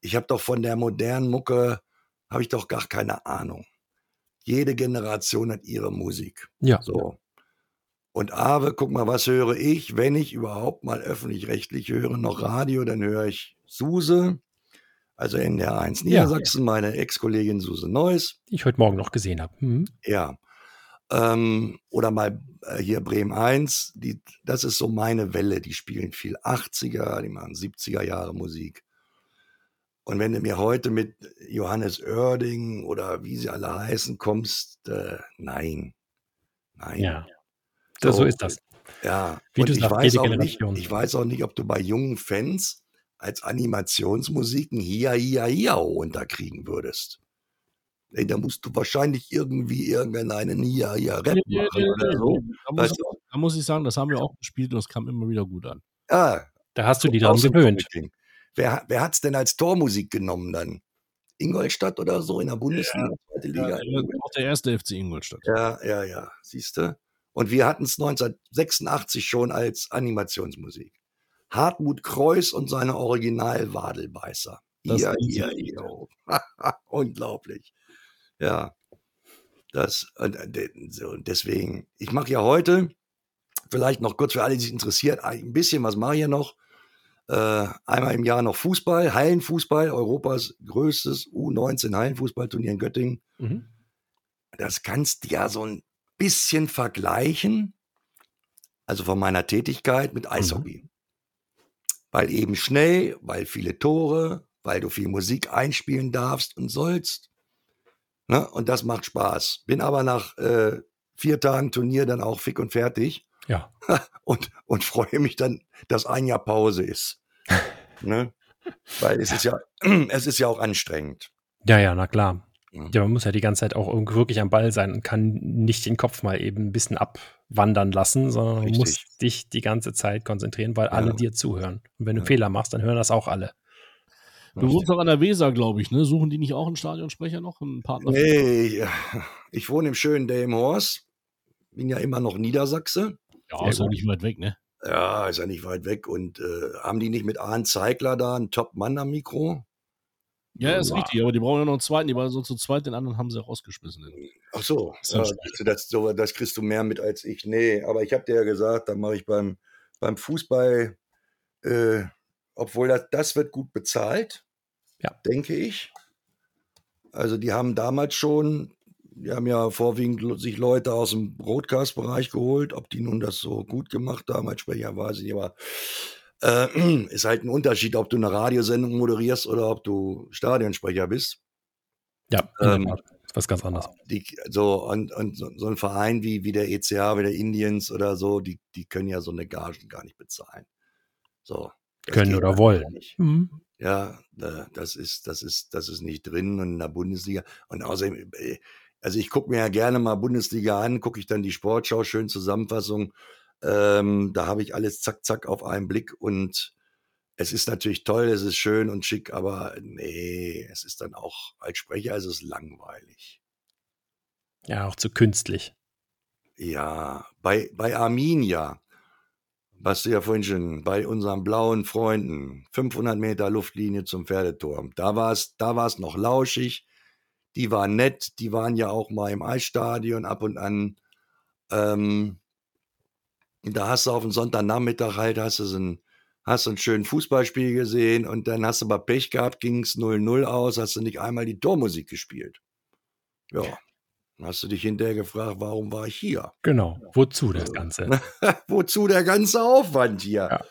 Ich habe doch von der modernen Mucke, habe ich doch gar keine Ahnung. Jede Generation hat ihre Musik. Ja. So. Und Ave, guck mal, was höre ich, wenn ich überhaupt mal öffentlich-rechtlich höre, noch Radio, dann höre ich Suse, also NDR1 Ja. Niedersachsen, meine Ex-Kollegin Suse Neuss, Die ich heute Morgen noch gesehen habe. Mhm. ja. Ähm, oder mal äh, hier Bremen 1, die, das ist so meine Welle, die spielen viel 80er, die machen 70er Jahre Musik. Und wenn du mir heute mit Johannes Oerding oder wie sie alle heißen kommst, äh, nein. Nein. Ja. Das, so So. ist das. Ja, Wie und du ich sagst, weiß, auch nicht, ich weiß auch nicht, ob du bei jungen Fans als Animationsmusiken Hia Hia Hia unterkriegen würdest. Ey, da musst du wahrscheinlich irgendwie irgendeinen hier, hier Rap machen oder so. Da muss, Weißt du? da muss ich sagen, das haben wir auch gespielt und es kam immer wieder gut an. Ja, Da hast du die dran gewöhnt. Wer, wer hat es denn als Tormusik genommen dann? Ingolstadt oder so in der Bundesliga, zweite Liga? Ja, auch der erste FC Ingolstadt. Ja, ja, ja, siehst du? Und wir hatten es 1986 schon als Animationsmusik. Hartmut Kreuß und seine Original-Wadelbeißer. Ja, ja, <laughs> ja. Unglaublich. Ja. Das, und, äh, und deswegen, ich mache ja heute, vielleicht noch kurz für alle, die sich interessiert, ein bisschen, was mache ich hier noch? Äh, einmal im Jahr noch Fußball, Hallenfußball, Europas größtes U19 Hallenfußballturnier in Göttingen Mhm. das kannst du ja so ein bisschen vergleichen, also von meiner Tätigkeit mit Eishockey. Weil eben schnell, weil viele Tore, weil du viel Musik einspielen darfst und sollst. Ne? Und das macht Spaß. Bin aber nach äh, vier Tagen Turnier dann auch fick und fertig Ja. <laughs> und, und freue mich dann, dass ein Jahr Pause ist. <laughs> ne? Weil es ist ja, <clears throat> es ist ja auch anstrengend. Ja, ja, na klar. Mhm. Ja, man muss ja die ganze Zeit auch irgendwie wirklich am Ball sein und kann nicht den Kopf mal eben ein bisschen abwandern lassen, sondern Richtig. musst dich die ganze Zeit konzentrieren, weil alle Ja. dir zuhören. Und wenn du Ja. Fehler machst, dann hören das auch alle. Du wohnst doch an der Weser, glaube ich, ne? Suchen die nicht auch einen Stadionsprecher noch, einen Partner? Nee, ich, ich wohne im schönen Delmenhorst. Bin ja immer noch Niedersachse. Ja, Sehr ist ja nicht weit weg, ne? Ja, ist ja nicht weit weg. Und äh, haben die nicht mit Arndt Zeigler da einen Top-Mann am Mikro? Ja, ist Wow. richtig, aber die brauchen ja noch einen zweiten, die waren so zu zweit, den anderen haben sie rausgeschmissen. Ach so, ja ja, das, so, das kriegst du mehr mit als ich. Nee, aber ich habe dir ja gesagt, dann mache ich beim, beim Fußball, äh, obwohl das, das wird gut bezahlt, Ja. denke ich. Also die haben damals schon, die haben ja vorwiegend sich Leute aus dem Broadcast-Bereich geholt. Ob die nun das so gut gemacht haben als Sprecher, weiß ich nicht, aber äh, <clears throat> ist halt ein Unterschied, ob du eine Radiosendung moderierst oder ob du Stadionsprecher bist. Ja, Ähm, was ganz anderes. Die, so, und, und so, ein Verein wie, wie der ECH, wie der Indians oder so, die, die können ja so eine Gagen gar nicht bezahlen. So. Können oder einfach wollen. Nicht. Mhm. Ja, da- das ist, das ist, das ist nicht drin und in der Bundesliga. Und außerdem, äh, also ich gucke mir ja gerne mal Bundesliga an, gucke ich dann die Sportschau, schön Zusammenfassung. Ähm, da habe ich alles zack, zack auf einen Blick und es ist natürlich toll, es ist schön und schick, aber nee, es ist dann auch als Sprecher ist es langweilig. Ja, auch zu künstlich. Ja, bei, bei Arminia, was du ja vorhin schon, bei unseren blauen Freunden, 500 Meter Luftlinie zum Pferdeturm, da war es da war's noch lauschig, die waren nett, die waren ja auch mal im Eisstadion ab und an. Ähm, da hast du auf den Sonntagnachmittag halt, hast du so ein, hast du ein schönes Fußballspiel gesehen und dann hast du aber Pech gehabt, ging es 0-0 aus, hast du nicht einmal die Tormusik gespielt. Ja, dann hast du dich hinterher gefragt, warum war ich hier? Genau. Wozu das Ganze? <laughs> Wozu der ganze Aufwand hier? Ja.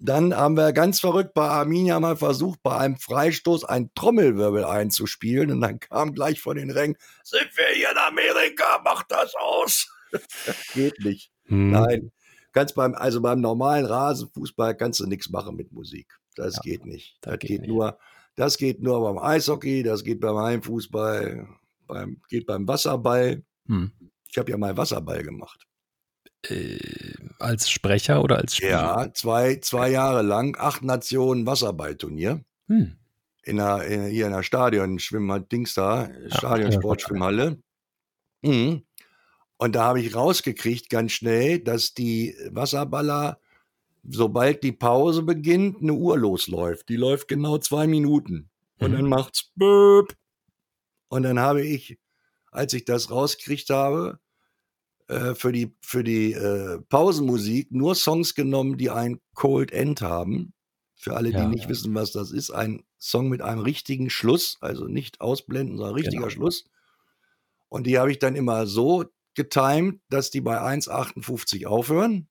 Dann haben wir ganz verrückt bei Arminia mal versucht, bei einem Freistoß einen Trommelwirbel einzuspielen und dann kam gleich von den Rängen, sind wir hier in Amerika, macht das aus. <laughs> Geht nicht. Hm. Nein. Kannst beim, also beim normalen Rasenfußball kannst du nichts machen mit Musik. Das Ja, geht nicht. das Das, geht geht, nicht. nur, das geht nur beim Eishockey, das geht beim Heimfußball, beim, geht beim Wasserball. Hm. Ich habe ja mal Wasserball gemacht. Äh, als Sprecher oder als Spieler? Ja, zwei, zwei Jahre lang, acht Nationen Wasserballturnier. Hm. In der, in, hier in der Stadion, Schwimmhalle, Dings da, Stadionsportschwimmhalle. Mhm. Und da habe ich rausgekriegt ganz schnell, dass die Wasserballer, sobald die Pause beginnt, eine Uhr losläuft. Die läuft genau zwei Minuten. Und Mhm. dann macht's Böp. Und dann habe ich, als ich das rausgekriegt habe, äh, für die, für die äh, Pausenmusik nur Songs genommen, die ein Cold End haben. Für alle, Ja. die nicht wissen, was das ist, ein Song mit einem richtigen Schluss, also nicht ausblenden, sondern richtiger Genau. Schluss. Und die habe ich dann immer so getimed, dass die bei 1,58 aufhören.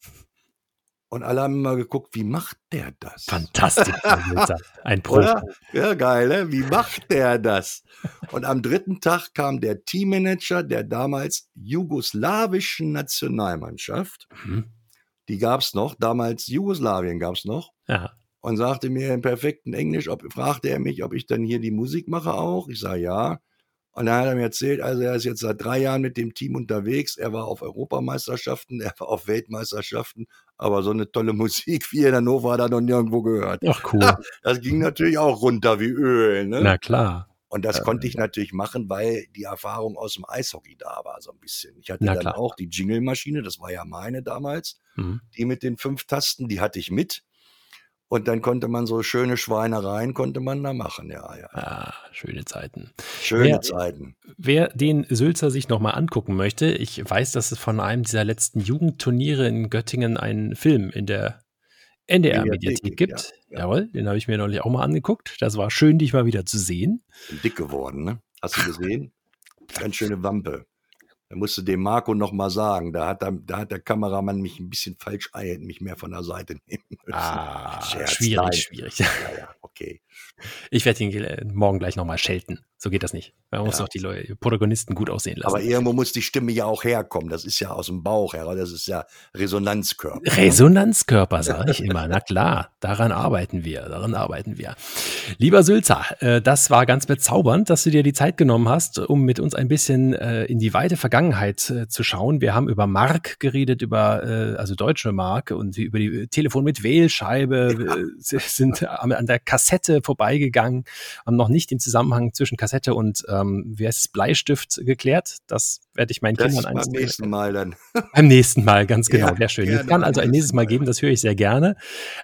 Und alle haben immer geguckt, wie macht der das? Fantastisch. <laughs> Ein Profi. Oder? Ja, geil, ne? Wie macht der das? Und am dritten Tag kam der Teammanager der damals jugoslawischen Nationalmannschaft. Mhm. Die gab es noch, damals Jugoslawien gab es noch. Ja. Und sagte mir im perfekten Englisch, ob, fragte er mich, ob ich dann hier die Musik mache auch. Ich sage ja. Und dann hat er mir erzählt, also er ist jetzt seit drei Jahren mit dem Team unterwegs. Er war auf Europameisterschaften, <laughs> er war auf Weltmeisterschaften, aber so eine tolle <laughs> Musik wie in Hannover hat er noch nirgendwo gehört. Ach cool. <laughs> Das ging natürlich auch runter wie Öl. Ne? Na klar. Und das konnte ich natürlich machen, weil die Erfahrung aus dem Eishockey da war, so ein bisschen. Ich hatte Na dann klar. auch die Jingle-Maschine, das war ja meine damals, Mhm. die mit den fünf Tasten, die hatte ich mit. Und dann konnte man so schöne Schweinereien, konnte man da machen, ja, ja. Ah, schöne Zeiten. Schöne Ja. Zeiten. Wer den Sülzer sich nochmal angucken möchte, ich weiß, dass es von einem dieser letzten Jugendturniere in Göttingen einen Film in der NDR-Mediathek Mediathek, gibt. ja, ja. Jawohl, den habe ich mir neulich auch mal angeguckt. Das war schön, dich mal wieder zu sehen. Dick geworden, ne? Hast du gesehen? <laughs> Ganz schöne Wampe. Da musste dem Marco noch mal sagen, da hat, er, da hat der Kameramann mich ein bisschen falsch ein, hätte mich mehr von der Seite <laughs> nehmen müssen. Ah, Scherz, schwierig, nein. schwierig. <laughs> Ja, ja, okay. Ich werde ihn äh, morgen gleich nochmal schelten. So geht das nicht. Man muss Ja. doch die Leute, Protagonisten gut aussehen lassen. Aber irgendwo muss die Stimme ja auch herkommen. Das ist ja aus dem Bauch heraus, das ist ja Resonanzkörper. Resonanzkörper, <laughs> sage ich immer. Na klar, daran arbeiten wir, daran arbeiten wir. Lieber Sülzer, äh, das war ganz bezaubernd, dass du dir die Zeit genommen hast, um mit uns ein bisschen äh, in die weite Vergangenheit zu schauen. Wir haben über Mark geredet, über also deutsche Mark und über die Telefon mit Wählscheibe, äh, sie sind an der Kassette vorbeigegangen, haben noch nicht den Zusammenhang zwischen Kassette und ähm, wie heißt es, Bleistift geklärt. Das werde ich meinen Das Kindern beim eines nächsten Mal dann. <laughs> beim nächsten Mal, ganz genau. Ja, sehr schön. Es kann beim also ein nächstes Mal geben, das höre ich sehr gerne.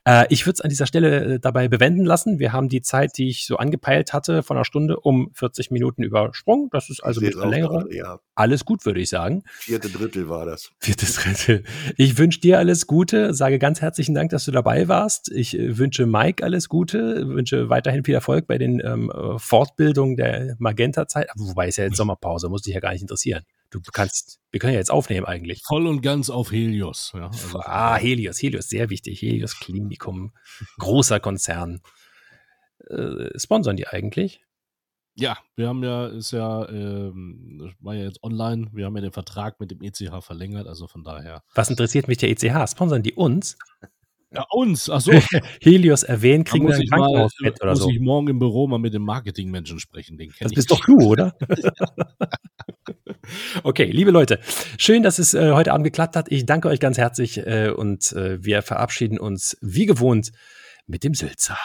Äh, ich würde es an dieser Stelle äh, dabei bewenden lassen. Wir haben die Zeit, die ich so angepeilt hatte, von einer Stunde um 40 Minuten übersprungen. Das ist also mit auch Verlängerung gerade, Ja, alles gut, würde ich sagen. vierte Drittel war das. Viertes Drittel. Ich wünsche dir alles Gute, sage ganz herzlichen Dank, dass du dabei warst. Ich äh, wünsche Mike alles Gute, wünsche weiterhin viel Erfolg bei den ähm, äh, Fortbildungen der Magenta-Zeit. Wobei es ja jetzt <laughs> Sommerpause, muss dich ja gar nicht interessieren. Du kannst, wir können ja jetzt aufnehmen eigentlich. Voll und ganz auf Helios. Ja, also, Ah, Helios, Helios, sehr wichtig. Helios Klinikum, großer Konzern. Äh, sponsern die eigentlich? ja, wir haben ja, ist ja, ähm, war ja jetzt online, wir haben ja den Vertrag mit dem ECH verlängert, also von daher. Was interessiert mich der ECH? Sponsern die uns? Ja, uns, achso, <laughs> Helios erwähnen, kriegen wir muss ein Krankenhausbett oder muss so. ich morgen im Büro mal mit dem Marketingmenschen sprechen, den Das bist doch du, oder? <laughs> okay, liebe Leute, schön, dass es äh, heute Abend geklappt hat. Ich danke euch ganz herzlich äh, und äh, wir verabschieden uns wie gewohnt mit dem Sülzer.